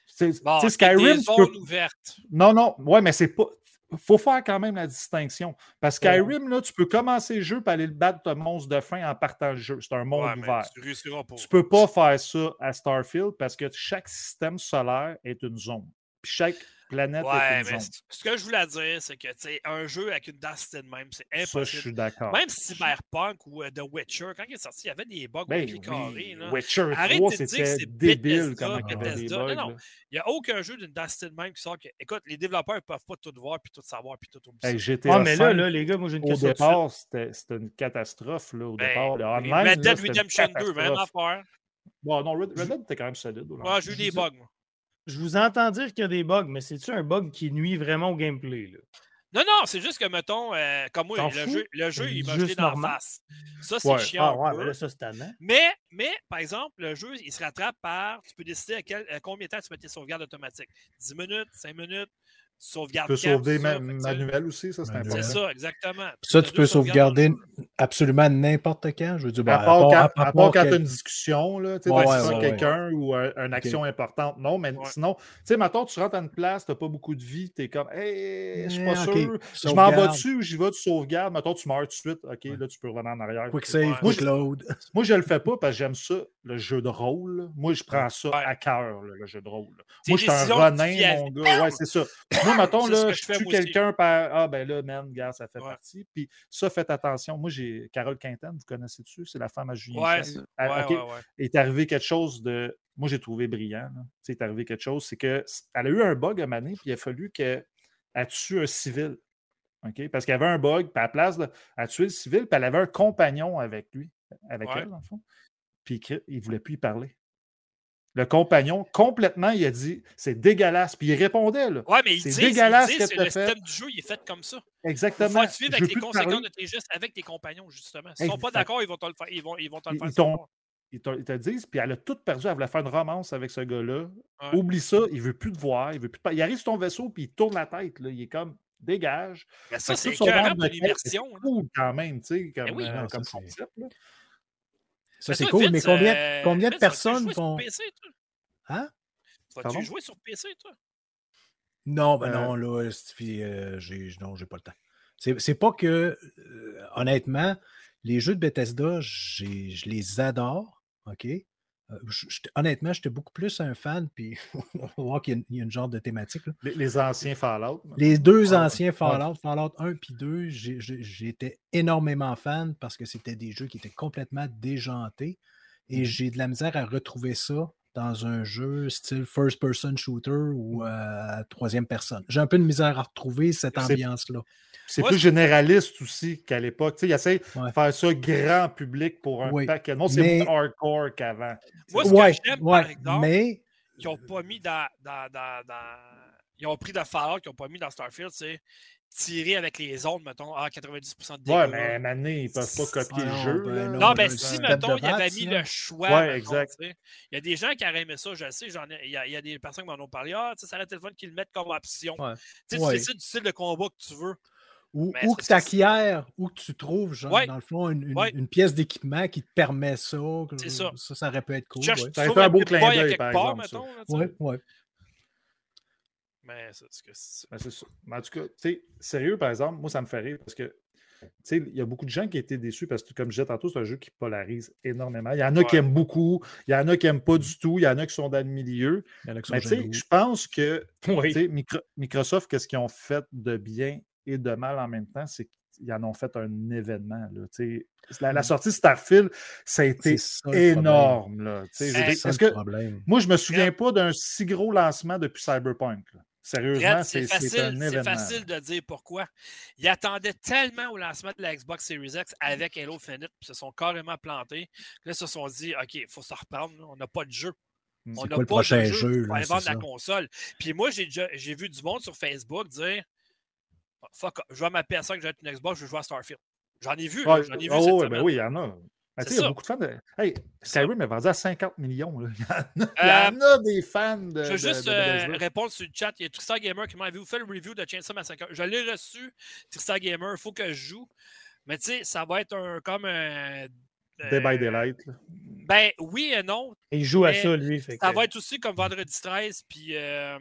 C'est bon, Skyrim. Des zones ouvertes. Non, non, ouais, mais c'est pas. Il faut faire quand même la distinction. Parce que Skyrim, là, tu peux commencer le jeu et aller le battre ton monstre de fin en partant le jeu. C'est un monde ouvert. Tu ne peux pas faire ça à Starfield parce que chaque système solaire est une zone. Puis chaque planète ouais, mais Ce que je voulais dire, c'est que un jeu avec une densité de même, c'est impossible. Ça, je suis d'accord. Même Cyberpunk ou uh, The Witcher, quand il est sorti, il y avait des bugs ben, au pied carré. Là. Witcher Arrête 3, c'était débile comme Bethesda. Non, non. Il n'y a aucun jeu d'une densité de même qui sort que. Écoute, les développeurs ne peuvent pas tout voir, puis tout savoir, puis tout oublier. Hey, GTA ah, mais là, là, les gars, moi j'ai une question. Au départ, c'était une catastrophe. Là, au ben, départ, le online. Red Dead Redemption 2, même affaire. Bon, non, Red Dead était quand même solide. Ouais, j'ai eu des bugs, moi. Je vous entends dire qu'il y a des bugs, mais c'est-tu un bug qui nuit vraiment au gameplay? Là? Non, non, c'est juste que, mettons, euh, comme moi, le jeu, le jeu, il m'a jeté dans la face. Ça, c'est chiant. Ah, ouais, mais, ça, mais, mais, par exemple, le jeu, il se rattrape par. Tu peux décider à, quel, à combien de temps tu mets tes sauvegardes automatiques? 10 minutes, 5 minutes, sauvegarde. Tu peux sauvegarder manuel aussi, ça, c'est important. C'est ça, exactement. ça, tu peux sauvegarder absolument n'importe quand. Je veux dire, à, part quand, tu as une discussion, là, tu sais, quelqu'un ou une action importante. Non, mais sinon, tu sais, maintenant, tu rentres à une place, tu n'as pas beaucoup de vie, tu es comme, hey, je suis pas sûr, je m'en vais dessus ou j'y vais, tu sauvegardes. Maintenant, tu meurs tout de suite. OK, là, tu peux revenir en arrière. Quick save, quick load. Moi, je le fais pas parce que j'aime ça, le jeu de rôle. Moi, je prends ça à cœur, le jeu de rôle. Moi, je suis un renin, mon gars. Ouais, c'est ça. Moi, mettons, là, je tue quelqu'un par. Ah, ben là, man, gars, ça fait partie. Puis ça, faites attention. Moi, j'ai Carole Quintan, vous connaissez dessus? C'est la femme à Julien. Ouais, ouais, Il est arrivé quelque chose de. Moi, j'ai trouvé brillant. Il est arrivé quelque chose. C'est qu'elle a eu un bug à Mané, puis il a fallu qu'elle tue un civil. OK? Parce qu'il y avait un bug, puis à la place, elle tué le civil, puis elle avait un compagnon avec lui, avec elle, dans le fond. Puis il ne voulait plus y parler. Le compagnon, complètement, il a dit c'est dégueulasse. Puis il répondait. Là, ouais, mais il c'est dégueulasse ce que le système du jeu il est fait comme ça. Exactement. Il faut suivre avec les conséquences de tes gestes avec tes compagnons, justement. S'ils ne sont pas d'accord, ils vont te le faire. Ils vont, ils vont te le faire. Ils, te, ils te disent, puis elle a tout perdu. Elle voulait faire une romance avec ce gars-là. Oublie ça, il ne veut plus te voir. Il, veut plus te... il arrive sur ton vaisseau, puis il tourne la tête. Là. Il est comme dégage. Mais ça, c'est de l'immersion. C'est cool quand même, tu sais, comme, oui, euh, comme concept. Là. Ça, c'est cool, mais combien, euh, combien de personnes vont. Hein? Vas-tu jouer sur PC, toi? Non, ben non, là, euh, j'ai, non, j'ai pas le temps. C'est, pas que, euh, honnêtement, les jeux de Bethesda, je les adore, OK? Euh, honnêtement, j'étais beaucoup plus un fan, puis on va voir qu'il y, a une, genre de thématique. Les, anciens Fallout. Les deux anciens Fallout, Fallout 1 puis 2, j'étais énormément fan parce que c'était des jeux qui étaient complètement déjantés et mmh j'ai de la misère à retrouver ça dans un jeu style first-person shooter ou euh, troisième personne. J'ai un peu de misère à retrouver cette ambiance-là. C'est plus généraliste aussi qu'à l'époque. Il essaie de faire ça grand public pour un paquet. Non, c'est moins hardcore qu'avant. Moi, ce que j'aime, par exemple, mais... qu'ils n'ont pas mis dans, dans, dans, dans, Ils ont pris de Fallout qu'ils n'ont pas mis dans Starfield, c'est tirer avec les ondes, mettons, à 90% de dégâts. Ouais, mais maintenant, ils ne peuvent pas copier le jeu. Ben non, mais si, mettons, il avait mis le choix. Ouais, exact. Il y a des gens qui auraient aimé ça, je sais. Il y, a, y a des personnes qui m'en ont parlé. Ah, ça serait le fun qu'ils le mettent comme option. Tu sais, tu du style de combat que tu veux. Ou, que tu acquiers, ou que tu trouves, genre, dans le fond, une, pièce d'équipement qui te permet ça. C'est ça. ça. Ça, aurait pu être cool. Tu ça aurait un beau clin d'œil, par exemple. Mettons, oui, oui. Mais c'est ce que c'est. Ben, ça. Mais en tout cas, tu sais, sérieux, par exemple, moi, ça me fait rire parce que il y a beaucoup de gens qui étaient déçus parce que, comme je disais tantôt, c'est un jeu qui polarise énormément. Il y en a qui aiment beaucoup, il y en a qui n'aiment pas du tout, il y en a qui sont dans le milieu. Mais je pense que Microsoft, qu'est-ce qu'ils ont fait de bien et de mal en même temps, c'est qu'ils en ont fait un événement. Là, la, la, mm. sortie Starfield, ça a été énorme. Là, que, moi, je ne me souviens pas d'un si gros lancement depuis Cyberpunk. Sérieusement, c'est facile, C'est facile de dire pourquoi. Ils attendaient tellement au lancement de la Xbox Series X avec Halo Infinite, puis se sont carrément plantés. Là, ils se sont dit, OK, il faut se reprendre. On n'a pas de jeu. On n'a pas le prochain de jeu, jeu pour aller vendre la console. Puis moi, j'ai vu du monde sur Facebook dire Fuck, je vois ma PS5, j'ai une Xbox, je veux jouer à Starfield. J'en ai vu. j'en ai vu oh, cette ben oui, il y en a. Ben, il y a beaucoup de fans de. Hey, Skyrim est vendu à 50 millions. Là. Il, y en a, des fans de. Je veux juste euh, répondre sur le chat. Il y a Tristar Gamer qui m'a dit Vous faites le review de Chainsaw Massacre Je l'ai reçu, Tristar Gamer. Il faut que je joue. Mais tu sais, ça va être un, comme un. Euh, Day by Daylight. Ben oui et non. il joue à ça, lui. Fait ça va être aussi comme vendredi 13. Puis. Euh,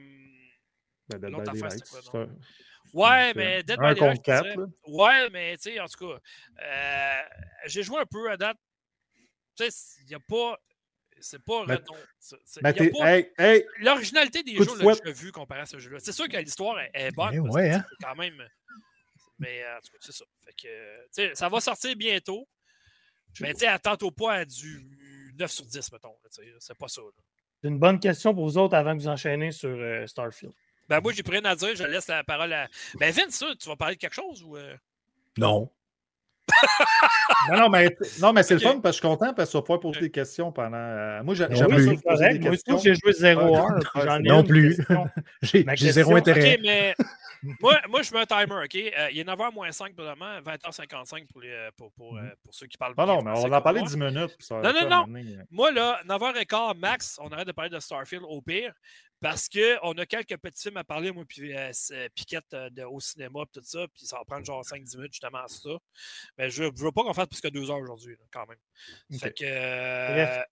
ben, Dead by Daylight. Quoi, Ouais, mais Dead by Daylight. Ouais, mais tu sais, en tout cas, euh, j'ai joué un peu à date tu sais, il n'y a pas. C'est pas. L'originalité des jeux que j'ai vu comparé à ce jeu-là. C'est sûr que l'histoire est, bonne. Mais hein. quand même. Mais en tout cas, c'est ça. Fait que, ça va sortir bientôt. Mais tu sais, attends-toi pas à du 9 sur 10, mettons. C'est pas ça. C'est une bonne question pour vous autres avant que vous enchaînez sur euh, Starfield. Ben moi, j'ai plus rien à dire. Je laisse la parole à. Ben Vince, tu vas parler de quelque chose ou. Euh? Non non, non, mais, non, mais c'est le fun parce que je suis content parce que tu vas pouvoir poser des questions pendant. Euh, moi, j'aime ça poser des j'ai joué 0 heure. Non plus. j'ai zéro intérêt. mais moi, moi, je mets un timer, OK? Euh, il est 9h moins 5 pour 20h55 pour, les, euh, pour, pour, pour, ceux qui parlent. Non, non, mais on va en parler 10 minutes. non, non, non. Moi, là, 9h15 max, on arrête de parler de Starfield au pire. Parce qu'on a quelques petits films à parler, moi, puis euh, Piquette euh, de, au cinéma, tout ça, puis ça va prendre genre 5-10 minutes justement à ça. Mais je ne veux pas qu'on fasse plus que deux heures aujourd'hui, quand même. Fait que. Euh,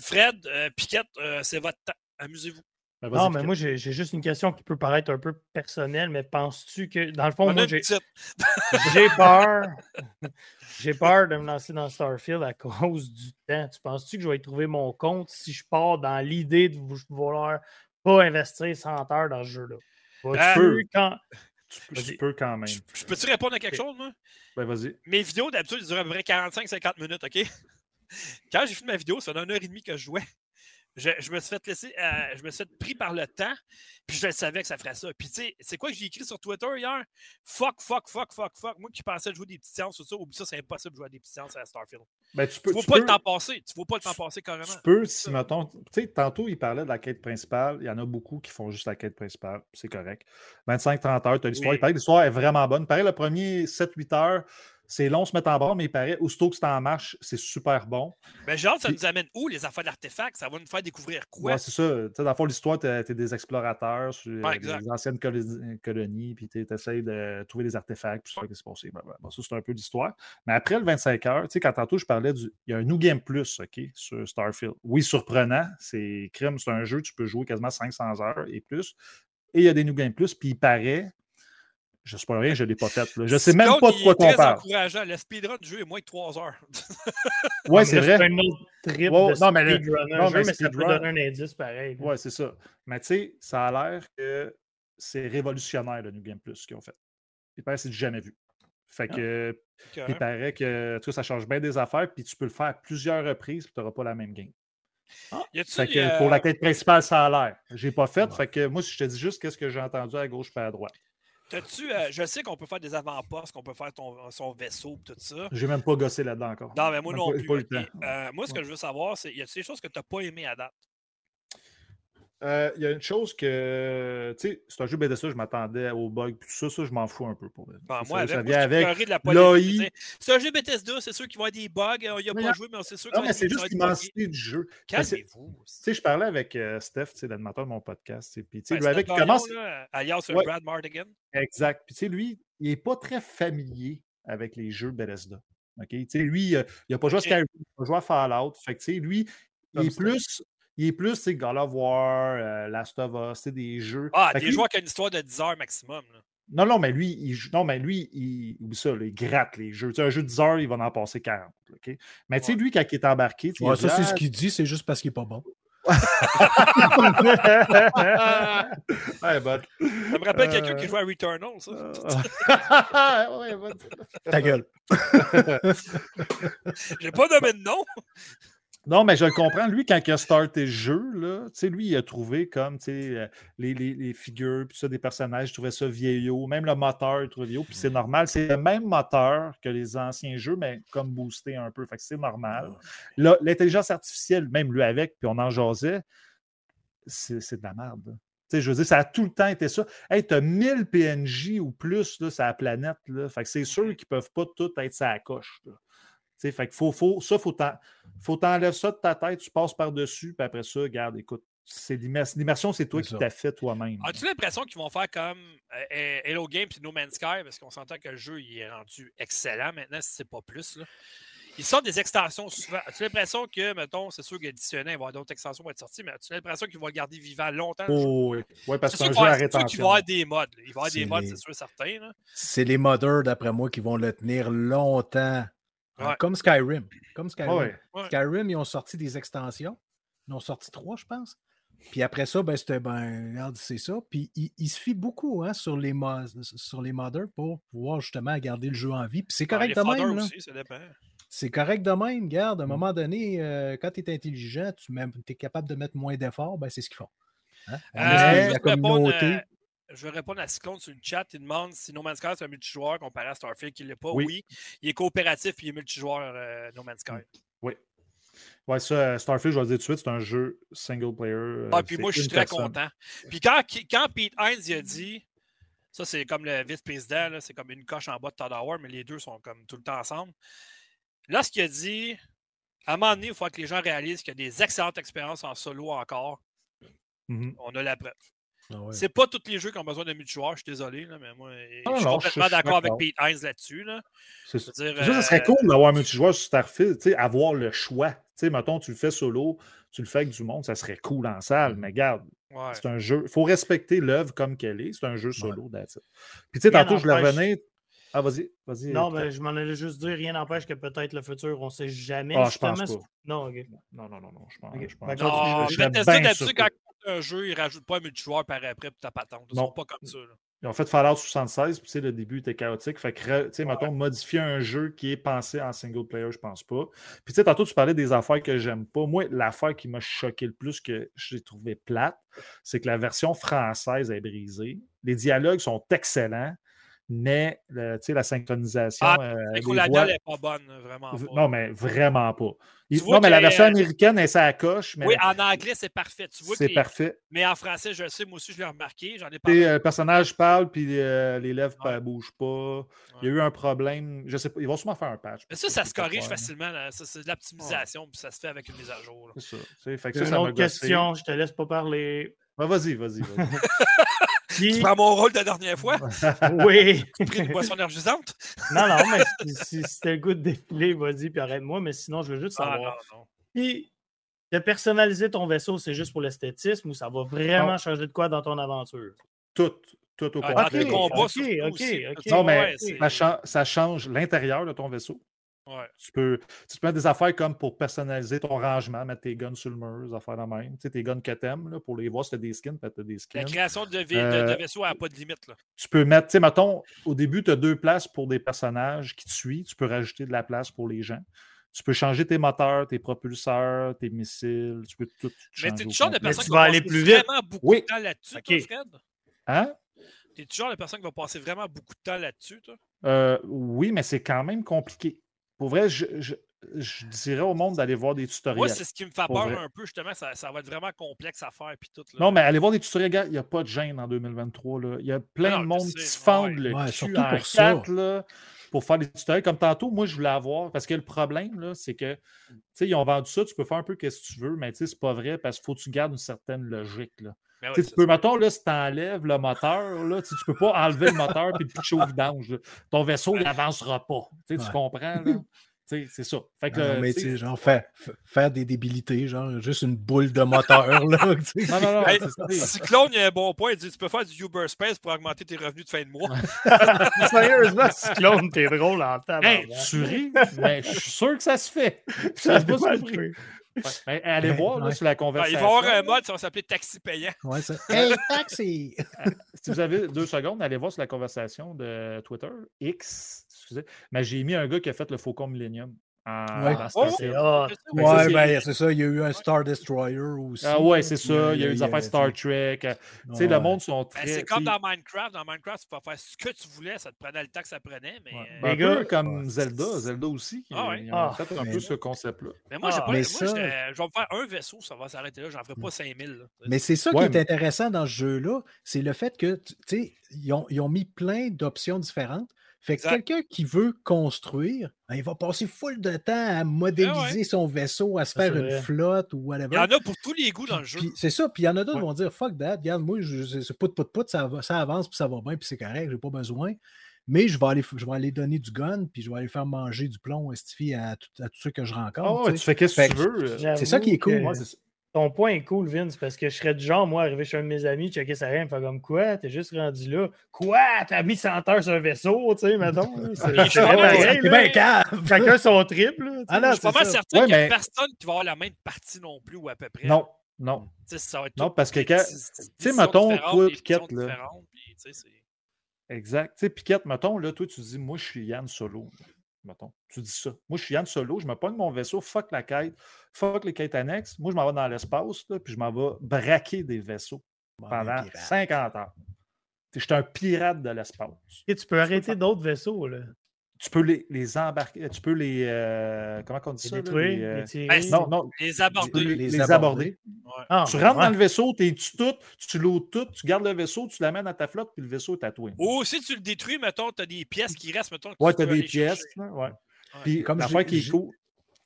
Fred, Piquette, c'est votre temps. Amusez-vous. Ben, non, mais moi, j'ai juste une question qui peut paraître un peu personnelle, mais penses-tu que, dans le fond, moi, j'ai peur. j'ai peur de me lancer dans Starfield à cause du temps. Tu penses-tu que je vais trouver mon compte si je pars dans l'idée de vouloir pas investir 100 heures dans ce jeu-là? tu, peux, quand... tu, peux quand même. Je, peux-tu répondre à quelque chose, moi? Ben, vas-y. Mes vidéos, d'habitude, elles durent à peu près 45-50 minutes, OK? Quand j'ai fait ma vidéo, ça fait une heure et demie que je jouais. Je, me suis fait laisser, euh, je me suis fait pris par le temps, puis je savais que ça ferait ça. Puis tu sais, c'est quoi que j'ai écrit sur Twitter hier? Fuck, fuck, fuck, fuck, fuck. Moi qui pensais jouer des petites séances ou ça, oublie ça, c'est impossible de jouer des petites séances à Starfield. Ben, tu peux, faut pas le temps passer. Tu faut pas le temps passer carrément. Tu peux, si mettons, tu sais, tantôt il parlait de la quête principale. Il y en a beaucoup qui font juste la quête principale. C'est correct. 25-30 heures, tu as l'histoire. Il paraît que l'histoire est vraiment bonne. Il paraît le premier 7-8 heures, c'est long se mettre en bord, mais il paraît, aussitôt que c'est en marche, c'est super bon. Mais genre, ça nous amène où les affaires d'artefacts? Ça va nous faire découvrir quoi? Ouais, c'est ça. Dans le fond, l'histoire, tu es, des explorateurs sur des anciennes colonies, puis tu essaies de trouver des artefacts, puis ça, qu'est-ce qui s'est passé. ça, c'est un peu l'histoire. Mais après le 25 heures, tu sais, quand tantôt je parlais du. Il y a un New Game Plus, OK, sur Starfield. Oui, surprenant. C'est crime, c'est un jeu, tu peux jouer quasiment 500 heures et plus. Et il y a des New Game Plus, puis il paraît je ne sais pas rien, je ne l'ai pas fait. Je ne sais même pas de quoi on parle. encourageant. Le speedrun du jeu est moins de 3 heures. oui, c'est vrai. C'est un autre trip de non, mais, non, mais, mais ça peut donner un indice pareil. Oui, c'est ça. Mais tu sais, ça a l'air que c'est révolutionnaire le New Game Plus qu'ils ont fait. Il paraît que c'est jamais vu. Fait ah, que, il paraît que tu ça change bien des affaires, puis tu peux le faire à plusieurs reprises, puis tu n'auras pas la même game. Ah, fait que pour la quête principale, ça a l'air. Je n'ai pas fait. Fait que moi, si je te dis juste qu'est-ce que j'ai entendu à gauche et à droite. Euh, je sais qu'on peut faire des avant-postes, qu'on peut faire son vaisseau et tout ça. J'ai même pas gossé là-dedans encore. Non, mais moi non plus. Euh, moi, ce que je veux savoir, c'est y a des choses que tu n'as pas aimé à date? Euh, il y a une chose que, tu sais, c'est un jeu Bethesda, je m'attendais aux bugs, tout ça, ça, je m'en fous un peu pour ben, moi, ça, vient avec l'OI. C'est un jeu Bethesda, c'est sûr qu'il va y avoir des bugs. Il n'y a pas joué, mais c'est sûr qu'il Non, mais c'est juste l'immensité du jeu. Calmez-vous. Tu sais, je parlais avec euh, Steph, l'animateur de mon podcast, puis tu sais, ben, lui, avec, il commence. alias ouais. Brad Mardigan. Exact. Puis tu sais, lui, il n'est pas très familier avec les jeux Bethesda. OK? Tu sais, lui, il n'a pas joué à Skyrim, il n'a pas joué à Fallout. Fait que, tu sais, lui, il est plus il est plus, c'est God of War, euh, Last of Us, c'est des jeux. Ah, des joueurs qui ont une histoire de 10 heures maximum. Non, non, mais lui, il, non, mais lui, il, ça, il gratte les jeux. un jeu de 10 heures, il va en passer 40. OK? Mais tu sais, lui, quand il est embarqué. Ouais, ça, c'est ce qu'il dit, c'est juste parce qu'il n'est pas bon. ouais, but, ça me rappelle quelqu'un qui joue à Returnal, ça. ouais, Ta gueule. J'ai pas nommé de nom. Non, mais je le comprends. Lui, quand il a starté le jeu, là, lui, il a trouvé comme euh, les, les, les, figures, puis ça, des personnages, il trouvait ça vieillot. Même le moteur, il trouvait vieillot. Puis c'est normal. C'est le même moteur que les anciens jeux, mais comme boosté un peu. Fait que c'est normal. L'intelligence artificielle, même lui avec, puis on en jasait, c'est de la merde. Je veux dire, ça a tout le temps été ça. Hey, tu as 1000 PNJ ou plus là, sur la planète. Là. Fait que c'est sûr qu'ils ne peuvent pas tous être sa coche. Là fait que faut, faut, ça, faut faut t'enlèver ça de ta tête, tu passes par-dessus, puis après ça, regarde, écoute, c'est l'immersion, c'est toi qui t'as fait toi-même. As-tu l'impression qu'ils vont faire comme euh, Hello Games et No Man's Sky, parce qu'on s'entend que le jeu il est rendu excellent maintenant, si c'est pas plus. Là. Ils sortent des extensions souvent. As-tu l'impression que, mettons, c'est sûr qu'additionné, il va y avoir d'autres extensions qui vont être sorties, mais as-tu l'impression qu'ils vont le garder vivant longtemps? Oh, oui. oui, parce que c'est un jeu à rétention. Il va y avoir des modes. Il va y avoir des modes, c'est sûr, certains. C'est les modeurs, d'après moi, qui vont le tenir longtemps comme Skyrim. Comme Skyrim. Skyrim, ils ont sorti des extensions. Ils ont sorti trois, je pense. Puis après ça, ben, c'était, ben, regarde, c'est ça. Puis il, se fie beaucoup hein, sur, les sur les modders pour pouvoir justement garder le jeu en vie. Puis c'est correct de même. C'est correct de même. Garde, à un mm. moment donné, euh, quand tu es intelligent, tu es capable de mettre moins d'efforts, ben, c'est ce qu'ils font. Hein? Euh, la communauté je vais répondre à Cyclone sur le chat. Il demande si No Man's Sky c'est un multijoueur comparé à Starfield, qu'il n'est pas. Oui. Il est coopératif et il est multijoueur euh, No Man's Sky. Oui. Ouais, ça, euh, Starfield, je vais le dire tout de suite, c'est un jeu single player. Euh, ah, puis moi, je suis très content. Puis quand, quand Pete Hines il a dit, ça, c'est comme le vice-président, c'est comme une coche en bas de Todd Howard, mais les deux sont comme tout le temps ensemble. Là, ce qu'il a dit, à un moment donné, il faut que les gens réalisent qu'il y a des excellentes expériences en solo encore. Mm-hmm. On a la preuve. Ah c'est pas tous les jeux qui ont besoin de multijoueur, je suis désolé, là, mais moi, je suis complètement d'accord avec Pete Hines là-dessus. Là. C'est ça. ça serait cool d'avoir multijoueur sur Starfield, avoir le choix. sais, mettons, tu le fais solo, tu le fais avec du monde, ça serait cool en salle, mais garde, c'est un jeu. Il faut respecter l'œuvre comme qu'elle est. C'est un jeu solo, ouais. Puis, tu sais, tantôt, je le revenais. Ah, vas-y, vas-y. Non, mais je m'en allais juste dire, rien n'empêche que peut-être le futur, on ne sait jamais. Ah, je pense pas. Non. Non, non, non, non, je pense, okay. je pense. Non, je vais tester là-dessus quand un jeu, ils rajoutent pas un multijoueur par après pour ta patente. Ils Non. sont pas comme ça. là. Ils ont fait Fallout 76, puis tu sais, le début était chaotique. Fait que, tu sais, mettons, modifier un jeu qui est pensé en single player, je pense pas. Puis, tu sais, tantôt, tu parlais des affaires que j'aime pas. Moi, l'affaire qui m'a choqué le plus, que j'ai trouvé plate, c'est que la version française est brisée. Les dialogues sont excellents, mais, tu sais, la synchronisation. Ah, euh, la voix- gueule est pas bonne, vraiment. pas. Non, mais vraiment pas. Il- non, mais la version américaine, elle ça coche, mais Oui, en anglais, c'est parfait. Tu vois que c'est les- parfait. Mais en français, je le sais, moi aussi, je l'ai remarqué. J'en ai parlé. euh, le personnage parle, puis euh, les lèvres Ouais. ne bougent pas. Il y a eu un problème. Je sais pas. Ils vont sûrement faire un patch. Mais ça, ça se corrige facilement. là. Ça, c'est de l'optimisation, puis ça se fait avec une mise à jour. C'est ça. fait que Une ça, autre gossé. question, je te laisse pas parler. Ah, vas-y, vas-y, vas-y. Tu Puis, prends mon rôle de la dernière fois? oui. Tu pris une boisson énergisante? Non, non, mais si, si, si t'as le goût de défiler, vas-y, puis arrête-moi. Mais sinon, je veux juste Ah, savoir. non, non. Puis, de personnaliser ton vaisseau, c'est juste pour l'esthétisme ou ça va vraiment Non. changer de quoi dans ton aventure? tout, tout au Ah, complet. tes combats, ok, surtout ok, aussi. ok. Non, mais Ouais, ça change l'intérieur de ton vaisseau. Ouais. Tu peux, tu peux mettre des affaires comme pour personnaliser ton rangement, mettre tes guns sur le mur, des affaires de même. Tu sais, tes guns que t'aimes, là, pour les voir si t'as des skins, peut-être t'as des skins. La création de, Euh, de vaisseaux n'a pas de limite. Là. tu peux mettre, tu sais, mettons, au début, tu as deux places pour des personnages qui te suivent. Tu peux rajouter de la place pour les gens. Tu peux changer tes moteurs, tes propulseurs, tes missiles. Tu peux tout changer. Mais t'es toujours de personne qui va aller passer plus vite. vraiment beaucoup Oui. de temps là-dessus, Ok. toi, Fred? Hein? T'es toujours la personne qui va passer vraiment beaucoup de temps là-dessus, toi? Euh, oui, mais c'est quand même compliqué. Pour vrai, je, je- je dirais au monde d'aller voir des tutoriels. Moi, c'est ce qui me fait peur vrai. un peu, justement. Ça, ça va être vraiment complexe à faire, puis tout. là. Non, mais allez voir des tutoriels, gars, il n'y a pas de gêne en 2023. Là. Il y a plein non, de monde sais, qui se ouais. fendent le Ouais, cul surtout en pour ça. quatre, là, pour faire des tutoriels. Comme tantôt, moi, je voulais avoir, parce que le problème, là, c'est que, tu sais, ils ont vendu ça, tu peux faire un peu ce que tu veux, mais tu sais, c'est pas vrai parce qu'il faut que tu gardes une certaine logique, là. Ouais, Tu peux, mettons, là, si tu enlèves le moteur, là, tu peux pas enlever le moteur et le pitcher au vidange. là. Ton vaisseau, il n'avancera pas. Tu comprends, là? C'est ça. Fait que, Non, euh, mais genre, faire, faire des débilités, genre, juste une boule de moteur, là. non, non, non, Hey. Cyclone, il y a un bon point. Il dit tu peux faire du Uber Space pour augmenter tes revenus de fin de mois. Sérieusement, Cyclone, t'es drôle en temps. Hey, tu ris, mais je suis sûr que ça se fait. Ça suis pas doit surpris. être- Ouais, mais allez Ouais, voir là, sur la conversation. il va y avoir un mode, ça va s'appeler taxi payant. Ouais, ça. Hey, taxi! Si vous avez deux secondes, allez voir sur la conversation de Twitter, X, excusez. Mais j'ai mis un gars qui a fait le Faucon Millennium. Ouais. Oh. C'est sais, Mais mais ça, Ouais, c'est- ben, c'est ça. Il y a eu un Star Destroyer aussi. Ah ouais, c'est ça. Il y a eu des affaires Star Trek. euh, Tu sais, le ouais. monde sont Ben, très. c'est comme dans Minecraft. Dans Minecraft, tu pouvais faire ce que tu voulais, ça te prenait le temps que ça prenait. Mais, ouais, euh, ben, un peu gars- comme Zelda. Zelda aussi. qui- Ah ouais. Ils ont Ah, fait un mais- peu ce concept-là. mais moi, j'ai Ah, pas, mais moi ça- je, vais me faire un vaisseau, ça va s'arrêter là. J'en ferai pas 5000. là. Mais c'est ça Ouais, qui est intéressant dans ce jeu-là, c'est le fait que, tu sais, ils ont, ils ont mis plein d'options différentes. Fait que quelqu'un qui veut construire, ben, il va passer full de temps à modéliser son vaisseau, à se faire une vrai. flotte ou whatever. Il y en a pour tous les goûts dans le jeu. C'est ça, puis il y en a d'autres Ouais. qui vont dire fuck that, regarde, moi, c'est pout, pout, pout, ça, va- ça avance, puis ça va bien, puis c'est correct, j'ai pas besoin. Mais je vais, aller, je vais aller donner du gun, puis je vais aller faire manger du plomb à, tout- à tous ceux que je rencontre. Ah ouais, tu tu fais qu'est-ce que tu que- veux. C'est ça qui est cool. que ouais. Ton point est cool, Vince, parce que je serais du genre, moi, arriver chez un de mes amis, checker sa reine, faire comme quoi, t'es juste rendu là. Quoi? T'as mis 100 heures sur un vaisseau, tu sais, mettons. C'est bien cave! Chacun son triple. là, tu sais. Ah non, Je suis pas mal certain Ouais, qu'il n'y a mais- personne qui va avoir la même partie non plus, ou à peu près. Non, non. Tu sais, ça va être Non, parce que quand- tu sais, mettons, toi, Piquette, là. différentes, puis, tu sais, c'est- Exact. Tu sais, Piquette, mettons, là, toi, tu dis, moi, je suis Yann Solo. Mettons, tu dis ça. Moi, je suis Yann Solo, je me pogne mon vaisseau, fuck la quête, fuck les quêtes annexes. Moi, je m'en vais dans l'espace, puis je m'en vais braquer des vaisseaux pendant ben, pirate. 50 ans. Je suis un pirate de l'espace. Et tu peux arrêter d'autres vaisseaux, là. Tu peux les, les embarquer, tu peux les. euh, comment on dit Les ça? là, détruire, les, euh, les tirer. Ben, non, non, Les aborder. les, aborder. aborder. Ouais. Ah, Tu rentres ouais. dans le vaisseau, tu tues tout, tu loads tout, tu gardes le vaisseau, tu l'amènes à ta flotte, puis le vaisseau est à toi. Ou si tu le détruis, mettons, tu as des pièces qui restent, mettons. que Ouais, tu as des pièces. là, ouais. Puis, Comme je l'affaire qui est je- cool.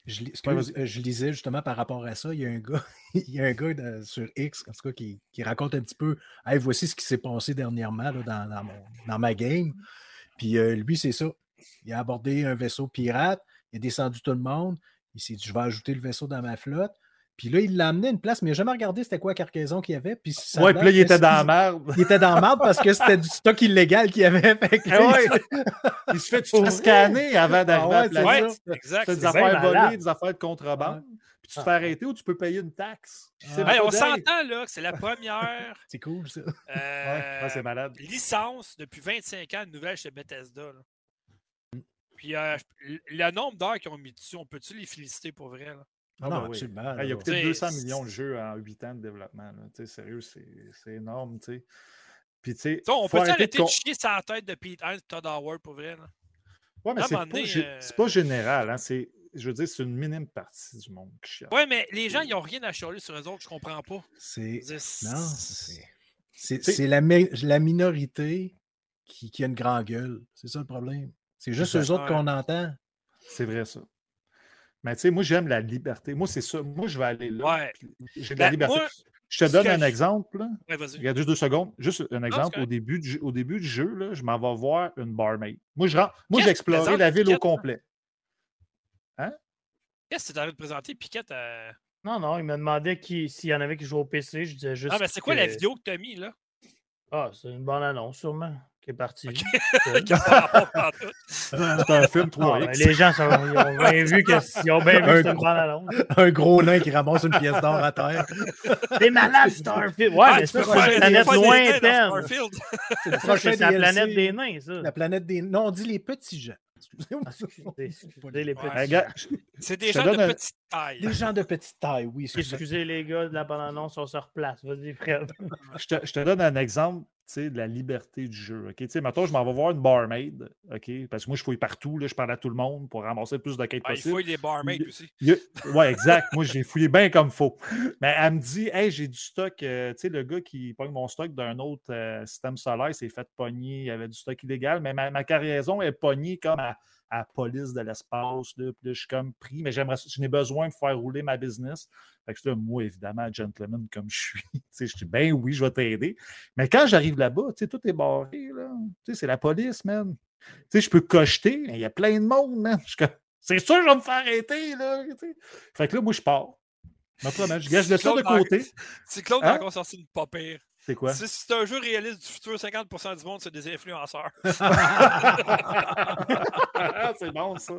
Je, excuse, euh, je lisais justement par rapport à ça, il y a un gars, il y a un gars de- sur X, en tout cas, qui, qui raconte un petit peu Hey, voici ce qui s'est passé dernièrement là, dans, dans mon- dans ma game. Puis euh, lui, c'est ça. Il a abordé un vaisseau pirate, il a descendu tout le monde, il s'est dit Je vais ajouter le vaisseau dans ma flotte. Puis là, il l'a amené à une place, mais il n'a jamais regardé c'était quoi la cargaison qu'il y avait. Puis ça Ouais, date puis là, il était dans la merde. Il était dans la merde parce que c'était du stock illégal qu'il y avait. Fait que Ah là, ouais. il- Il se fait Pour scanner avant d'arriver Ah à la c'est planète. Ouais, exact. C'est des affaires volées, des affaires de contrebande. puis tu te fais arrêter ou tu peux payer une taxe. Ah. on s'entend là que c'est la première. c'est cool ça. Euh, c'est malade. Licence depuis 25 ans de nouvelles chez Bethesda. Mm. Puis euh, le nombre d'heures qu'ils ont mis dessus, on peut-tu les féliciter pour vrai? Là? Ah, non, oui. il y a peut-être 200 millions de jeux en 8 ans de développement. Là. Sérieux, c'est énorme. Puis, on peut arrêter de chier sa tête de Pete Hines Todd Howard pour vrai? Là? Ouais, mais c'est pas, euh, pas, général. Hein? Je veux dire, c'est une minime partie du monde qui chiale. Ouais, mais les gens, ils n'ont rien à chialer sur eux autres, je comprends pas. C'est. Non, c'est la, la minorité qui, qui, a une grande gueule. C'est ça le problème. C'est juste eux autres qu'on entend. C'est vrai, ça. Mais tu sais, moi, j'aime la liberté. Moi, c'est ça. Moi, je vais aller là. J'ai de la ben, liberté. je te donne un exemple. Ouais, Regarde juste deux secondes. Juste un exemple. au, début du, au début du jeu, là, je m'en vais voir une barmaid. Moi, je moi j'ai exploré la ville au complet. Hein? Qu'est-ce que tu as envie de présenter, Piquette? Non, non, il m'a demandé s'il y en avait qui jouaient au PC. Je disais juste. Ah, mais c'est quoi la vidéo que tu as mis, là? Ah, c'est une bonne annonce, sûrement qui est parti. c'est un film 3 ah, Les gens sont, ils ont bien vu qu'ils ont bien vu un, un gros nain qui ramasse une pièce d'or à terre. T'es malade, Starfield! Ouais, ah, mais c'est une planète lointaine. C'est la planète des nains, ça. La planète des Non, on dit les petits gens. Ah, c'est des gens de petite taille. Des gens de petite taille, oui. Excusez les gars de la bande-annonce, on se replace. Vas-y, Fred. je, te, je te donne un exemple de la liberté du jeu. OK? Maintenant, je m'en vais voir une barmaid, OK? Parce que moi, je fouille partout, là, je parle à tout le monde pour ramasser plus de quêtes ah, possible. Il fouille des barmaids aussi. Oui, exact. moi, j'ai fouillé bien comme faut. Mais elle me dit, hey, j'ai du stock. Euh, tu sais, le gars qui pogne mon stock d'un autre euh, système solaire s'est fait pogner. Il avait du stock illégal, mais ma, ma cargaison est pognée comme à à la police de l'espace. Puis là, je suis comme pris, mais j'aimerais, je n'ai besoin de faire rouler ma business. Fait que là, moi, évidemment, gentleman comme je suis, je dis, ben oui, je vais t'aider. Mais quand j'arrive là-bas, tout est barré. Là. C'est la police, man. je peux cocheter, mais il y a plein de monde, man. C'est sûr, je vais me faire arrêter. Là, fait que là, moi, je pars. Je gage le ça de côté. C'est Claude hein? a sorti une pas pire. C'est quoi? Si c'est un jeu réaliste du futur, 50% du monde, c'est des influenceurs. c'est bon, ça.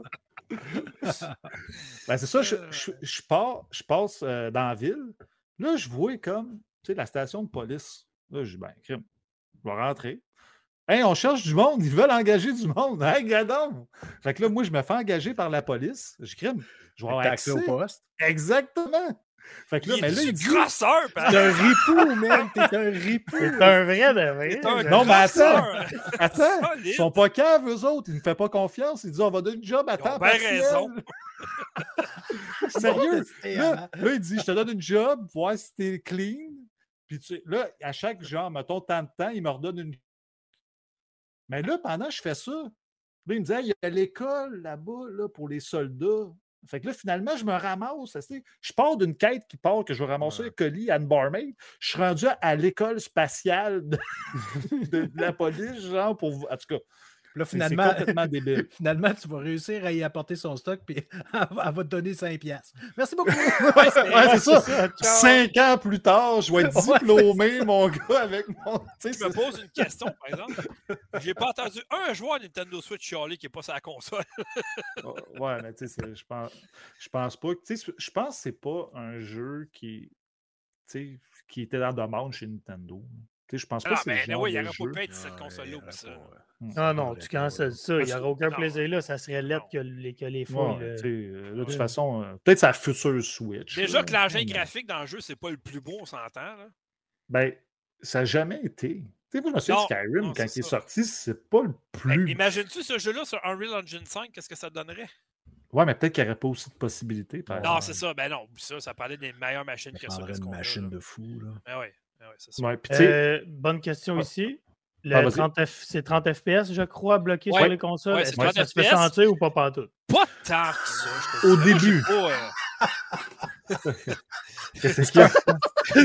Ben, c'est ça, je, je, pars, je passe euh, dans la ville. Là, je vois comme, tu sais, la station de police. Là, je dis, ben, crime, je vais rentrer. Hey, on cherche du monde, ils veulent engager du monde. Hey, gadon! Fait que là, moi, je me fais engager par la police. Je crime. Je vais avoir accès au poste. Exactement. Fait que là, mais là, il dit. Grosseur, T'es un ripou, man. T'es un ripou. T'es un vrai de vrai. Un non, mais attends. attends. Ils sont pas caves, eux autres. Ils ne font pas confiance. Ils disent on va donner une job à temps raison. Sérieux. Là, là, il dit je te donne une job, voir si t'es clean. Puis tu sais, là, à chaque genre, mettons tant de temps, il me redonne une. Mais là, pendant que je fais ça, là, il me dit il y a l'école là-bas là, pour les soldats. Fait que là, finalement, je me ramasse. Je pars d'une quête qui part que je vais ramasser un colis à une barmaid. Je suis rendu à l'école spatiale de, de, la police, genre, pour. En tout cas, Là, finalement, complètement débile. finalement, tu vas réussir à y apporter son stock, puis elle, va te donner 5 piastres. Merci beaucoup. ouais, c'est ça. Cinq ans plus tard, je vais être diplômé, mon gars, avec mon. Je me pose une question, par exemple. J'ai pas entendu un joueur Nintendo Switch Charlie qui n'est pas sur la console. Oh, ouais, mais tu sais, je pense, je pense pas. Tu sais, je pense que c'est pas un jeu qui, qui était dans la demande chez Nintendo je pense pas ah, que mais oui, il n'y aurait pas pu être cette console-là pour ça. Non, non, tu cancelles ça. Il n'y aurait aucun plaisir là. Ça serait lettre que les, que les. Euh, de toute façon, euh, peut-être sa future Switch. Déjà que l'engin graphique dans le jeu, c'est pas le plus beau, on s'entend. Ben, ça n'a jamais été. Tu sais, moi, je me souviens Skyrim, quand il est sorti, c'est pas le plus. Imagines-tu ce jeu-là sur Unreal Engine 5, qu'est-ce que ça donnerait? Ouais, mais peut-être qu'il n'y aurait pas aussi de possibilités. non, c'est ça. Ben non, ça, ça parlait des meilleures machines que ça. une machine de fou, là. Ben ouais. Euh, bonne question ici. Ah, c'est 30 FPS, je crois, bloqué sur les consoles. Est-ce que ça se fait sentir ou pas partout? Pas que ça. Au début. Qu'est-ce qu'il y a?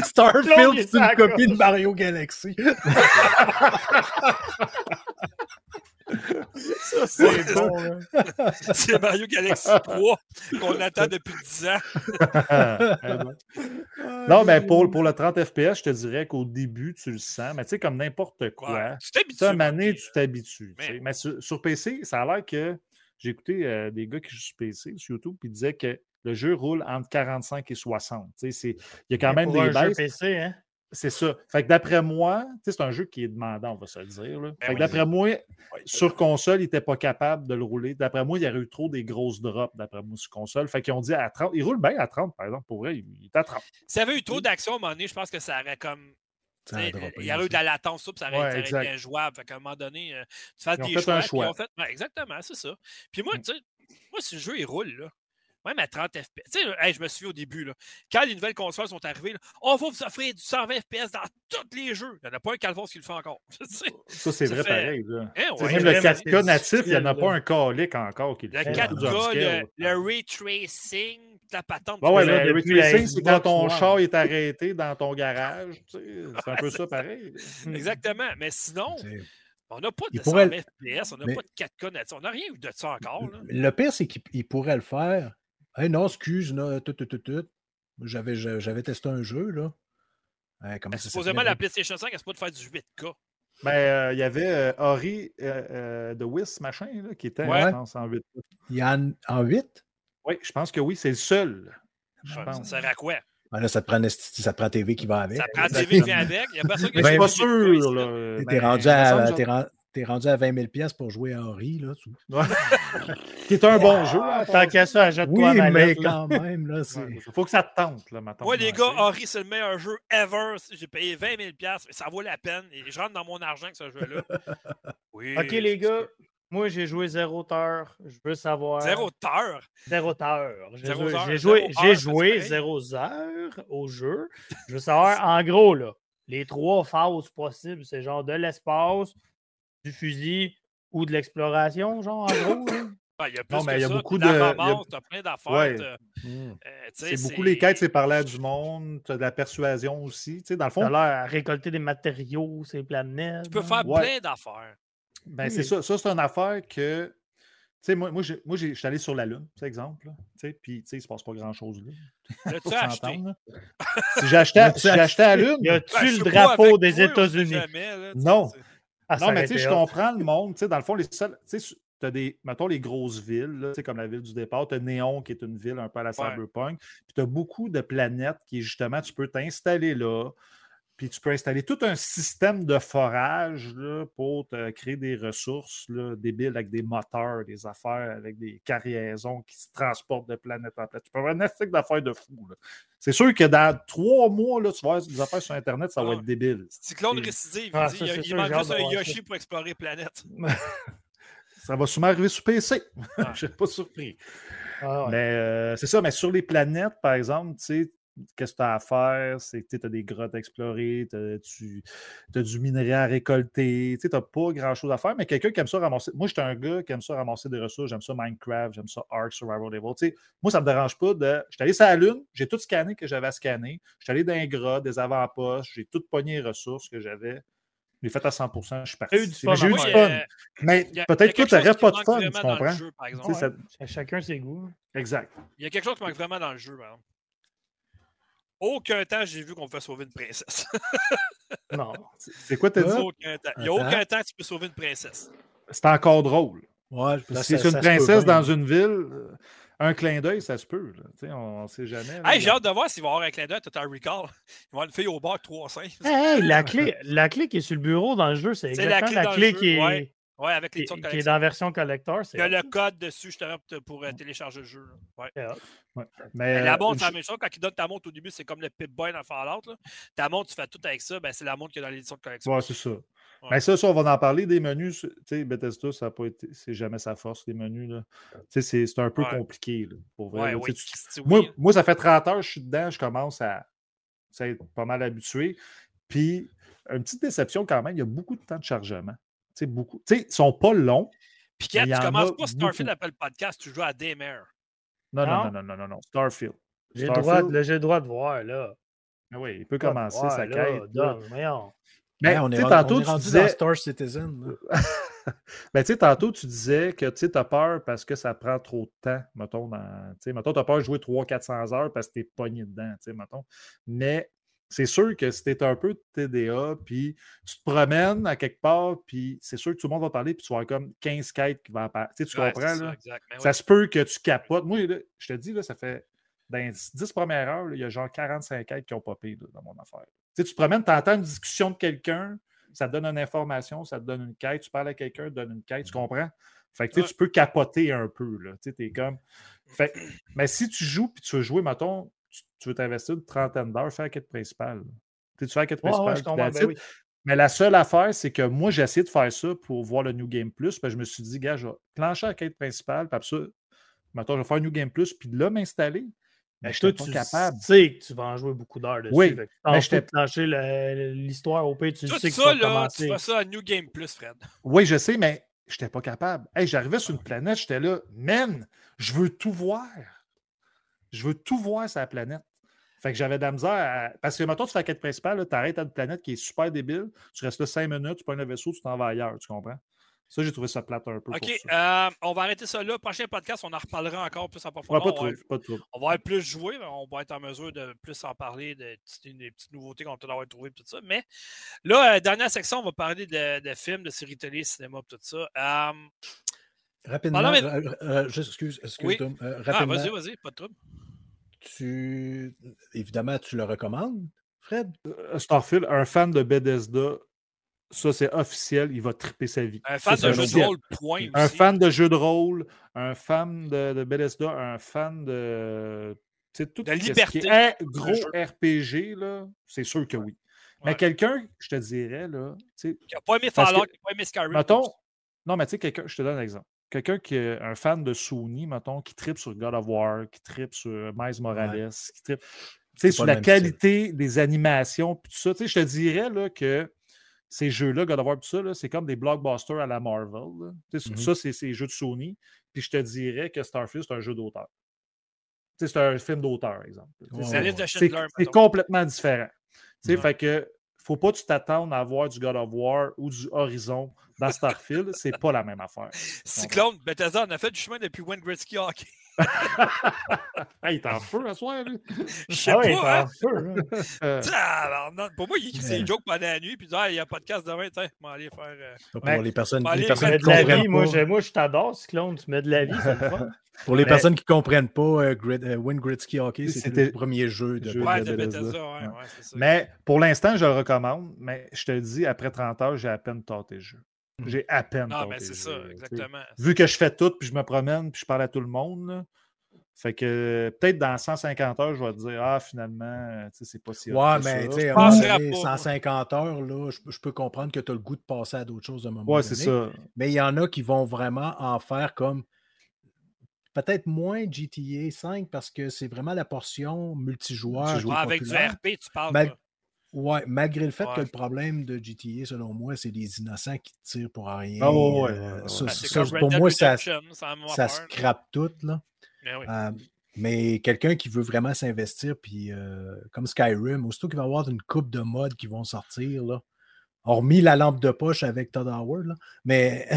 Starfield, c'est une copie de Mario Galaxy. Ça, c'est bon. c'est Mario Galaxy 3 qu'on attend depuis 10 ans. non, mais pour, pour le 30 FPS, je te dirais qu'au début, tu le sens. Mais tu sais, comme n'importe quoi. tu t'habitues. Année, tu t'habitues. Mais, sur, PC, ça a l'air que j'ai écouté euh, des gars qui jouent sur PC, sur YouTube, puis ils disaient que le jeu roule entre 45 et 60. Il y a quand même des baisses. PC, hein? C'est ça. Fait que d'après moi, c'est un jeu qui est demandant, on va se le dire. Ben fait que d'après moi, sur console, il n'était pas capable de le rouler. D'après moi, il y aurait eu trop des grosses drops, d'après moi, sur console. Fait qu'ils ont dit à 30. Il roule bien à 30, par exemple, pour vrai. Il est à 30. S'il y avait eu trop d'action à un moment donné, je pense que ça aurait comme. il y aurait eu de la latence, ça, ça aurait, été injouable. Fait qu'à un moment donné, euh, tu fais des choix. Un choix. Fait... exactement, c'est ça. Puis moi, mm. tu sais, moi, si le jeu il roule, là, même à 30 FPS. Tu sais, je me souviens au début, là, quand les nouvelles consoles sont arrivées, on va vous offrir du 120 FPS dans tous les jeux. Il n'y en a pas un Calvos qui le fait encore. ça, c'est vrai pareil. Eh même le 4K natif, il n'y en a pas un calique encore qui le, fait. Le 4K, le, ray tracing, la patente. ouais, le, ray tracing, c'est quand ton char est arrêté dans ton garage. C'est un peu ça pareil. Exactement. Mais sinon. On n'a pas de 120 FPS, on n'a pas de 4K natif, on n'a rien eu de ça encore. Le pire, c'est qu'il pourrait le faire Hey, non, excuse, là, tout, tout, tout, tout. J'avais, j'avais testé un jeu, là. comment ça supposément, la PlayStation 5, elle se peut faire du 8K. Ben, euh, il y avait euh, Ori euh, de Wiss, machin, là, qui était, je pense, en 8. Il y en, 8? Oui, je pense que oui, c'est le seul. Je pense. Ça sert à quoi? Ben là, ça te, prend, ça te prend TV qui va avec. Ça prend TV qui vient avec. Il n'y a pas ça que ben, je suis pas sûr. Là. T'es ben, rendu à. T'es rendu à 20 000 pour jouer à Ori, là. Qui est un bon jeu. Hein, tant qu'à ça, achète-toi Oui, mais quand même, là, Il faut que ça te tente, là, maintenant. Moi, les gars, Ori, c'est le meilleur jeu ever. J'ai payé 20 000 mais ça vaut la peine. Et je rentre dans mon argent avec ce jeu-là. Oui, OK, les gars, moi, j'ai joué zéro heure. Je veux savoir. Zéro heure? Zéro heure. J'ai joué, j'ai joué zéro heure au jeu. Je veux savoir, en gros, là, les trois phases possibles, c'est genre de l'espace, du fusil ou de l'exploration, genre, en gros. Ah, il y a, plus non, mais il y a beaucoup de. Tu as plein d'affaires. Mmh. Euh, c'est beaucoup les quêtes, c'est parler à du monde, tu as de la persuasion aussi. dans le fond. Tu as récolter des matériaux, ces planètes. Tu peux faire plein d'affaires. Ben, c'est ça. Ça, c'est une affaire que. Tu sais, moi, moi, moi je suis allé sur la Lune, par exemple. Puis, tu sais, il ne se passe pas grand-chose là. tu acheté? si j'ai acheté, acheté, à la Lune. Y a-tu ben, le drapeau des États-Unis? Non. Ah, non, mais tu sais, je comprends le monde. Tu sais, dans le fond, les seuls. Tu sais, tu as des, mettons, les grosses villes, là, comme la ville du départ. Tu as Néon, qui est une ville un peu à la cyberpunk. Puis tu as beaucoup de planètes qui, justement, tu peux t'installer là. Puis tu peux installer tout un système de forage là, pour te créer des ressources là, débiles avec des moteurs, des affaires, avec des carriaisons qui se transportent de planète en planète. Tu peux avoir un effet d'affaires de fou. C'est sûr que dans trois mois, là, tu vas avoir des affaires sur Internet, ça va ah. être débile. Cyclone récidive, ah, il, il manque juste un Yoshi pour explorer planète. ça va sûrement arriver sur PC. Je ne suis pas surpris. Mais euh, c'est ça, mais sur les planètes, par exemple, tu sais, qu'est-ce que tu as à faire? C'est que tu as des grottes à explorer, tu as du minerai à récolter, tu n'as pas grand-chose à faire, mais quelqu'un qui aime ça ramasser. Moi, j'étais un gars qui aime ça ramasser des ressources, j'aime ça Minecraft, j'aime ça Ark, Survival Devil. moi, ça ne me dérange pas de. Je suis allé sur la Lune, j'ai tout scanné que j'avais à scanner. Je suis allé dans les grottes, des avant-postes, j'ai tout pogné les ressources que j'avais. Je l'ai fait à 100%, je suis parti. J'ai eu du fun. Mais peut-être que tu n'aurais pas de fun, tu comprends? Chacun ses goûts. Exact. Il y a quelque chose qui manque vraiment dans le jeu, par exemple. Aucun temps, j'ai vu qu'on pouvait sauver une princesse. non. C'est quoi t'as dit? Aucun temps. Il n'y a aucun temps? que tu peux sauver une princesse. C'est encore drôle. Ouais, c'est une princesse dans une ville. Euh, un clin d'œil, ça se peut. on ne sait jamais. j'ai hâte de voir s'il va y avoir un clin d'œil Total Recall. Il va y avoir une fille au bar 3-5. Hey, la, clé, la clé qui est sur le bureau dans le jeu, c'est exactement la clé, qui est. Oui, avec les qui, qui est dans la version collector. Il y a le code dessus justement pour euh, télécharger le jeu. Ouais. Ouais. Mais, la montre, c'est la même chose. Quand il donne ta montre au début, c'est comme le Pip-Boy dans Fallout. Là. Ta montre, tu fais tout avec ça. Ben, c'est la montre qu'il y a dans l'édition de collection. Oui, c'est ça. Mais ça, ça, on va en parler des menus. Tu sais, Bethesda, ça n'a pas été. C'est jamais sa force, les menus. Là. Tu sais, c'est un peu compliqué. Là, pour vrai. Oui, moi, moi, ça fait 30 heures que je suis dedans, je commence à, à être pas mal habitué. Puis, une petite déception quand même, il y a beaucoup de temps de chargement sais, beaucoup. Tu sais, ils sont pas longs. Puis quand tu commences pas Starfield après le podcast, tu joues à Daymare. Non, non, non, non, non, non, Starfield. J'ai le, droit, le droit de voir, là. Ah oui, il peut commencer sa quête. Mais on est, tantôt, on est tu disais... dans Star Citizen. ben, tu sais, tantôt, tu disais que tu as peur parce que ça prend trop de temps, mettons. Dans... Mettons, tu as peur de jouer 300-400 heures parce que tu es pogné dedans, mettons. Mais c'est sûr que si tu un peu de TDA, puis tu te promènes à quelque part, puis c'est sûr que tout le monde va parler, puis tu vas avoir comme 15 quêtes qui vont apparaître. Tu, comprends, là? Ça, se peut que tu capotes. Moi, je te dis, là, ça fait. dans les 10 premières heures, il y a genre 45 quêtes qui ont popé dans mon affaire. Tu, sais, tu te promènes, tu entends une discussion de quelqu'un, ça te donne une information, ça te donne une quête, tu parles à quelqu'un, te donne une quête, tu comprends? Fait que tu peux capoter un peu. Là. Tu es comme. Fait, mais si tu joues puis tu veux jouer, mettons, tu, veux t'investir une trentaine d'heures, fais la quête principale. Tu fais la quête principale. Ben mais la seule affaire, c'est que moi, j'ai essayé de faire ça pour voir le New Game Plus. Puis je me suis dit, gars, je vais plancher la quête principale, puis ça, mettons, je vais faire New Game Plus, puis là, m'installer. Mais je suis pas capable. Tu sais que tu vas en jouer beaucoup d'heures dessus. Oui, mais je t'ai planché l'histoire au pays, tu sais que ça, là, tu fais ça à New Game Plus, Fred. Oui, je sais, mais je n'étais pas capable. Hey, J'arrivais sur une planète, j'étais là, man, je veux tout voir. Je veux tout voir sur la planète. Fait que j'avais de la misère Parce que, maintenant, tu fais la quête principale, tu arrêtes à une planète qui est super débile, tu restes là cinq minutes, tu prends un vaisseau, tu t'en vas ailleurs, tu comprends? Ça, j'ai trouvé ça plate un peu. OK, euh, on va arrêter ça là. Prochain podcast, on en reparlera encore plus en profondeur. pas, trop, pas trop. On va être plus jouer, on va être en mesure de plus en parler, de, des petites nouveautés qu'on peut avoir trouvées, tout ça. Mais là, euh, dernière section, on va parler de, films, de séries télé, cinéma, tout ça. Euh, rapidement, mais... excuse, excuse oui. Ah, vas-y, vas-y, pas de trouble. Tu... Évidemment, tu le recommandes, Fred? Starfield, un fan de Bethesda ça, c'est officiel. Il va triper sa vie. Un fan de jeu de rôle, point. Un fan de jeu de rôle, un fan de, de Bethesda, un fan de. Tout de liberté. Ce qui est gros RPG, là, c'est sûr que oui. Mais quelqu'un, je te dirais, là. Qui n'a pas aimé Fallout, qui n'a pas aimé Skyrim. Mettons, non, mais tu sais, quelqu'un, je te donne un exemple. Quelqu'un qui est un fan de Sony, mettons, qui tripe sur God of War, qui tripe sur Miles Morales, qui tripe sur la qualité des animations, puis tout ça. Je te dirais là, que ces jeux-là, God of War, tout ça, c'est comme des blockbusters à la Marvel. Mm-hmm. Ça, c'est ces jeux de Sony. Puis je te dirais que Starfield, c'est un jeu d'auteur. C'est un film d'auteur, exemple. c'est complètement différent. Fait que faut pas que tu t'attendes à voir du God of War ou du Horizon dans Starfield. c'est pas la même affaire. Cyclone, Bethesda, on a fait du chemin depuis Wayne Gretzky Hockey. il est en feu à soir, lui. Je sais ah pas. Il est en hein. feu. Hein. pour moi, il c'est une joke pendant la nuit, puis il dit ah, il y a un podcast demain, tiens, je vais aller faire. Euh... Pour ben, les personnes, les personnes qui comprennent vie, moi, je, moi, je t'adore, Cyclone, tu mets de la vie, c'est le Pour les personnes qui ne comprennent pas, euh, Grid, euh, Win Hockey, c'était le premier jeu de, ouais, de Bethesda. Ouais, mais pour l'instant, je le recommande, mais je te le dis, après 30 heures, j'ai à peine tenté le jeu. Mmh. J'ai à peine. Ah, mais c'est ça, exactement. Vu que je fais tout, puis je me promène, puis je parle à tout le monde, là, fait que peut-être dans 150 heures, je vais te dire, ah, finalement, c'est pas si Ouais, mais tu sais, 150 heures, là, je, peux comprendre que tu as le goût de passer à d'autres choses de un moment Ouais, c'est ça. Mais il y en a qui vont vraiment en faire comme peut-être moins GTA 5 parce que c'est vraiment la portion multijoueur. multijoueur avec du RP, tu parles. Ouais, malgré le fait que le problème de GTA, selon moi, c'est les innocents qui tirent pour rien. Ah ouais, ben, pour moi, ça, ça scrape tout. Là. Euh, mais quelqu'un qui veut vraiment s'investir, puis euh, comme Skyrim, aussitôt qu'il va y avoir une coupe de modes qui vont sortir, là, hormis la lampe de poche avec Todd Howard, là, mais...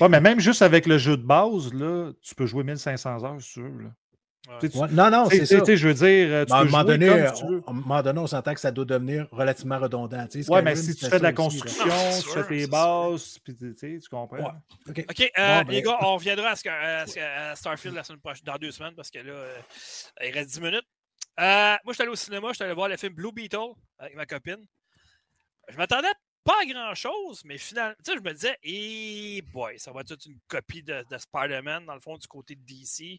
mais même juste avec le jeu de base, là, tu peux jouer 1500 heures sur là non, non, c'est ça. Je veux dire, euh, tu à, un moment donné, à un moment donné, on s'entend que ça doit devenir relativement redondant. Oui, mais si tu fais de la construction, tu fais tes bases, puis, tu comprends. OK, euh, ben, les gars, on reviendra à, Starfield la semaine prochaine, dans deux semaines, parce que là, euh, il reste 10 minutes. moi, je suis allé au cinéma, je suis allé voir le film Blue Beetle avec ma copine. Je m'attendais pas à grand-chose, mais finalement, tu sais, je me disais, eh boy, ça va être une copie de, de Spider-Man, dans le fond, du côté de DC.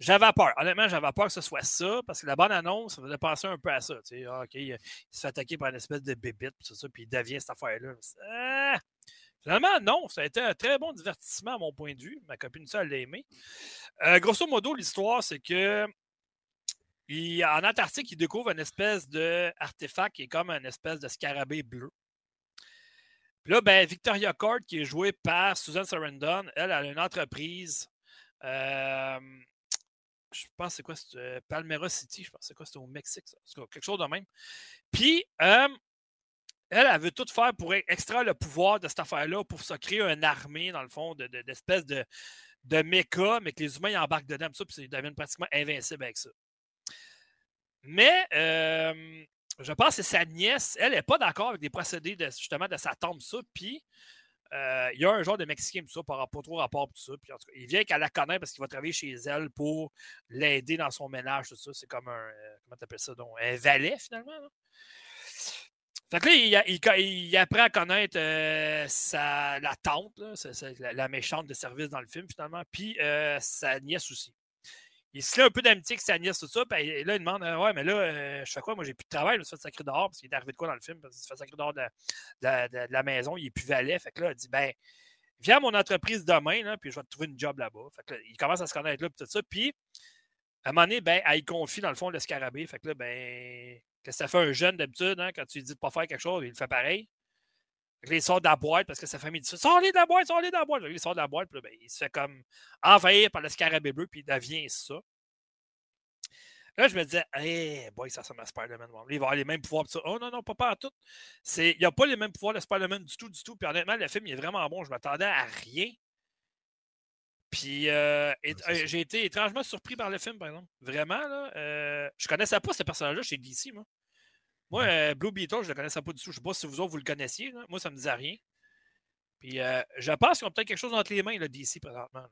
J'avais peur. Honnêtement, j'avais peur que ce soit ça, parce que la bonne annonce, ça faisait penser un peu à ça. Tu sais, ah, OK, il, se fait attaquer par une espèce de bébite, puis, ça, puis il devient cette affaire-là. Ah! Finalement, non, ça a été un très bon divertissement à mon point de vue. Ma copine, ça, elle l'a aimé. Euh, grosso modo, l'histoire, c'est que en Antarctique, il découvre une espèce d'artefact qui est comme une espèce de scarabée bleu. Puis là, ben, Victoria Court, qui est jouée par Susan Sarandon, elle, elle a une entreprise euh, je pense c'est quoi, euh, Palmera City, je pense c'est quoi, c'était au Mexique, ça. quelque chose de même. Puis, elle, elle veut tout faire pour e-, extraire le pouvoir de cette affaire-là, pour se créer une armée, dans le fond, d'espèces de, de, méca, mais que les humains embarquent dedans, puis ils deviennent pratiquement invincibles avec ça. Mais, je pense que sa nièce, elle n'est pas d'accord avec des procédés, de, justement, de sa tombe, ça, puis euh, il y a un genre de Mexicain, tout ça, par rapport trop rapport, tout ça. Puis, en tout cas, il vient qu'elle la connaît parce qu'il va travailler chez elle pour l'aider dans son ménage, tout ça. C'est comme un, euh, comment t'appelles ça, donc, un valet, finalement. Fait que là, il, apprend à connaître euh, sa, la tante, la, méchante de service dans le film, finalement, puis sa nièce aussi. Il se un peu d'amitié avec sa nièce, tout ça, puis là, il demande Ouais, mais là, je fais quoi? Moi, j'ai plus de travail, je me suis fait sacré dehors, parce qu'il est arrivé de quoi dans le film? Parce qu'il se fait sacré dehors de, la maison, il est plus valet. Fait que là, il dit Ben, viens à mon entreprise demain, là, puis je vais te trouver une job là-bas. Fait que là, il commence à se connaître là, puis tout ça. Puis, à un moment donné, ben, elle confie, dans le fond, le scarabée. Fait que là, ben, que ça fait un jeune d'habitude, hein, quand tu lui dis de pas faire quelque chose, il fait pareil. Il sort de la boîte parce que sa famille dit ça. Sors-les de la boîte, sors-les de la boîte. il sort de la boîte, puis ben, il se fait comme envahir par le scarabée bleu, puis il devient ça. Là, je me disais, hey, boy, ça ressemble à Spider-Man. Il va avoir les mêmes pouvoirs. Oh non, non, pas, pas à tout. Il n'y a pas les mêmes pouvoirs de Spider-Man du tout, du tout. Puis honnêtement, le film il est vraiment bon. Je m'attendais à rien. Puis euh, euh, j'ai été étrangement surpris par le film, par exemple. Vraiment, là. Euh, je connaissais pas ce personnage-là chez DC, moi. Moi, euh, Blue Beetle, je le connaissais pas du tout. Je sais pas si vous autres, vous le connaissiez. Moi, ça me disait rien. Puis je pense qu'ils ont peut-être quelque chose entre les mains, le DC, présentement.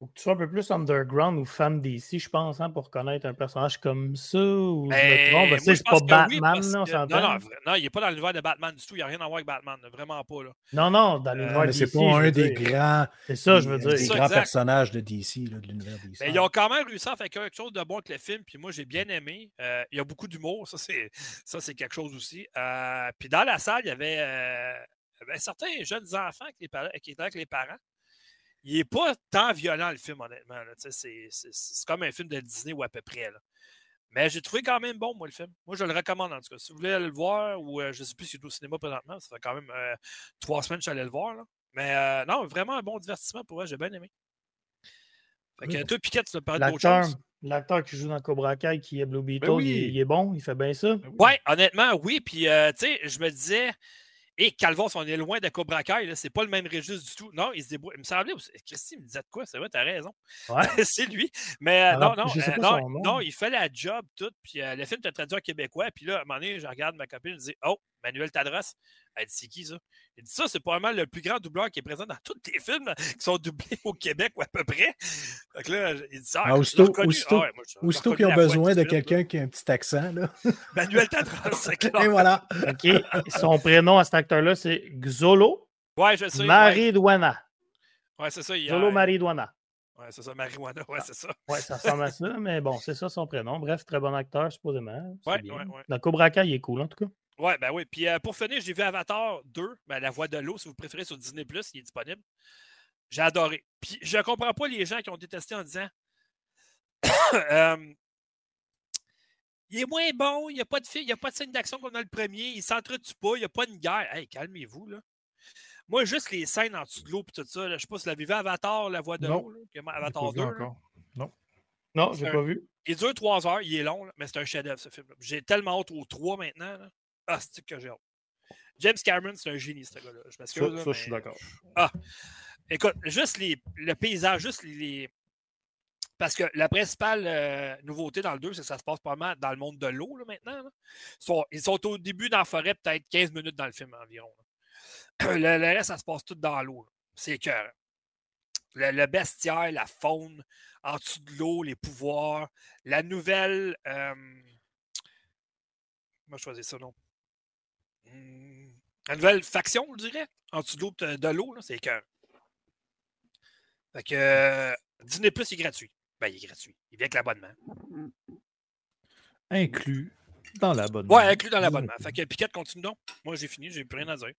Faut que tu sois un peu plus underground ou fan d'ici, je pense, hein, pour connaître un personnage comme ça. Ou ben, c'est pas Batman, non, non, non, il n'est pas dans l'univers de Batman du tout. Il n'y a rien à voir avec Batman, vraiment pas. Là. Non, non, dans l'univers euh, DC. C'est pas un des grands, c'est ça, je veux dire. Des grands personnages de DC, là, de l'univers DC. Mais ils ont quand même réussi à faire quelque chose de bon avec le film, puis moi, j'ai bien aimé. Euh, il y a beaucoup d'humour, ça, c'est, ça, c'est quelque chose aussi. Euh, puis dans la salle, il y avait, avait certains jeunes enfants qui étaient avec les parents il n'est pas tant violent le film, honnêtement. C'est comme un film de Disney ou à peu près. Là. Mais j'ai trouvé quand même bon, moi, le film. Moi, je le recommande, en tout cas. Si vous voulez aller le voir, ou euh, je ne sais plus si c'est au cinéma présentement, ça fait quand même euh, trois semaines que je suis allé le voir. Là. Mais euh, non, vraiment un bon divertissement pour moi. J'ai bien aimé. Fait que toi, Piquette, tu as parlé d'autre chose? L'acteur qui joue dans Cobra Kai, qui est Blue ben Beetle, il, est bon, il fait bien ça. Ben oui, honnêtement, oui. Puis, tu sais, je me disais, et Calvos, on est loin de Cobra Kai, c'est pas le même registre du tout. Non, il se débrouille. Il me semblait, Christy me disait de quoi, c'est vrai, t'as raison. Ouais. c'est lui. Mais euh, non, non, euh, non, non, il fait la job, tout. Puis euh, le film est traduit en québécois. Puis là, à un moment donné, je regarde ma copine, je dis Oh, Manuel Tadros. Elle dit C'est qui ça Il dit Ça, c'est pas mal le plus grand doubleur qui est présent dans tous les films qui sont doublés au Québec ou à peu près. Donc là, il dit ça. Ah, aussitôt, aussitôt, ah qu'ils ont besoin de quelqu'un qui a un petit accent. Là. Manuel Tadros, c'est clair. Et voilà. OK. Son prénom à cet acteur-là, c'est Xolo. Ouais, je sais. Marie-Douana. Ouais, c'est ça. Xolo Marie-Douana. Ouais, c'est ça, Marijuana, ouais, c'est ça. Ouais, ça ressemble à ça, mais bon, c'est ça son prénom. Bref, très bon acteur, supposément. Ouais, ouais, ouais. Dans Cobra Kai, il est cool, en tout cas. Ouais, ben oui. Puis euh, pour finir, j'ai vu Avatar 2, ben, La Voix de l'eau, si vous préférez, sur Disney, il est disponible. J'ai adoré. Puis je comprends pas les gens qui ont détesté en disant euh, Il est moins bon, il n'y a pas de il n'y a pas de scène d'action comme dans le premier, il s'entretue pas, il n'y a pas de guerre. Hey, calmez-vous, là. Moi, juste les scènes en dessous de l'eau et tout ça, là, je sais pas si vous l'avez vu Avatar, La Voix de l'eau, Avatar 2. Non. Non, j'ai pas vu. Il dure trois heures, il est long, mais c'est un chef-d'œuvre ce film. J'ai tellement hâte aux trois maintenant. Là. Ah, c'est que j'ai hâte. James Cameron, c'est un génie, ce gars-là. Je m'excuse. Ça, ça je suis d'accord. Ah, écoute, juste les, le paysage, juste les. Parce que la principale euh, nouveauté dans le 2, c'est que ça se passe pas mal dans le monde de l'eau maintenant. Ils, sont, ils, sont, au début dans la forêt, peut-être 15 minutes dans le film environ. Le, reste, ça se passe tout dans l'eau. C'est que le, le, bestiaire, la faune, en dessous de l'eau, les pouvoirs, la nouvelle. Euh, comment choisir ça, non? Mmh, la nouvelle faction, je dirais, en dessous de l'eau, c'est cœur. Fait que euh, Disney Plus est gratuit. Ben, il est gratuit. Il vient avec l'abonnement. Inclus dans l'abonnement. Ouais, inclus dans l'abonnement. Fait que Piquette, continue donc. Moi, j'ai fini, j'ai plus rien à dire.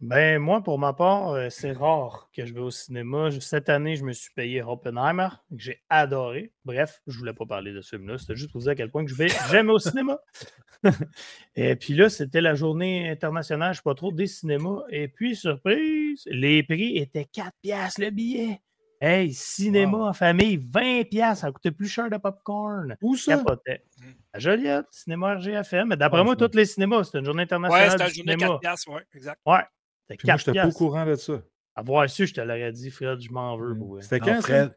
Ben, moi, pour ma part, euh, c'est rare que je vais au cinéma. Cette année, je me suis payé Oppenheimer, que j'ai adoré. Bref, je voulais pas parler de ce film-là. C'était juste pour vous dire à quel point que je vais jamais au cinéma. Et puis là, c'était la journée internationale, je ne sais pas trop, des cinémas. Et puis, surprise, les prix étaient 4 piastres le billet. Hey, cinéma en famille, 20 piastres, ça coûtait plus cher de popcorn. Où ça? Capotait. Mmh. À Joliette, cinéma RGFM. Mais d'après moi, tous les cinémas, c'était une journée internationale. Ouais, c'était une journée 4 piastres, ouais, exact. Ouais. Moi, je n'étais pas au courant de ça. Avoir su, je te l'aurais dit, Fred, je m'en veux. Mmh. C'était quand, Fred?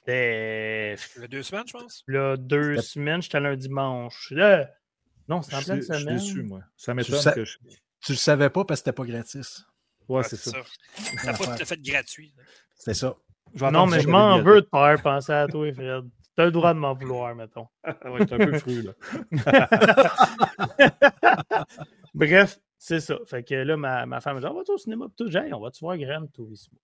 C'était. Le deux semaines, je pense. Le deux semaines, j'étais allé un dimanche. Là... Non, c'était en pleine semaine. Je suis déçu, moi. Ça m'étonne que je... Tu le savais pas parce que c'était pas gratis. Ouais, c'est ça. Ça n'a pas tout à fait gratuit. C'est ça. Non, mais je m'en veux de pas penser à toi, Fred. Tu as le droit de m'en vouloir, mettons. ouais, un peu fru, là. Bref, c'est ça. Fait que là, ma, ma femme me dit On va au cinéma, tout, on va-tu voir Gran Turismo?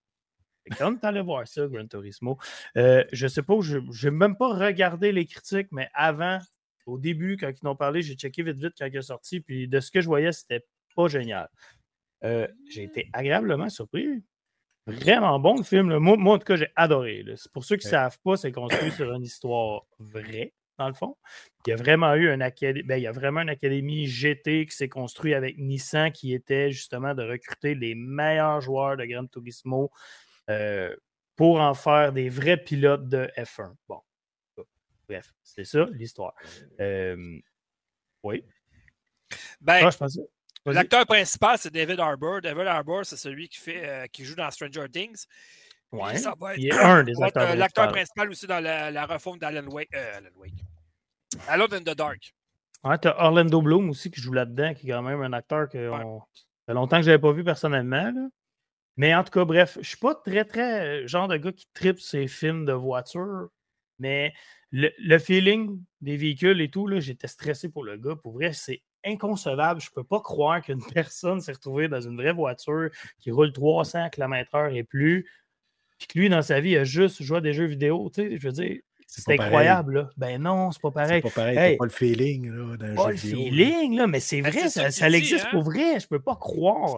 Et quand tu allé voir ça, Gran Turismo, euh, je sais pas, je n'ai même pas regardé les critiques, mais avant, au début, quand ils n'ont parlé, j'ai checké vite vite quand il est sorti, puis de ce que je voyais, c'était pas génial. Euh, j'ai été agréablement surpris. Vraiment bon le film. Moi, moi, en tout cas, j'ai adoré. Pour ceux qui ne savent pas, c'est construit sur une histoire vraie, dans le fond. Il y a vraiment eu un académie, ben, il y a vraiment une académie GT qui s'est construite avec Nissan qui était justement de recruter les meilleurs joueurs de Gran Turismo euh, pour en faire des vrais pilotes de F1. Bon. Bref, c'est ça l'histoire. Euh, oui. Ben, ah, L'acteur principal, c'est David Harbour. David Harbour, c'est celui qui, fait, euh, qui joue dans Stranger Things. Ouais. il est un des acteurs L'acteur principal aussi dans la, la refonte d'Alan Wake. Euh, Alan Wake. Alone in the Dark. Ouais, t'as Orlando Bloom aussi qui joue là-dedans, qui est quand même un acteur que ça fait longtemps que je n'avais pas vu personnellement. Mais en tout cas, bref, je suis pas très, très euh, genre de gars qui tripe ces films de voiture, mais le, le feeling des véhicules et tout, j'étais stressé pour le gars. Pour vrai, c'est inconcevable. Je ne peux pas croire qu'une personne s'est retrouvée dans une vraie voiture qui roule 300 km/h et plus, puis que lui, dans sa vie, a juste joué à des jeux vidéo. Tu sais, je veux dire, c'est incroyable. Là. Ben non, c'est pas pareil. C'est pas pareil. pas le feeling là, d'un pas le feeling, là, mais c'est vrai, ça, ça, existe hein? pour vrai. Je peux pas croire.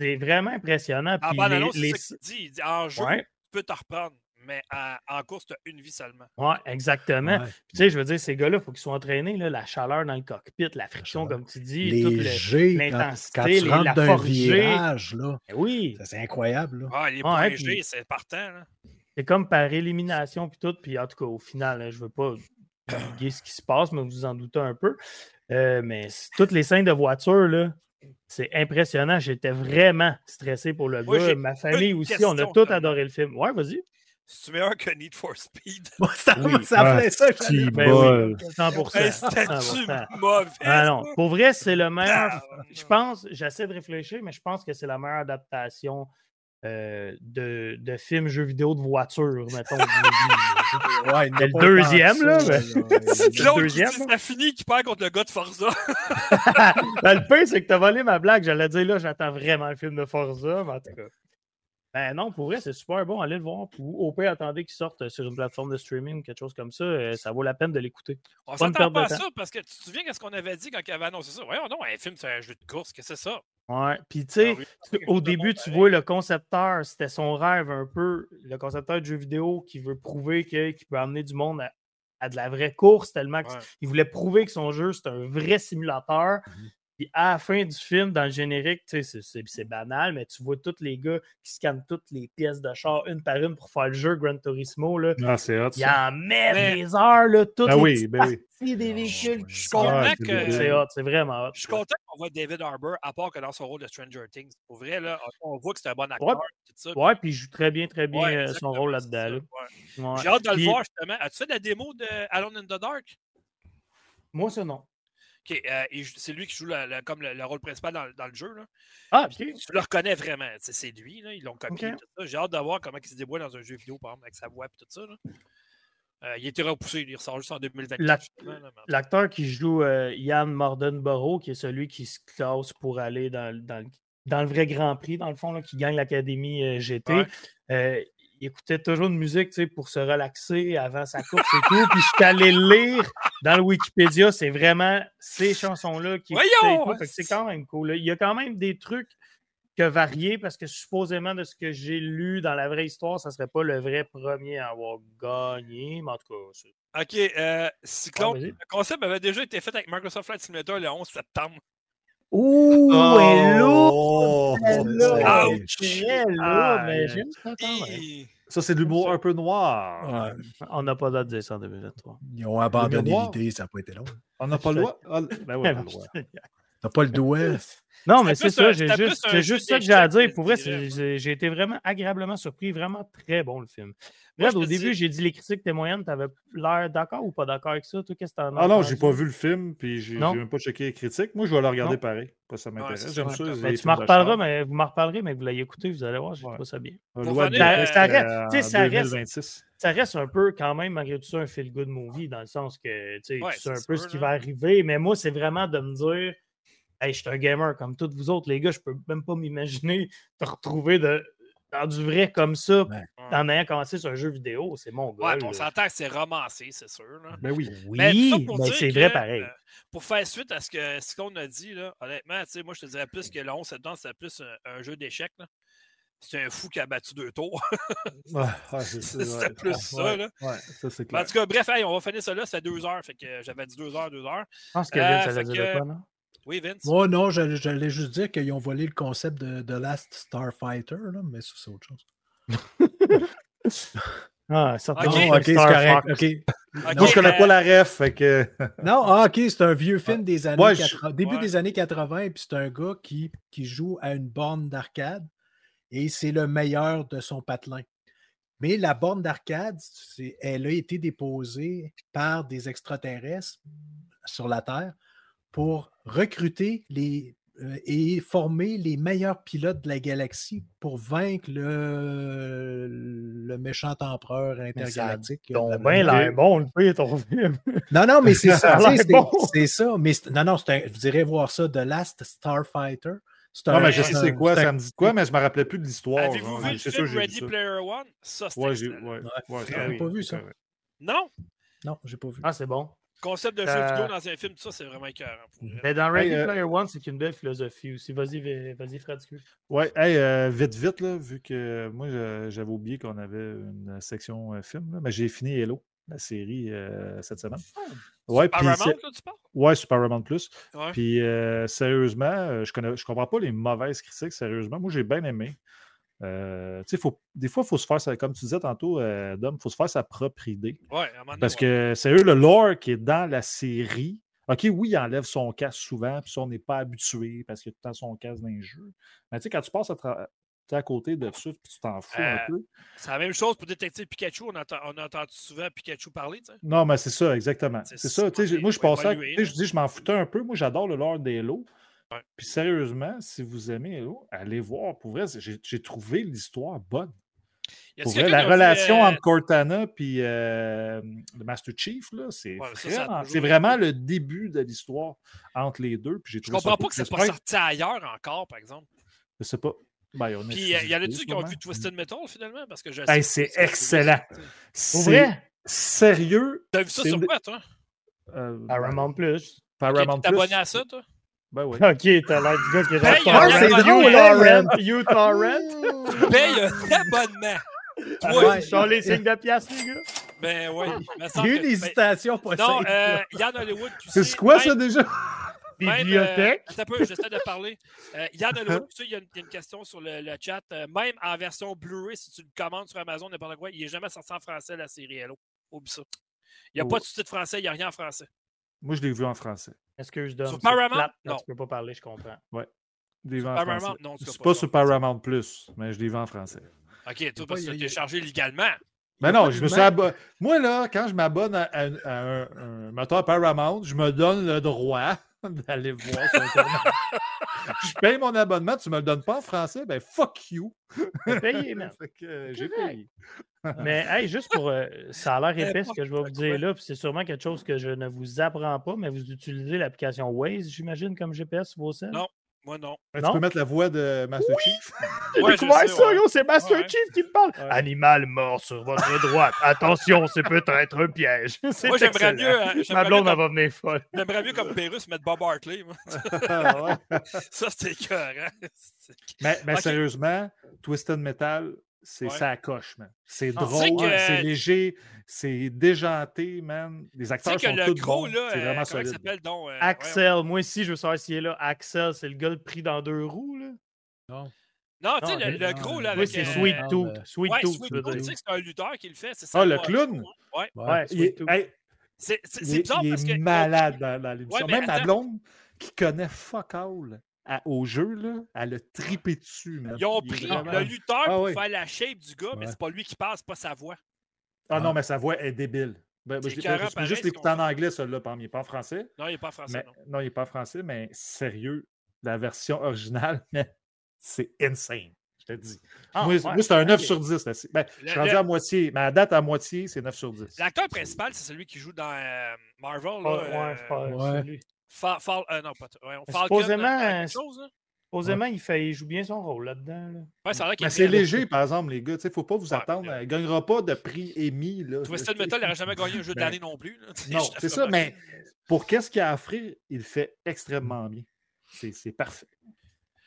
C'est vraiment impressionnant. Ah, ben, les, dit. En jeu, tu peux te reprendre mais en, course, tu as une vie seulement. Oui, exactement. tu sais, je veux dire, ces gars-là, il faut qu'ils soient entraînés. Là, la chaleur dans le cockpit, la friction, comme tu dis, l'intensité, quand, quand tu rentres virage, là. Ben oui. C'est incroyable. Là. Ah, les points G, c'est partant. C'est comme par élimination, puis tout. Puis en tout cas, au final, je ne veux pas dire ce qui se passe, mais vous en doutez un peu. Euh, mais toutes les scènes de voiture, là, c'est impressionnant. J'étais vraiment stressé pour le gars. Ma famille aussi, on a tous adoré le film. Ouais, vas-y. C'est meilleur que Need for Speed. ça, oui. ça fait ça. Ben oui, 100%. C'était mauvais. Ah non, pour vrai, c'est le meilleur. Je pense, j'essaie de réfléchir, mais je pense que c'est la meilleure adaptation euh, de, de films, jeux vidéo de voiture, mettons. ouais, le deuxième, là. C'est le deuxième. Ça finit qui perd contre le gars de Forza. ben, le pire, c'est que t'as volé ma blague. J'allais dire, là, j'attends vraiment le film de Forza, mais en tout cas. Ben non, pour vrai, c'est super bon. Allez le voir. Ou au pire, attendez qu'il sorte sur une plateforme de streaming, quelque chose comme ça. Euh, ça vaut la peine de l'écouter. On s'attend pas à ça parce que tu te souviens de ce qu'on avait dit quand il avait annoncé ça? Voyons non, un film, c'est un jeu de course, qu'est-ce que c'est ça? Ouais, puis tu sais, ah au début, tu vois le concepteur, c'était son rêve un peu, le concepteur de jeu vidéo qui veut prouver qu'il peut amener du monde à, de la vraie course, tellement qu'il voulait prouver que son jeu, c'est un vrai simulateur. Mmh puis à la fin du film, dans le générique, c'est banal, mais tu vois tous les gars qui scannent toutes les pièces de char une par une pour faire le jeu Gran Turismo. Là. Ah, c'est hot. Il en met des heures, là, toutes ben les oui, ben oui. des véhicules. Je suis content que. C'est hot, c'est vraiment hot. Je suis content qu'on voit David Harbour, à part que dans son rôle de Stranger Things. Pour vrai, là, on voit que c'est un bon acteur. Ouais, ouais puis il joue très bien, très bien euh, son rôle là-dedans. J'ai hâte de le voir, justement. As-tu fait la démo de Alone in the Dark? Moi, ça, non. Euh, c'est lui qui joue comme le, rôle principal dans, le jeu. Là. Ah, Tu le reconnais vraiment. C'est lui. Là, ils l'ont copié. J'ai hâte de voir comment il se débrouille dans un jeu vidéo, par exemple, avec sa voix et tout ça. Euh, il été repoussé. Il ressort juste en 2024. L'acteur qui joue euh, Ian Mordenborough, qui est celui qui se classe pour aller dans, dans, le vrai Grand Prix, dans le fond, là, qui gagne l'Académie GT il écoutait toujours de musique pour se relaxer avant sa course et tout. Puis je suis allé lire dans le Wikipédia, c'est vraiment ces chansons-là qui C'est quand même cool. Il y a quand même des trucs que variés parce que supposément de ce que j'ai lu dans la vraie histoire, ça ne serait pas le vrai premier à avoir gagné. Mais en tout cas, OK. Euh, Cyclone, ah, le concept avait déjà été fait avec Microsoft Flight Simulator le 11 septembre. Ouh, oh, hello! Hello! Hello! Mais j'aime ça Ça, c'est de l'humour un peu noir. On n'a pas le droit de dire ça en 2023. Ils ont abandonné l'idée, ça n'a pas été long. On n'a pas le droit? Ah, ben oui, on T'as pas le doigt. Non, mais c'est ça, j'ai juste, juste ça que j'ai à dire. Pour vrai, j'ai été vraiment agréablement surpris. Vraiment très bon le film. Bref, au début, j'ai dit les critiques étaient moyennes. T'avais l'air d'accord ou pas d'accord avec ça? Toi, qu'est-ce que t'en as Ah non, j'ai pas vu le film, puis j'ai même pas checké les critiques. Moi, je vais le regarder pareil. ça m'intéresse. J'aime ça. Ben, tu m'en reparleras, mais vous m'en reparlerez, mais vous l'ayez écouté, vous allez voir, je trouve ça bien. Loi ça, reste, ça, un peu quand même, malgré tout ça, un feel-good movie, dans le sens que tu sais un peu ce qui va arriver. Mais moi, c'est vraiment de me dire Hey, je suis un gamer comme tous vous autres, les gars, je peux même pas m'imaginer te retrouver de, dans du vrai comme ça, en ayant commencé sur un jeu vidéo, c'est mon gars. Ouais, on s'entend que c'est romancé, c'est sûr. Là. Ben oui. Oui, mais, c'est vrai pareil. Euh, pour faire suite à ce qu'on ce qu'on a dit, là, honnêtement, moi, je te dirais plus que le 11 septembre, c'est plus un, jeu d'échecs. C'est un fou qui a battu deux tours. ouais, c'est plus ça. Là. ça c'est clair. En tout cas, bref, on va finir ça là. Ça fait deux heures. Fait que j'avais dit deux heures, deux heures. Je pense que euh, ça que... pas, non? Oui, Vince? Moi, non, j'allais juste dire qu'ils ont volé le concept de, de Last Starfighter, là, mais ça, c'est autre chose. ah, ça Ok, c'est correct. Ok. Moi, je connais pas la ref. Fait que... non, ah, ok, c'est un vieux film des années 80, début des années 80, puis c'est un gars qui, qui joue à une borne d'arcade et c'est le meilleur de son patelin. Mais la borne d'arcade, elle a été déposée par des extraterrestres sur la Terre pour recruter les, euh, et former les meilleurs pilotes de la galaxie pour vaincre le, le méchant empereur intergalactique. Donc, ben l'air bon, ton film. Non, non, mais c'est ça. c'est ça. Mais non, non, vous direz voir ça, The Last Starfighter. Non, mais je sais c'est quoi, ça me dit quoi, mais je ne me rappelais plus de l'histoire. Avez-vous vu le film Ready Player One? Ça, c'était ouais, j'ai ouais, ouais, pas vu ça? Non? Non, j'ai pas vu. Ah, c'est bon concept de jeu vidéo dans un film, tout ça, c'est vraiment écœurant. Mais dans Ready euh, Player One, c'est une belle philosophie aussi. Vas-y, vas-y, Fred. Ouais, hey, euh, vite, vite, là, vu que moi, j'avais oublié qu'on avait une section euh, film, mais j'ai fini Hello, la série, cette semaine. Oh, ouais, Paramount, là, tu parles? Ouais, sur Paramount Plus. Puis, sérieusement, je ne je comprends pas les mauvaises critiques, sérieusement. Moi, j'ai bien aimé. Euh, faut, des fois, il faut se faire, comme tu disais tantôt, euh, Dom, il faut se faire sa propre idée. Ouais, Parce que c'est eux, le lore qui est dans la série. OK, oui, il enlève son casque souvent, puis ça, on n'est pas habitué parce qu'il y a tout le temps son casque dans les jeux. Mais tu sais, quand tu passes à, à côté de ça, puis tu t'en fous un euh, peu. C'est la même chose pour détecter Pikachu. On, entend, on a entendu souvent Pikachu parler. Non, mais c'est ça, exactement. C'est ça. Moi, je pensais, je dis, je m'en foutais un peu. Moi, j'adore le lore d'Halo. Puis sérieusement, si vous aimez Hello, allez voir. Pour vrai, j'ai trouvé l'histoire bonne. Pour vrai, la relation euh, entre Cortana et euh, le Master Chief, c'est vraiment, le début de l'histoire entre les deux. Puis Je comprends pas que c'est pas sorti ailleurs encore, par exemple. Je sais pas. Ben, puis il y en a-tu qui ont vu Twisted Metal finalement? Parce que c'est excellent. C'est sérieux. T'as vu ça sur quoi, toi? Euh, Paramount Plus. Paramount T'es abonné à ça, toi? Ben oui. Ok, t'as l'air du gars qui reste hey, uTorrent. uTorrent. Paye un abonnement. Ouais, sur les signes de pièces, les gars. Ben oui. Il y a une hésitation possible. Non, euh, Yann Hollywood, tu sais. C'est quoi ça déjà? Bibliothèque. Euh, un peu, j'essaie de parler. Euh, Yann Hollywood, tu sais, il y, a une question sur le, le chat. Euh, même en version Blu-ray, si tu le commandes sur Amazon, n'importe quoi, il n'est jamais sorti en français, la série Hello. Oublie ça. Il n'y a oh. pas de sous-titre français, il n'y a rien en français. Moi, je l'ai vu en français. Est-ce que je donne. Sur Paramount? Non. Tu peux pas parler, je comprends. Ouais. Je l'ai en Paramount, non. C'est pas, sur Paramount Plus, mais je l'ai vu en français. OK, toi, parce que tu l'as chargé légalement. Ben non, je me suis abonné. Moi, là, quand je m'abonne à, un, moteur Paramount, je me donne le droit d'aller voir sur Internet. je paye mon abonnement, tu me le donnes pas en français, ben fuck you. payé, man. J'ai payé. mais hey, juste pour. Euh, ça a l'air épais ce que je vais vous dire là, puis c'est sûrement quelque chose que je ne vous apprends pas, mais vous utilisez l'application Waze, j'imagine, comme GPS sur vos scènes? Non. Moi, non. Ben, tu peux mettre la voix de Master Chief? J'ai découvert ça, c'est Master Chief qui me parle? Animal mort sur votre droite. Attention, c'est peut-être un piège. Moi, j'aimerais mieux. Euh, Ma blonde, va venir folle. J'aimerais mieux comme Pérus mettre Bob Hartley. Ah, ça, c'était écœurant. Mais, mais sérieusement, Twisted Metal, c'est ça coche, man. C'est ah, drôle, c'est léger, c'est déjanté, man. Les acteurs sont tous bons. C'est vraiment euh, solide. Donc, euh, Axel, moi aussi, je veux savoir s'il est là. Axel, c'est le gars pris dans deux roues, là? Non. Non, tu sais, le, gros, là, avec... Oui, c'est Sweet euh, Tooth. Sweet ouais, Tooth, Sweet Tooth, tu sais que c'est un lutteur qui le fait, c'est ça. Ah, le clown? Ouais. Ouais, Sweet Tooth. C'est bizarre il parce est que... malade dans, dans l'émission. Même ma blonde, qui connaît fuck all, au jeu, là, elle a tripé dessus. Ils ont pris le lutteur ah pour faire la shape du gars, mais c'est pas lui qui passe, pas sa voix. Ah, non, mais sa voix est débile. Ben, ben je peux juste l'écouter en anglais, celui-là, il n'est pas en français. Non, il n'est pas en français. non. il n'est pas en français, mais sérieux, la version originale, c'est insane. Je te dis. Ah, moi, c'est un 9 sur 10. Ben, je suis rendu à moitié. Ma date à moitié, c'est 9 sur 10. L'acteur principal, c'est celui qui joue dans euh, Marvel. Là, ouais, euh, ouais. Fall, euh, non, pas. Ouais, Falcon, chose, Supposément, il, fait, il joue bien son rôle là-dedans. Là. c'est léger, par exemple, les gars. Il ne faut pas vous attendre. Il ne gagnera pas de prix Emmy. Twisted Metal n'aurait jamais gagné un jeu de ben, l'année non plus. Non, c'est ça, mais pour qu'est-ce qu'il a à offrir, il fait extrêmement bien. C'est parfait.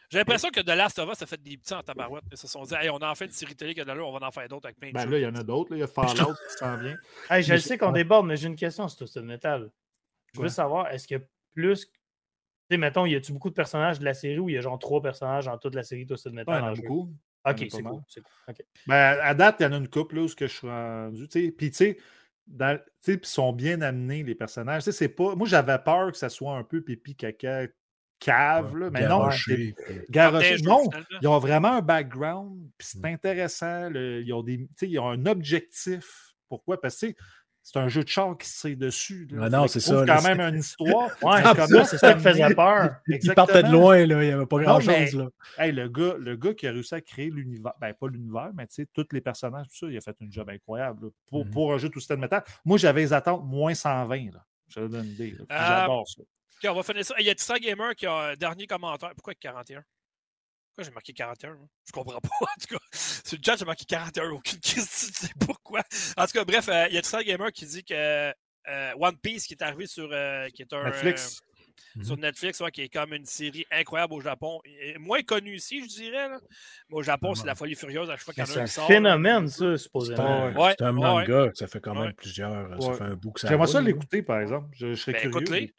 J'ai l'impression que The Last of Us a fait des petits en tabarouette. Ils se sont dit, hey, on a en fait une série télé que de on va en faire d'autres avec plein de ben Là, il y en a d'autres. Il y a Fallout qui s'en vient. Hey, je sais qu'on déborde, mais j'ai une question sur Twisted Metal. Je veux savoir, est-ce qu'il plus sais, mettons, y a-tu beaucoup de personnages de la série ou il y a genre trois personnages en toute la série Twisted Metal? il y en a beaucoup. Ok, c'est cool. Ben, à date, il y en a une couple là, où je suis rendu. Puis, tu sais, ils sont bien amenés, les personnages. C'est pas... Moi, j'avais peur que ça soit un peu pipi, caca, cave, là, mais non, garoché. Non, ils ont vraiment un background, puis c'est mm. intéressant. ils, ont des, ils ont un objectif. Pourquoi? Parce que c'est un jeu de char qui se dessus. Ah non, c'est ça. C'est quand même une histoire. ouais, c'est ça qui faisait peur. Il partait de loin, là. il n'y avait pas grand-chose. Hey, le, gars, le gars qui a réussi à créer l'univers, ben pas l'univers, mais tous les personnages, tout ça, il a fait un job incroyable. Pour, mm-hmm. pour un jeu tout de métal. Moi, j'avais les attentes moins 100 Là. Je vais donner une idée. Euh, j'adore ça. on va finir ça. Il y a Tissa Gamer qui a un dernier commentaire? Pourquoi 41 pourquoi j'ai marqué 41? Je comprends pas. En tout cas, sur le chat, j'ai marqué 41. Aucune question, tu sais pourquoi. En tout cas, bref, euh, il y a Tristan Gamer qui dit que euh, One Piece qui est arrivé sur. Euh, qui est un, Netflix. Sur mhm. Netflix, qui est comme une série incroyable au Japon. moins connue ici, je dirais. Là. Mais au Japon, c'est la folie furieuse à chaque fois qu'il y en a un C'est un phénomène, ça, supposément. C'est un, manga. Ça fait quand même plusieurs. Ça fait un bout que ça. J'aimerais ça l'écouter, par exemple. Je, serais ben, curieux.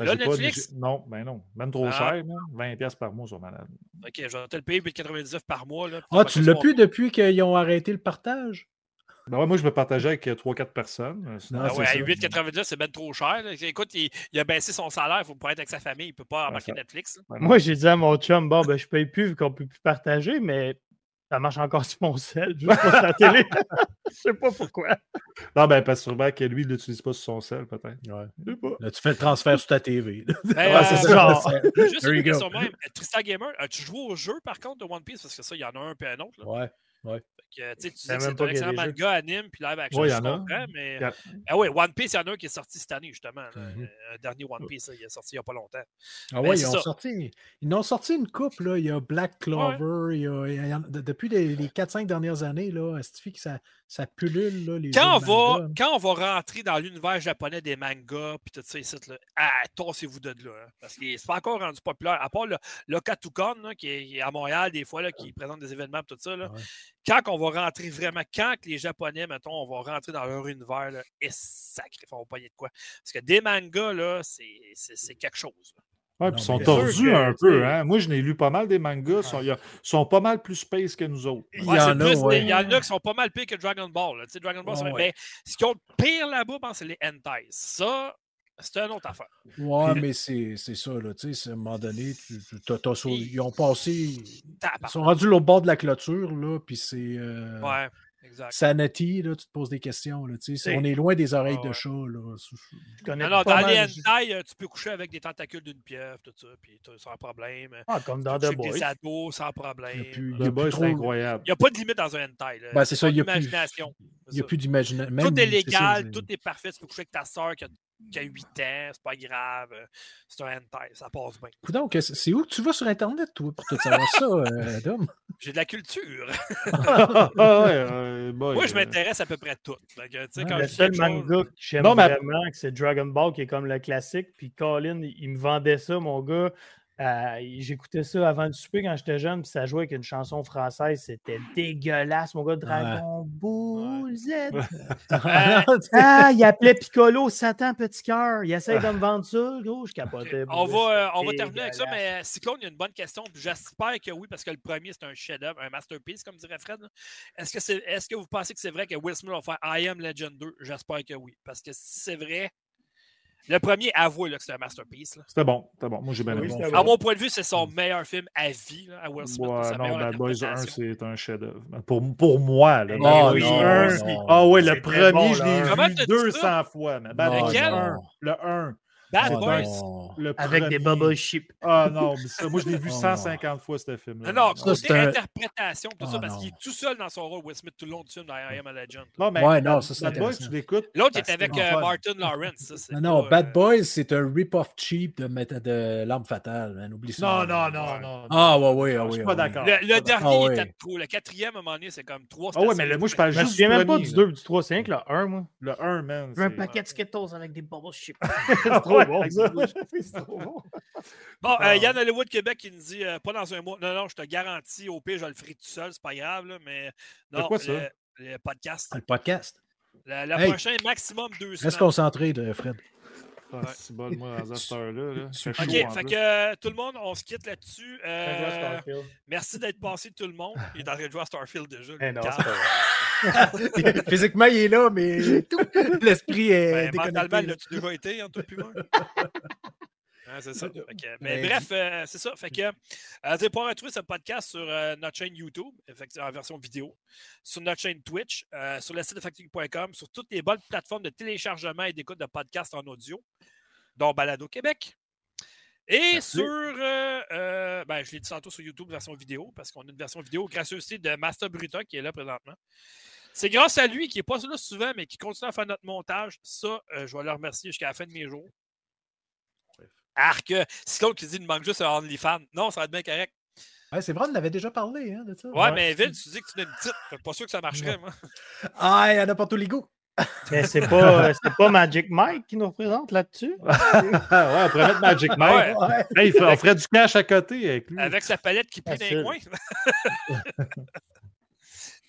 Là, Netflix? Non, ben non. Même trop ah. cher, 20$ par mois sur malade. Ok, je vais te le payer 8,99$ par mois. Là, ah, tu l'as plus depuis qu'ils ont arrêté le partage? Ben ouais, moi, je me partageais avec 3-4 personnes. Non, ah ouais, 8,99$, c'est bien trop cher. Écoute, il, a baissé son salaire, il faut pas être avec sa famille, il ne peut pas embarquer Netflix. moi, j'ai dit à mon chum, bon, ben, je ne paye plus vu qu'on ne peut plus partager, mais ça marche encore sur mon sel, juste sur la télé. Je sais pas pourquoi. Non, ben, parce que que lui, il l'utilise pas sur son sel, peut-être. Ouais. Là, tu fais le transfert sur ta TV. Ben, ouais, c'est euh, ça. Juste une question même. Tristan Gamer, as-tu joué au jeu, par contre, de One Piece? Parce que ça, il y en a un et un autre. Là. Ouais. Ouais. que, tu dis que c'est un excellent manga, anime, puis live action, ouais, je comprends, mais... Ah ouais, One Piece, il y en a un qui est sorti cette année, justement. Mm-hmm. Un dernier One Piece, il est sorti il n'y a pas longtemps. Ah ouais, ils ont, sorti, ils ont sorti une coupe, là. Il y a Black Clover, il, y a, il y a, depuis les, les 4-5 dernières années, là, que ça, ça pullule, là, les quand on, va, quand on va rentrer dans l'univers japonais des mangas, puis tout ça, ici, là, ah, torsez-vous de là. Hein, parce que c'est pas encore rendu populaire. À part le, le Katukon, qui, est, à Montréal, des fois, là, qui présente des événements, tout ça, là, quand on va rentrer vraiment, quand les Japonais, mettons, on va rentrer dans leur univers, là, et sacré, on va payer de quoi? Parce que des mangas, là, c'est quelque chose. Ouais, puis ils sont tordus un peu. Hein? Moi, je n'ai lu pas mal des mangas. Ils sont, sont, pas mal plus space que nous autres. il, y en a, il y en a qui sont pas mal pires que Dragon Ball. Dragon Ball Mais ce qui ont pire là-bas, c'est les hentai. Ça, c'est une autre affaire. Ouais, mais c'est ça, là. Tu sais, à un moment donné, tu, ils ont passé. Ils sont rendus au bord de la clôture, là, puis c'est. Euh, ouais. Exact. Sanity, là, tu te poses des questions. Là, on est loin des oreilles de chat. Là. Alors, dans les hentai, euh, tu peux coucher avec des tentacules d'une pieuvre, tout ça, puis sans problème. Ah, comme dans The Boys. des ados, sans problème. The Boys, c'est incroyable. Il n'y a pas de limite dans un hentai. Ben, c'est ça, il n'y a plus d'imagination. Il n'y a plus d'imagination. Tout est légal, tout est parfait. Tu peux coucher avec ta soeur qui a qui a 8 ans, c'est pas grave, euh, c'est un hentai, ça passe bien. Donc, c'est où que tu vas sur Internet, toi, pour tout savoir ça, euh, Dom? J'ai de la culture. ah, ouais, Moi, je m'intéresse à peu près à tout. le seul manga que j'aime vraiment, c'est Dragon Ball, qui est comme le classique, puis Colin, il me vendait ça, mon gars. Euh, j'écoutais ça avant de souper quand j'étais jeune, puis ça jouait avec une chanson française. C'était dégueulasse, mon gars. Dragon Ball Z. ah, il appelait Piccolo Satan Petit Cœur. Il essaye de me vendre ça. Gros, je capotais. On va, euh, on va terminer avec ça, mais euh, Cyclone, il y a une bonne question. J'espère que oui, parce que le premier, c'est un chef-d'œuvre, un masterpiece, comme dirait Fred. Est-ce que, est, est-ce que vous pensez que c'est vrai que Will Smith va faire I Am Legend 2 J'espère que oui. Parce que si c'est vrai, Le premier, avouez que c'était un masterpiece. C'était bon, c'était bon. Moi, j'ai bien aimé. à mon point de vue, c'est son meilleur film à vie, là, à Will Smith. Ouais, non, Bad Boys 1, c'est un chef-d'œuvre. Pour, pour moi, là, oh, Bad Boys 1. Ah oui, le premier, je l'ai vu 200 fois. Mais Bad Boys 1, le 1. Bad Boys. Avec des bubble ships. Ah non, moi je l'ai vu 150 fois ce film-là. Non, non, c'est interprétation, tout ça, parce qu'il est tout seul dans son rôle, Will Smith, tout le long du film dans I Am a Legend. Non, mais ouais, non, ça, Bad Boys, tu l'écoutes. L'autre est avec euh, Martin Lawrence. non, non, Bad Boys, c'est un rip-off cheap de, de L'Arme Fatale. Ça. Non, non, non, non. Ah, ouais, ouais, ouais. Je suis pas d'accord. Le dernier était trop. Le quatrième, à un moment donné, c'est comme 3 Ah ouais, mais moi, je parle juste. Je me souviens même pas du 2 du 3, c'est rien que le 1, moi. Le 1, man. Un paquet de Skittles avec des bubble. C'est trop bon, ça. Bon, euh, Yann Hollywood Québec qui nous dit euh, pas dans un mois. Non, non, je te garantis, au pire, je le ferai tout seul, c'est pas grave, là, mais non, quoi, ça? Le, podcast. Le podcast. Le, le prochain, maximum deux semaines. Reste concentré, Fred. Ah, c'est bon, moi, à cette heure-là. Là. OK, fait que euh, tout le monde, on se quitte là-dessus. Euh, merci d'être passé, tout le monde. Il est en train de jouer à Starfield déjà. Eh non, Physiquement, il est là, mais l'esprit est. Ben, mentalement, l'as-tu déjà été, en tout plus c'est ça. mais bref, euh, c'est ça. Fait que euh, vous pouvoir retrouver ce podcast sur euh, notre chaîne YouTube, en version vidéo, sur notre chaîne Twitch, sur le site de factory.com, sur toutes les bonnes plateformes de téléchargement et d'écoute de podcasts en audio, dont Balado Québec. Et sur, ben, je l'ai dit tantôt sur YouTube, version vidéo, parce qu'on a une version vidéo grâce aussi de Master Bruta qui est là présentement. C'est grâce à lui qui n'est pas là souvent, mais qui continue à faire notre montage. Ça, je vais le remercier jusqu'à la fin de mes jours. Arc, c'est l'autre qui dit il manque juste un OnlyFans. Non, ça va être bien correct. Ouais, c'est vrai, on avait déjà parlé hein, de ça. Ouais, mais Ville, tu dis que tu n'as une petite. Je pas sûr que ça marcherait, moi. Ah, il y en a pas tous les goûts. Mais c'est pas, pas Magic Mike qui nous représente là-dessus? ouais, on pourrait mettre Magic Mike. Ouais. on ferait du cash à côté avec lui. Avec sa palette qui plie dans les coins.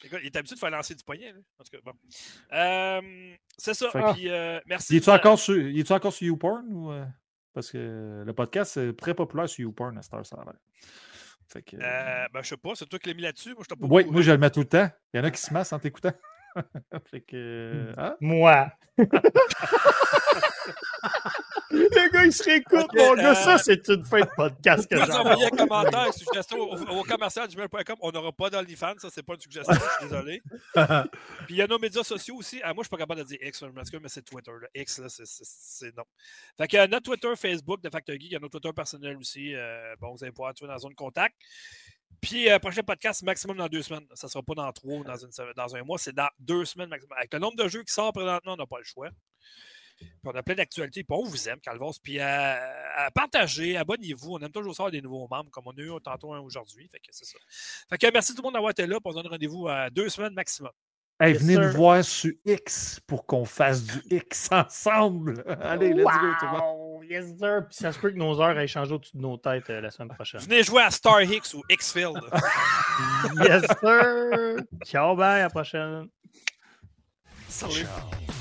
il est habitué de faire lancer du poignet. En tout cas, bon. Euh, c'est ça. Puis, euh, merci. Il est-tu encore, sur, encore sur YouPorn ou. Parce que le podcast, c'est très populaire sur YouPorn à ça a Fait que... euh, ben, je sais pas, c'est toi qui l'as mis là-dessus. Moi, je pas Oui, moi, je le mets tout le temps. Il y en a qui se massent en t'écoutant. fait que. Hein? Moi. Le gars, il se réécoute, mon gars. Ça, euh, c'est une fin de podcast que j'ai. envoyé un commentaire, suggestion au, au commercial gmail.com. On n'aura pas d'OnlyFans, ça, c'est pas une suggestion. Je suis désolé. Puis il y a nos médias sociaux aussi. Ah, moi, je suis pas capable de dire X, mais c'est Twitter. X, c'est non. Fait que notre Twitter, Facebook de Factor Geek, il y a notre Twitter personnel aussi. Euh, bon, vous allez pouvoir trouver dans la zone contact. Puis, euh, prochain podcast, maximum dans deux semaines. Ça ne sera pas dans trois dans, une, dans un mois, c'est dans deux semaines maximum. Avec le nombre de jeux qui sortent présentement, on n'a pas le choix. Puis on a plein d'actualités. Puis on vous aime, Calvos. Puis à, partager, abonnez-vous. On aime toujours savoir des nouveaux membres, comme on a eu tantôt un aujourd'hui. Fait que c'est ça. Fait que merci tout le monde d'avoir été là. on se donne rendez-vous à deux semaines maximum. Hey, venez nous voir sur X pour qu'on fasse du X ensemble. Allez, let's go, tout le monde. Yes, sir. Puis ça se peut que nos heures aient changé au-dessus de nos têtes euh, la semaine prochaine. Venez jouer à Star Hicks ou X-Field. yes, sir. Ciao, bye, à la prochaine. Salut. Ciao.